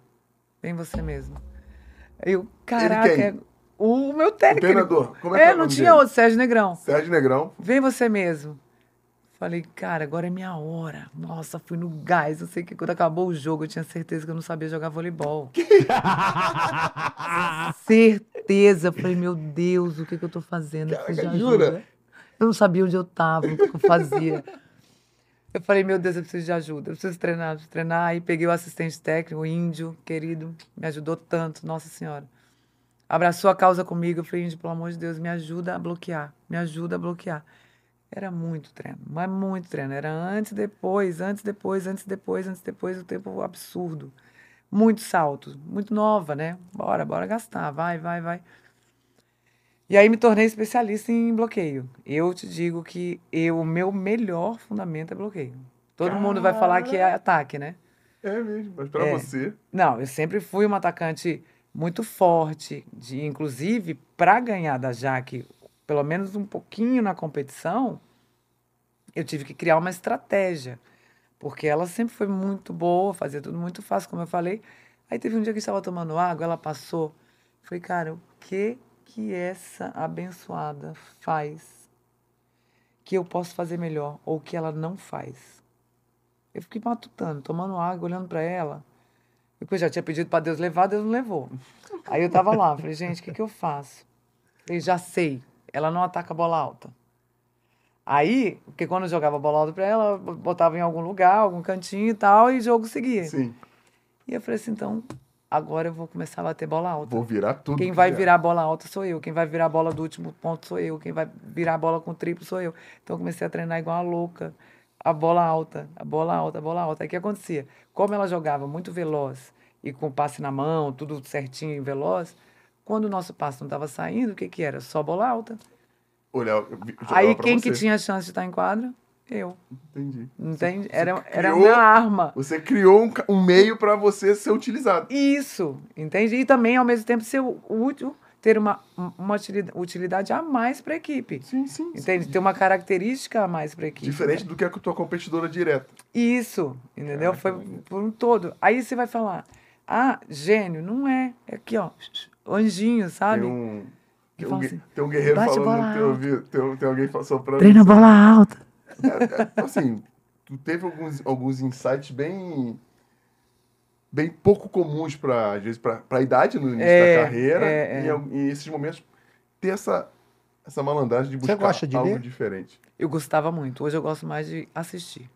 vem você mesmo. Eu, caraca, o meu técnico. treinador, como é que é é o não tinha dele? outro, Sérgio Negrão. Sérgio Negrão. Vem você mesmo. Falei, cara, agora é minha hora. Nossa, fui no gás. Eu sei que quando acabou o jogo, eu tinha certeza que eu não sabia jogar voleibol. certeza. Falei, meu Deus, o que, que eu tô fazendo? Ajuda. jura? Eu não sabia onde eu tava, o que eu fazia. Eu falei, meu Deus, eu preciso de ajuda, eu preciso treinar, preciso treinar. Aí peguei o assistente técnico, o índio, querido, me ajudou tanto, nossa senhora. Abraçou a causa comigo, eu falei, índio, pelo amor de Deus, me ajuda a bloquear, me ajuda a bloquear. Era muito treino, mas muito treino. Era antes, depois, antes, depois, antes, depois, antes, depois, o tempo absurdo. Muito salto, muito nova, né? Bora, bora gastar, vai, vai, vai. E aí me tornei especialista em bloqueio. Eu te digo que eu, o meu melhor fundamento é bloqueio. Todo mundo vai falar que é ataque, né? É mesmo, mas pra É. você. Não, eu sempre fui uma atacante muito forte, de inclusive para ganhar da Jaque, pelo menos um pouquinho na competição, eu tive que criar uma estratégia, porque ela sempre foi muito boa, fazia tudo muito fácil, como eu falei. Aí teve um dia que eu estava tomando água, ela passou, falei, cara, o que que essa abençoada faz que eu posso fazer melhor ou que ela não faz? Eu fiquei matutando, tomando água, olhando para ela. Depois já tinha pedido para Deus levar, Deus não levou. Aí eu tava lá, falei, gente, o que, que eu faço? Falei, já sei, ela não ataca bola alta. Aí, porque quando eu jogava bola alta para ela, botava em algum lugar, algum cantinho e tal, e o jogo seguia. Sim. E eu falei assim, então, agora eu vou começar a bater bola alta. Vou virar tudo. Quem que vai der. virar a bola alta sou eu. Quem vai virar a bola do último ponto sou eu. Quem vai virar a bola com triplo sou eu. Então eu comecei a treinar igual a louca. A bola alta, a bola alta, a bola alta. Aí o que acontecia? Como ela jogava muito veloz e com passe na mão, tudo certinho e veloz, quando o nosso passe não estava saindo, o que, que era? Só bola alta. Olhar, Aí quem que tinha chance de estar em quadra? Eu. Entendi. Entende? Era, era a criou- minha arma. Você criou um, um meio pra você ser utilizado. Isso, entende? E também, ao mesmo tempo, ser útil, ter uma, uma utilidade, a mais para a equipe. Sim, sim. sim. Entende? Ter uma característica a mais para a equipe. Diferente né? do que a tua competidora direta. Isso, entendeu? Foi por um todo. Aí você vai falar, ah, gênio, não é. É aqui, ó, anjinho, sabe? Tem um, tem um, assim, tem um guerreiro falando bola no teu ouvido. Tem, tem alguém soprando. Treina bola alta. É, é, assim, tu teve alguns, alguns insights bem bem pouco comuns para às vezes para a idade no início É, da carreira é, e é. al- e esses momentos ter essa essa malandragem de buscar gosta de algo ler? diferente. Eu gostava muito. Hoje eu gosto mais de assistir.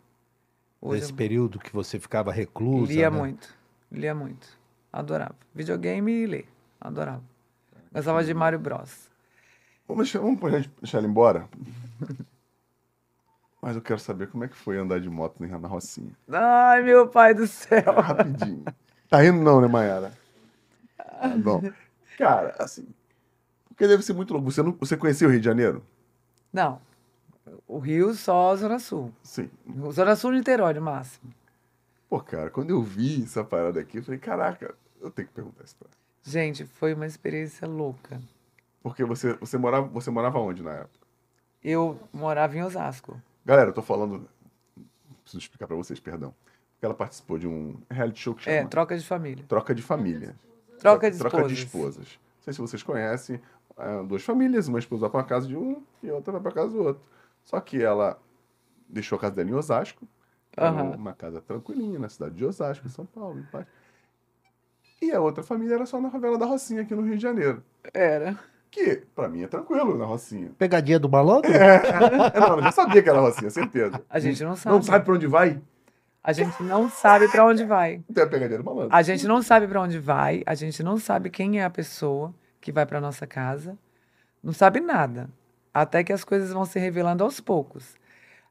Hoje Nesse eu período que você ficava reclusa. lia né? muito. Lia muito. Adorava. Videogame e ler. Adorava. Gostava de Mario Bros. Vamos deixar, vamos deixar ele embora. Mas eu quero saber como é que foi andar de moto na na Rocinha. Ai, meu pai do céu. Rapidinho. Tá rindo não, né, Mayara? Tá bom. Cara, assim, porque deve ser muito louco. Você, não, você conheceu o Rio de Janeiro? Não. O Rio só a Zona Sul. Sim. Zona Sul Niterói, no máximo. Pô, cara, quando eu vi essa parada aqui, eu falei, caraca, eu tenho que perguntar isso pra. Gente, foi uma experiência louca. Porque você, você, morava, você morava onde na época? Eu morava em Osasco. Galera, eu tô falando. Preciso explicar pra vocês, perdão. Porque ela participou de um reality show que chama É, troca de família. Troca de Família. Troca de Troca de esposas. esposas. Não sei se vocês conhecem. é, duas famílias, uma esposa vai pra casa de um e outra vai pra casa do outro. Só que ela deixou a casa dela em Osasco. Aham. Uma casa tranquilinha na cidade de Osasco, em São Paulo, em paz. E a outra família era só na favela da Rocinha, aqui no Rio de Janeiro. Era. Que, pra mim, é tranquilo na Rocinha. Pegadinha do malandro? não, eu já sabia que era Rocinha, certeza. A gente não sabe. Não sabe pra onde vai? A gente não sabe pra onde vai. Não tem a pegadinha do malandro. A gente não sabe pra onde vai, a gente não sabe quem é a pessoa que vai pra nossa casa, não sabe nada. Até que as coisas vão se revelando aos poucos.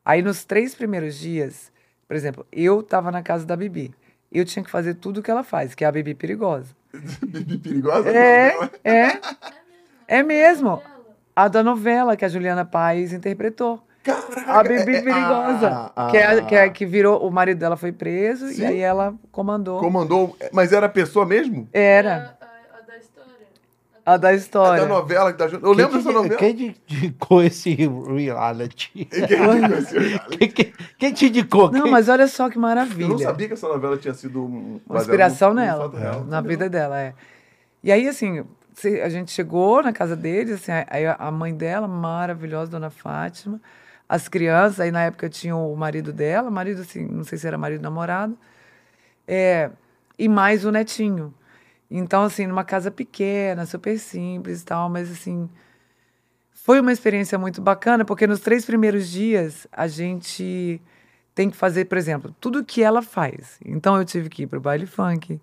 Aí nos três primeiros dias, por exemplo, eu tava na casa da Bibi. Eu tinha que fazer tudo o que ela faz, que é a Bibi perigosa. Bibi perigosa? É, é. É mesmo. A da novela que a Juliana Paz interpretou. A Bibi é- perigosa. ah, que, é, ah. que, é, que virou. O marido dela foi preso Sim. e aí ela comandou. Comandou. Mas era a pessoa mesmo? Era. A, a- a da história. A da É história. da novela que tá junto. Eu lembro quem dessa te- novela. Quem te indicou esse reality? Quem que conheceu? Quem, quem- quem te indicou? Não, Quem- mas olha só que Eu não maravilha. sabia que essa novela tinha sido um- Uma inspiração num nela, real. na vida dela, é. E aí, assim, a gente chegou na casa deles, assim, aí a mãe dela, maravilhosa, dona Fátima, as crianças, aí na época tinha o marido dela, marido, assim, não sei se era marido namorado, é, e mais o netinho. Então, assim, numa casa pequena, super simples e tal, mas assim, foi uma experiência muito bacana, porque nos três primeiros dias a gente tem que fazer, por exemplo, tudo que ela faz. Então eu tive que ir para o baile funk,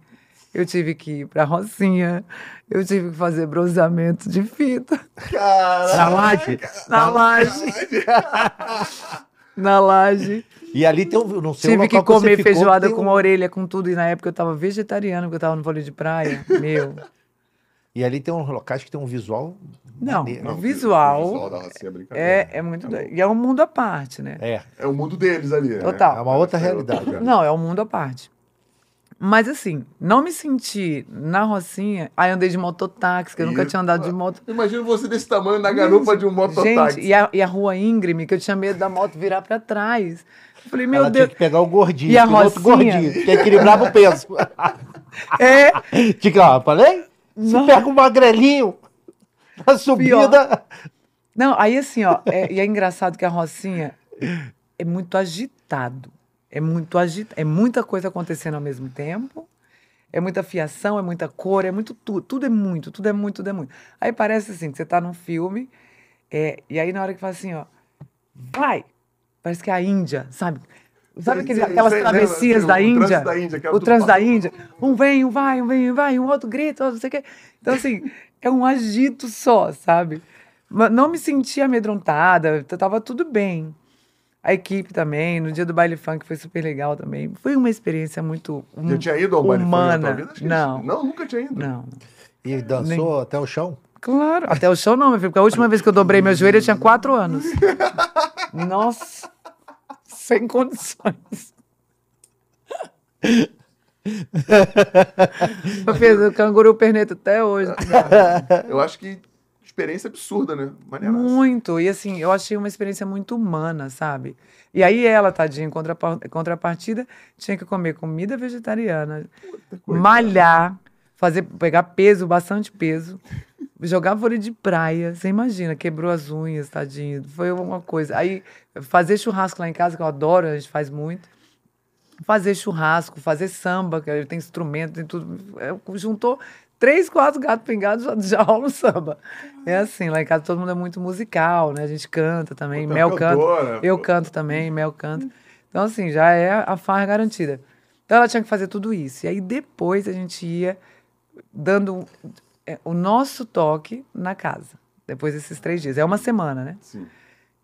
eu tive que ir para a Rocinha, eu tive que fazer bronzeamento de fita Na laje? na laje. na laje. E ali tem um, não sei Tive que comer ficou, feijoada tem com um- a orelha, com tudo. E na época eu tava vegetariana, porque eu tava no vôlei de praia. Meu. E ali tem uns locais que tem um visual. Não, maneiro. o visual O visual da Rocinha é brincadeira. É, é muito doido. E é um mundo à parte, né? É, É o mundo deles ali. né? Total. é uma outra É realidade. outra- Não, é um mundo à parte. Mas assim, não me senti na Rocinha. Aí andei de mototáxi, que eu nunca tinha andado de moto. Imagina você desse tamanho na garupa de um mototáxi. Gente, e a, e a rua íngreme, que eu tinha medo da moto virar pra trás. Eu falei, meu Ela Deus. tinha que pegar o gordinho, E a Rocinha? gordinho, que equilibrava o peso. É, Tinha que, ó, falei? Você pega o magrelinho na subida. Não, aí assim, ó, é- e é engraçado que a Rocinha é muito agitado. É muito agitado. É muita coisa acontecendo ao mesmo tempo. É muita fiação, é muita cor, é muito tudo. Tudo é muito, tudo é muito, tudo é muito. Aí parece assim, que você tá num filme, é, e aí na hora que fala assim, ó, vai! Parece que é a Índia, sabe? Sabe Sei, aquele- sei, aquelas sei, travessias lembra, da o Índia? da Índia, aquela o trânsito da. Índia. Um vem, um vai, um vem, um vai, um outro grita, outro não sei o quê. Então, assim, é um agito só, sabe? Mas não me senti amedrontada, t- tava tudo bem. A equipe também, no dia do baile funk foi super legal também. Foi uma experiência muito hum, Já tinha ido ao baile funk na humana. tua vida? Não, Não, nunca tinha ido. não. E dançou até o chão. Claro, até o show não, meu filho, porque a última vez que eu dobrei meu joelho eu tinha quatro anos. Nossa, sem condições. Eu fiz o canguru perneta até hoje. Eu acho que experiência absurda, né? Maneiraça. Muito. E assim, eu achei uma experiência muito humana, sabe? E aí ela, tadinha, em contrapa- contrapartida, tinha que comer comida vegetariana, malhar, fazer, pegar peso, bastante peso, jogar vôlei de praia. Você imagina, quebrou as unhas, tadinho. Foi uma coisa. Aí, fazer churrasco lá em casa, que eu adoro, a gente faz muito. Fazer churrasco, fazer samba, que tem instrumento, tem tudo. É, juntou três, quatro gatos pingados, já, já rola um samba. É assim, lá em casa todo mundo é muito musical, né? A gente canta também, é Mel canta. cantora, Eu canto também, Mel canta. Então, assim, já é a farra garantida. Então, ela tinha que fazer tudo isso. E aí, depois, a gente ia dando é, o nosso toque na casa. Depois desses três dias. É uma semana, né? Sim.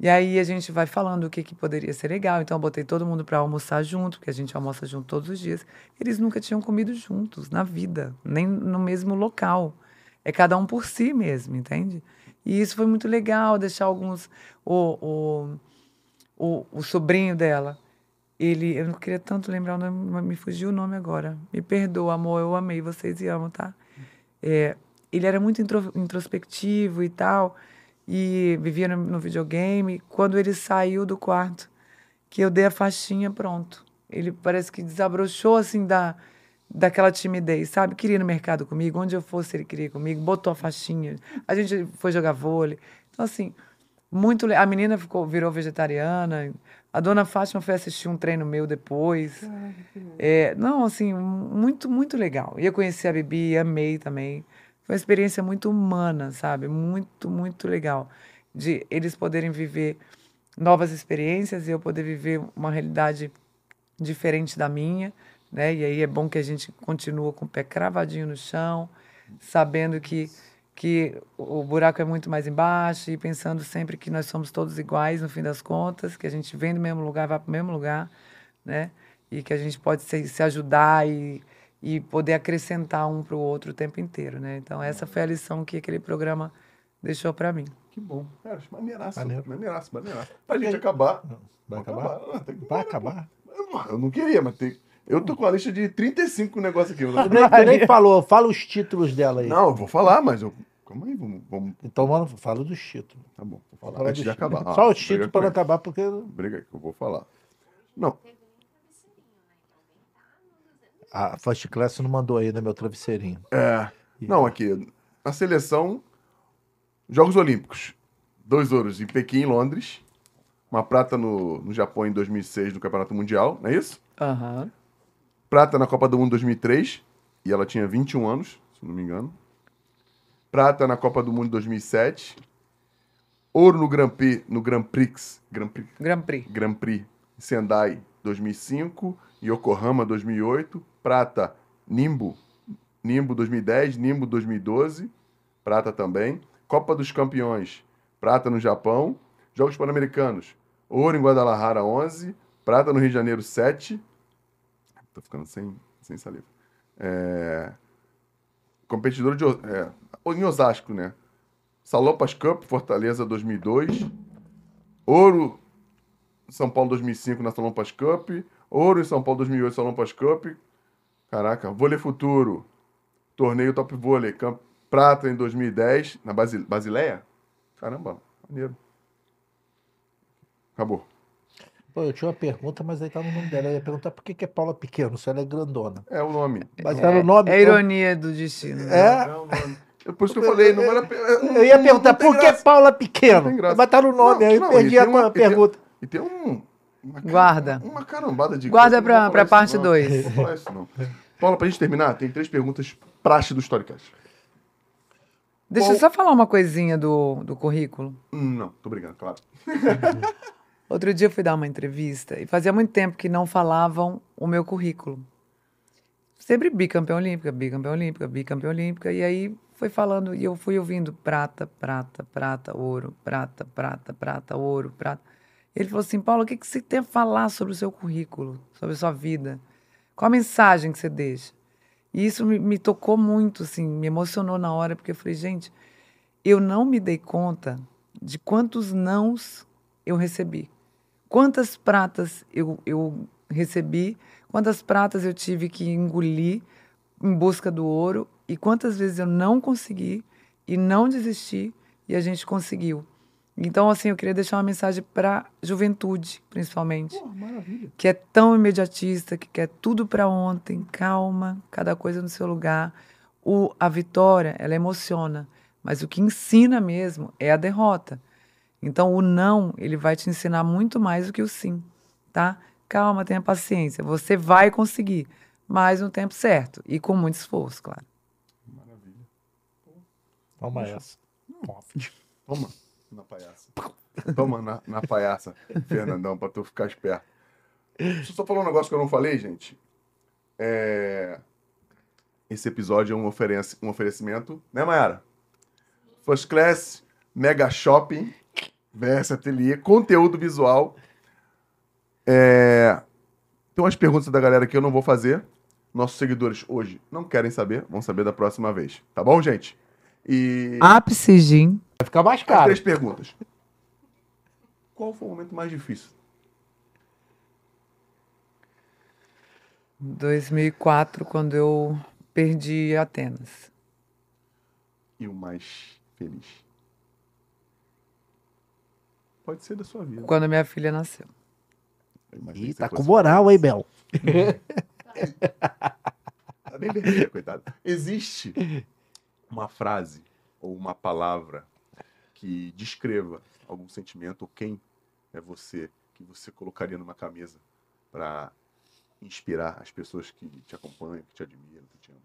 E aí a gente vai falando o que, que poderia ser legal. Então eu botei todo mundo para almoçar junto, porque a gente almoça junto todos os dias. Eles nunca tinham comido juntos na vida, nem no mesmo local. É cada um por si mesmo, entende? E isso foi muito legal, deixar alguns. O, o, o, o sobrinho dela ele, eu não queria tanto lembrar o nome, mas me fugiu o nome agora. Me perdoa, amor, eu amei vocês e amo, tá? É, ele era muito intro- introspectivo e tal, e vivia no, no videogame. Quando ele saiu do quarto, que eu dei a faixinha, pronto. Ele parece que desabrochou assim da daquela timidez, sabe? Queria ir no mercado comigo, onde eu fosse ele queria ir comigo, botou a faixinha. A gente foi jogar vôlei. Então assim, muito le- a menina ficou virou vegetariana. A dona Fátima foi assistir um treino meu depois. É, não, assim, muito muito legal. E eu conheci a Bibi, amei também. Foi uma experiência muito humana, sabe? Muito muito legal de eles poderem viver novas experiências e eu poder viver uma realidade diferente da minha, né? E aí é bom que a gente continua com o pé cravadinho no chão, sabendo que que o buraco é muito mais embaixo e pensando sempre que nós somos todos iguais no fim das contas, que a gente vem do mesmo lugar, vai para o mesmo lugar, né? E que a gente pode se, se ajudar e, e poder acrescentar um para o outro o tempo inteiro, né? Então essa foi a lição que aquele programa deixou para mim. Que bom. Cara, maneiraço. Maneiro. Maneiraço, maneiraço. Pra gente acabar. Vai Vamos acabar? Que- Vai acabar? Eu não queria, mas tem. Eu tô com a lista de 35 negócios aqui. Eu não- Tu nem, falou, fala os títulos dela aí. Não, eu vou falar, mas eu. Calma aí, vamos. vamos... Então, mano, fala dos títulos. Tá bom, vou falar. Fala Antes de acabar. Ah, Só títulos com para não acabar, porque. Briga aí, que eu vou falar. Não, A First Class não mandou ainda meu travesseirinho. é. Não, aqui. Na seleção, Jogos Olímpicos. Dois ouros em Pequim, Londres. Uma prata no, no Japão em 2006 no Campeonato Mundial, não é isso? Aham. Prata na Copa do Mundo 2003. E ela tinha 21 anos, se não me engano. Prata na Copa do Mundo 2007. Ouro no Grand Prix, no Grand Prix, Grand Prix, Grand Prix. Grand Prix Sendai 2005, Yokohama 2008, prata Nimbo, Nimbo 2010, Nimbo 2012, prata também, Copa dos Campeões, prata no Japão, Jogos Pan-Americanos, ouro em Guadalajara 11, prata no Rio de Janeiro 7, tô ficando sem, sem saliva, é, competidor de, é, em Osasco, né? Salopas Cup, Fortaleza 2002, ouro são Paulo 2005 na Salompas Cup. Ouro em São Paulo 2008 Salompas Cup. Caraca, Vôlei Futuro. Torneio Top Vôlei. Camp... Prata em 2010 na Basi... Basileia. Caramba, maneiro. Acabou. Pô, eu tinha uma pergunta, mas aí tá no nome dela. Eu ia perguntar por que, que é Paula Pequeno, se ela é grandona. É o nome. Mas tá no nome. É a ironia do destino. né? É? É. É por isso que eu falei, não a pena. Eu ia perguntar por que Paula Pequeno? Mas tá no nome, Não, aí eu não, perdi a uma- e tem- pergunta. E tem um. Uma Guarda. Uma carambada de Guarda eu não pra- parte isso, não. falar isso, não. Paula, pra gente terminar, tem três perguntas praxe do Storycast. Deixa eu Bom. só falar uma coisinha do, do currículo. Hum, Não, tô brincando, claro. Outro dia eu fui dar uma entrevista e fazia muito tempo que não falavam o meu currículo. Sempre bicampeã olímpica, bicampeã olímpica, bicampeã olímpica. E aí foi falando, e eu fui ouvindo prata, prata, prata, ouro, prata, prata, prata, ouro, prata. Ele falou assim, Paulo, o que, que você tem a falar sobre o seu currículo, sobre a sua vida? Qual a mensagem que você deixa? E isso me, me tocou muito, assim, me emocionou na hora, porque eu falei, gente, eu não me dei conta de quantos nãos eu recebi. Quantas pratas eu, eu recebi, quantas pratas eu tive que engolir em busca do ouro, e quantas vezes eu não consegui e não desisti e a gente conseguiu. Então, assim, eu queria deixar uma mensagem para a juventude, principalmente, maravilha. que é tão imediatista, que quer tudo para ontem, calma, cada coisa no seu lugar. O, a vitória, ela emociona, mas o que ensina mesmo é a derrota. Então, o não, ele vai te ensinar muito mais do que o sim, tá? Calma, tenha paciência. Você vai conseguir, mas no tempo certo e com muito esforço, claro. Maravilha. Toma essa. Toma na palhaça. Toma na, na palhaça, Fernandão, pra tu ficar esperto. Deixa eu só falar um negócio que eu não falei, gente. É... Esse episódio é um, oferece, um oferecimento, né, Mayara? First Class, Mega Shopping, VS Atelier, conteúdo visual. É... Tem umas perguntas da galera que eu não vou fazer. Nossos seguidores hoje não querem saber, vão saber da próxima vez. Tá bom, gente? E. Ápice. Vai ficar mais As caro. três perguntas. Qual foi o momento mais difícil? 2004, quando eu perdi Atenas. E o mais feliz? Pode ser da sua vida. Quando minha filha nasceu. Ih, tá com moral, hein, Bel? Tá bem vermelha, coitado. Existe uma frase ou uma palavra que descreva algum sentimento ou quem é você que você colocaria numa camisa para inspirar as pessoas que te acompanham, que te admiram, que te amam?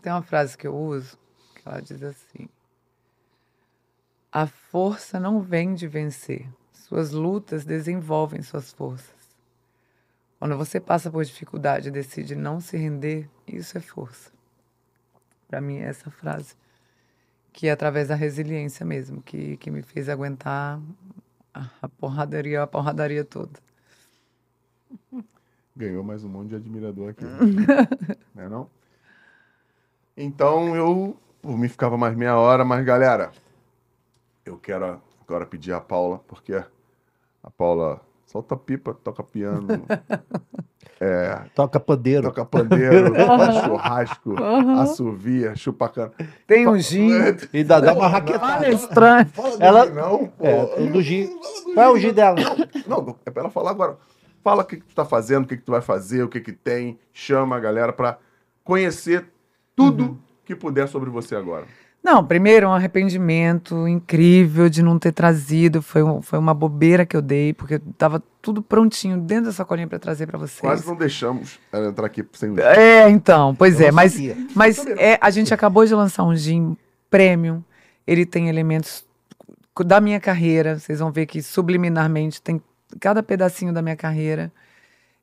Tem uma frase que eu uso que ela diz assim: A força não vem de vencer, suas lutas desenvolvem suas forças. Quando você passa por dificuldade e decide não se render, isso é força. Para mim, é essa frase, que é através da resiliência mesmo, que, que me fez aguentar a, porradaria, a porradaria toda. Ganhou mais um monte de admirador aqui. não é não? Então eu, por mim, ficava mais meia hora, mas galera, eu quero agora pedir a Paula, porque a Paula solta pipa, toca piano, Toca pandeiro. toca pandeiro, faz churrasco, assovia, chupa cana. Tem um gin. E dá, dá uma raquetada. estranho. Fala Ela- não, pô. É, do Gin. Qual é o Gin dela? Não, é pra ela falar agora. Fala o que, que tu tá fazendo, o que, que tu vai fazer, o que, que tem. Chama a galera pra conhecer tudo que puder sobre você agora. Não, primeiro, um arrependimento incrível de não ter trazido. Foi, um- foi uma bobeira que eu dei, porque tava tudo prontinho dentro da sacolinha para trazer para vocês. Quase não deixamos ela entrar aqui sem o É, então, pois Eu é, mas, sabia. mas é, a gente acabou de lançar um gin premium. Ele tem elementos da minha carreira. Vocês vão ver que subliminarmente tem cada pedacinho da minha carreira.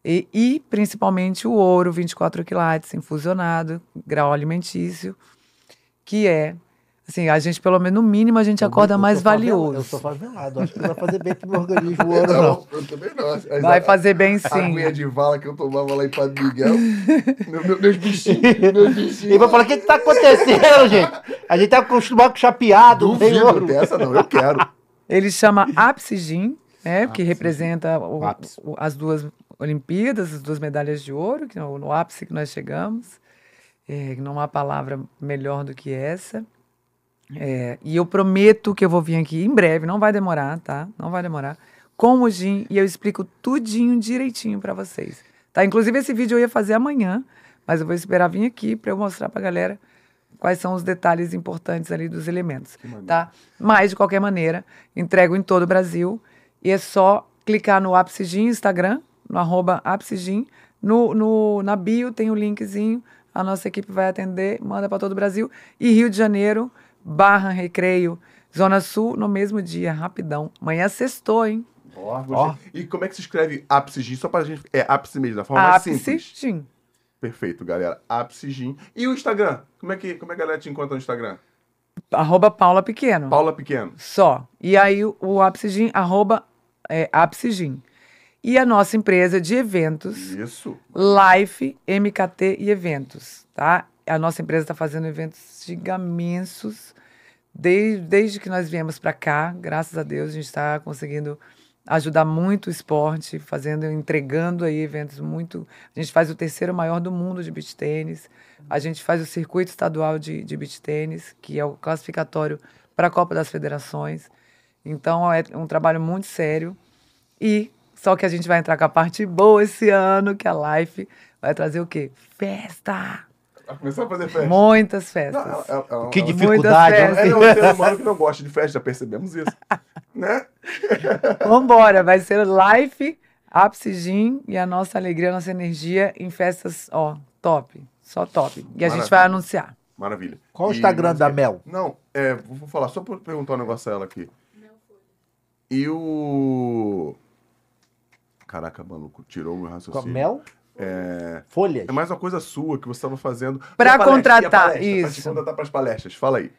E, e, principalmente o ouro 24 quilates infusionado, grau alimentício, que é assim, a gente pelo menos no mínimo a gente acorda Eu mais sou favela- valioso. Eu sou favelado. Acho que não vai fazer bem pro meu organismo o ouro, não. eu também não. Vai fazer bem A sim. aguinha de vala que eu tomava lá em Padre Miguel. meu, meu, meus bichinhos, meus bichinhos. E vai falar, o que que tá acontecendo, gente? A gente tá acostumado com chapeado, não tem ouro. dessa, não. Eu quero. Ele chama Ápice Gin, né, que representa o- o- as duas Olimpíadas, as duas medalhas de ouro, que é o- no ápice que nós chegamos. É, não há palavra melhor do que essa. É, e eu prometo que eu vou vir aqui em breve, não vai demorar, tá? Não vai demorar. Com o gin e eu explico tudinho direitinho para vocês. Tá? Inclusive esse vídeo eu ia fazer amanhã, mas eu vou esperar vir aqui para eu mostrar para galera quais são os detalhes importantes ali dos elementos, tá? Mas de qualquer maneira, entrego em todo o Brasil e é só clicar no Ápice Gin Instagram, no arroba Ápice Gin, no, no, na bio tem o linkzinho, a nossa equipe vai atender, manda para todo o Brasil e Rio de Janeiro, Barra, Recreio, Zona Sul, no mesmo dia, rapidão. Amanhã sextou, hein? Ó, gostei. E como é que se escreve ápice gin? Só pra gente. É ápice mesmo, da forma Ápice simples. Gin. Perfeito, galera. Ápice gin. E o Instagram? Como é que, como é que a galera te encontra no Instagram? Arroba Paula Pequeno. Paula Pequeno. Só. E aí o, o Ápice Gin, arroba é, Ápice Gin. E a nossa empresa de eventos, Isso. Life, MKT e eventos, tá? A nossa empresa está fazendo eventos gigamentos. Desde, desde que nós viemos para cá, graças a Deus, a gente está conseguindo ajudar muito o esporte, fazendo, entregando aí eventos muito. A gente faz o terceiro maior do mundo de beach tênis. A gente faz o circuito estadual de, de beach tênis, que é o classificatório para a Copa das Federações. Então é um trabalho muito sério. E só que a gente vai entrar com a parte boa esse ano, que a Life vai trazer o quê? Festa! Vai começar a fazer festa. Muitas Não, festas. é, é, é, Que dificuldade. festas. é, é um ser humano que não gosta de festa, já percebemos isso. né? Vambora, vai ser Life, Ápice Gin e a nossa alegria, a nossa energia em festas, ó, top. Só top. E a gente Maravilha. vai anunciar. Maravilha. Qual o E- Instagram mas da Mel? Não, é, vou falar só pra perguntar um negócio a ela aqui. E o. Caraca, maluco, tirou o meu Com a raciocínio. Mel? É... Folhas. é mais uma coisa sua que você estava fazendo. Pra a palestra? contratar, palestra? Isso. contratar para as palestras. Fala aí.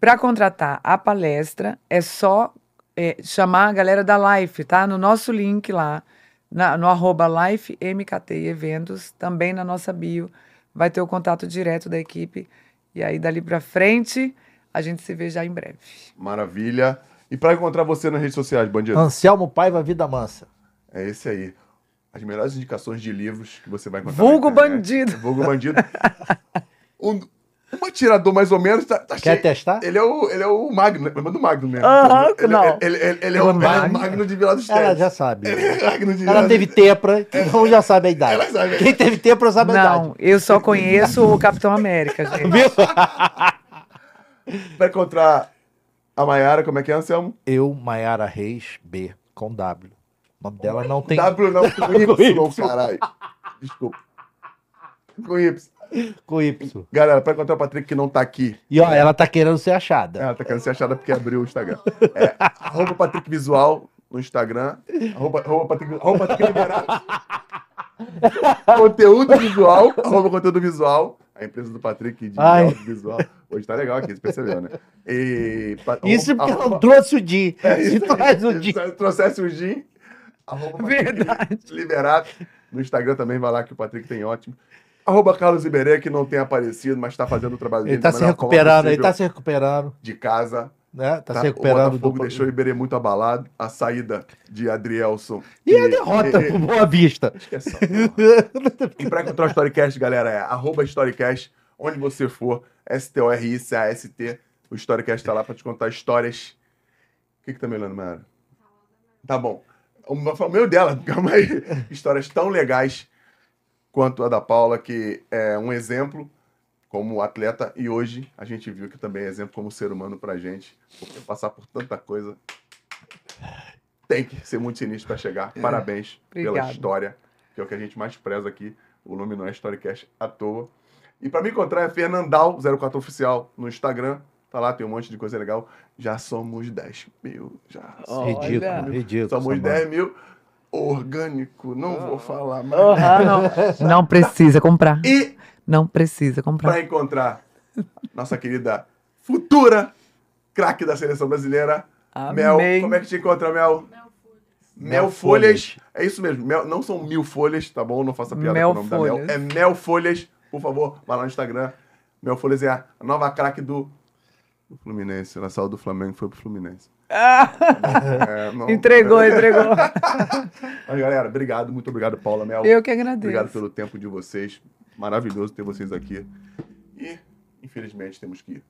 Para contratar a palestra, é só é, chamar a galera da Life, tá? No nosso link lá, na- no arroba Life MKT Eventos, também na nossa bio, vai ter o contato direto da equipe. E aí, dali pra frente, a gente se vê já em breve. Maravilha. E pra encontrar você nas redes sociais, bandido? Anselmo Paiva Vida Mansa. É esse aí. As melhores indicações de livros que você vai encontrar. Vulgo na internet. bandido. Vulgo bandido. Um, um atirador mais ou menos tá, tá Quer cheio. testar? Ele é o, ele é o Magno, lembra do Magno mesmo? Aham, ele, não. Ele, ele- ele é o O ele é o Magno. Magno de Vila dos Ela já sabe. Ele é o Magno de Vila Ela teve tepra, então já sabe a idade. Ela sabe. Quem teve tepra sabe a idade. Não, eu só conheço o Capitão América, gente. Viu? Pra encontrar a Maiara, como é que é, Anselmo? Eu, Maiara Reis, B, com W. O nome dela não tem. W não, com Y, não, caralho. Desculpa. Com Y. Com Y. Galera, pra encontrar o Patrick que não tá aqui, E ó, ela tá querendo ser achada. ela tá querendo ser achada porque abriu o Instagram. É, arroba Patrick Visual no Instagram. Arroba, arroba Patrick, arroba Patrick Liberado. conteúdo visual. Arroba conteúdo visual. A empresa do Patrick de audiovisual. Hoje tá legal aqui, você percebeu, né? E, Isso arroba- porque ela trouxe o Di. Se traz o Di. Se É trouxesse o Gin, arroba Verdade. Liberado. No Instagram também vai lá que o Patrick tem ótimo. Arroba Carlos Iberê, que não tem aparecido, mas está fazendo o trabalho dele Ele tá da se recuperando, ele possível tá se recuperando, de casa. né? Tá, tá? se recuperando o Botafogo do. deixou o Iberê muito abalado. A saída de Adrielson. E a derrota e- pro Boa Vista. Essa porra. E pra encontrar o Storycast, galera, é arroba Storycast, onde você for, S-T-O-R-I-C-A-S-T. O Storycast tá lá pra te contar histórias. O que que tá me olhando, Mara? Tá bom. O meu dela, calma aí. Histórias tão legais quanto a da Paula, que é um exemplo como atleta, e hoje a gente viu que também é exemplo como ser humano pra gente, porque passar por tanta coisa tem que ser muito sinistro pra chegar. Parabéns pela Obrigada. história, que é o que a gente mais preza aqui. O nome não é Storycast à toa. E pra me encontrar é Fernandal04 Oficial no Instagram. Tá lá, tem um monte de coisa legal. Já somos 10 mil. Já Ridículo, Olha. ridículo. somos essa 10 mil. Orgânico, não vou falar mais. Ah, não. Não precisa comprar. E Não precisa comprar. para encontrar nossa querida futura craque da seleção brasileira, Mel. Amém. Como é que te encontra, Mel? Mel Mel Folhas. É isso mesmo. Mel, não são mil folhas, tá bom? Não faça piada Mel com o nome da Mel. Folhas. É Mel Folhas. Por favor, vá lá no Instagram. Mel Folhas é a nova craque do, do Fluminense. Ela saiu do Flamengo e foi pro Fluminense. É, não- Entregou, entregou. Mas, galera, obrigado. Muito obrigado, Paula Mel. Eu que agradeço. Obrigado pelo tempo de vocês. Maravilhoso ter vocês aqui. E, infelizmente, temos que ir.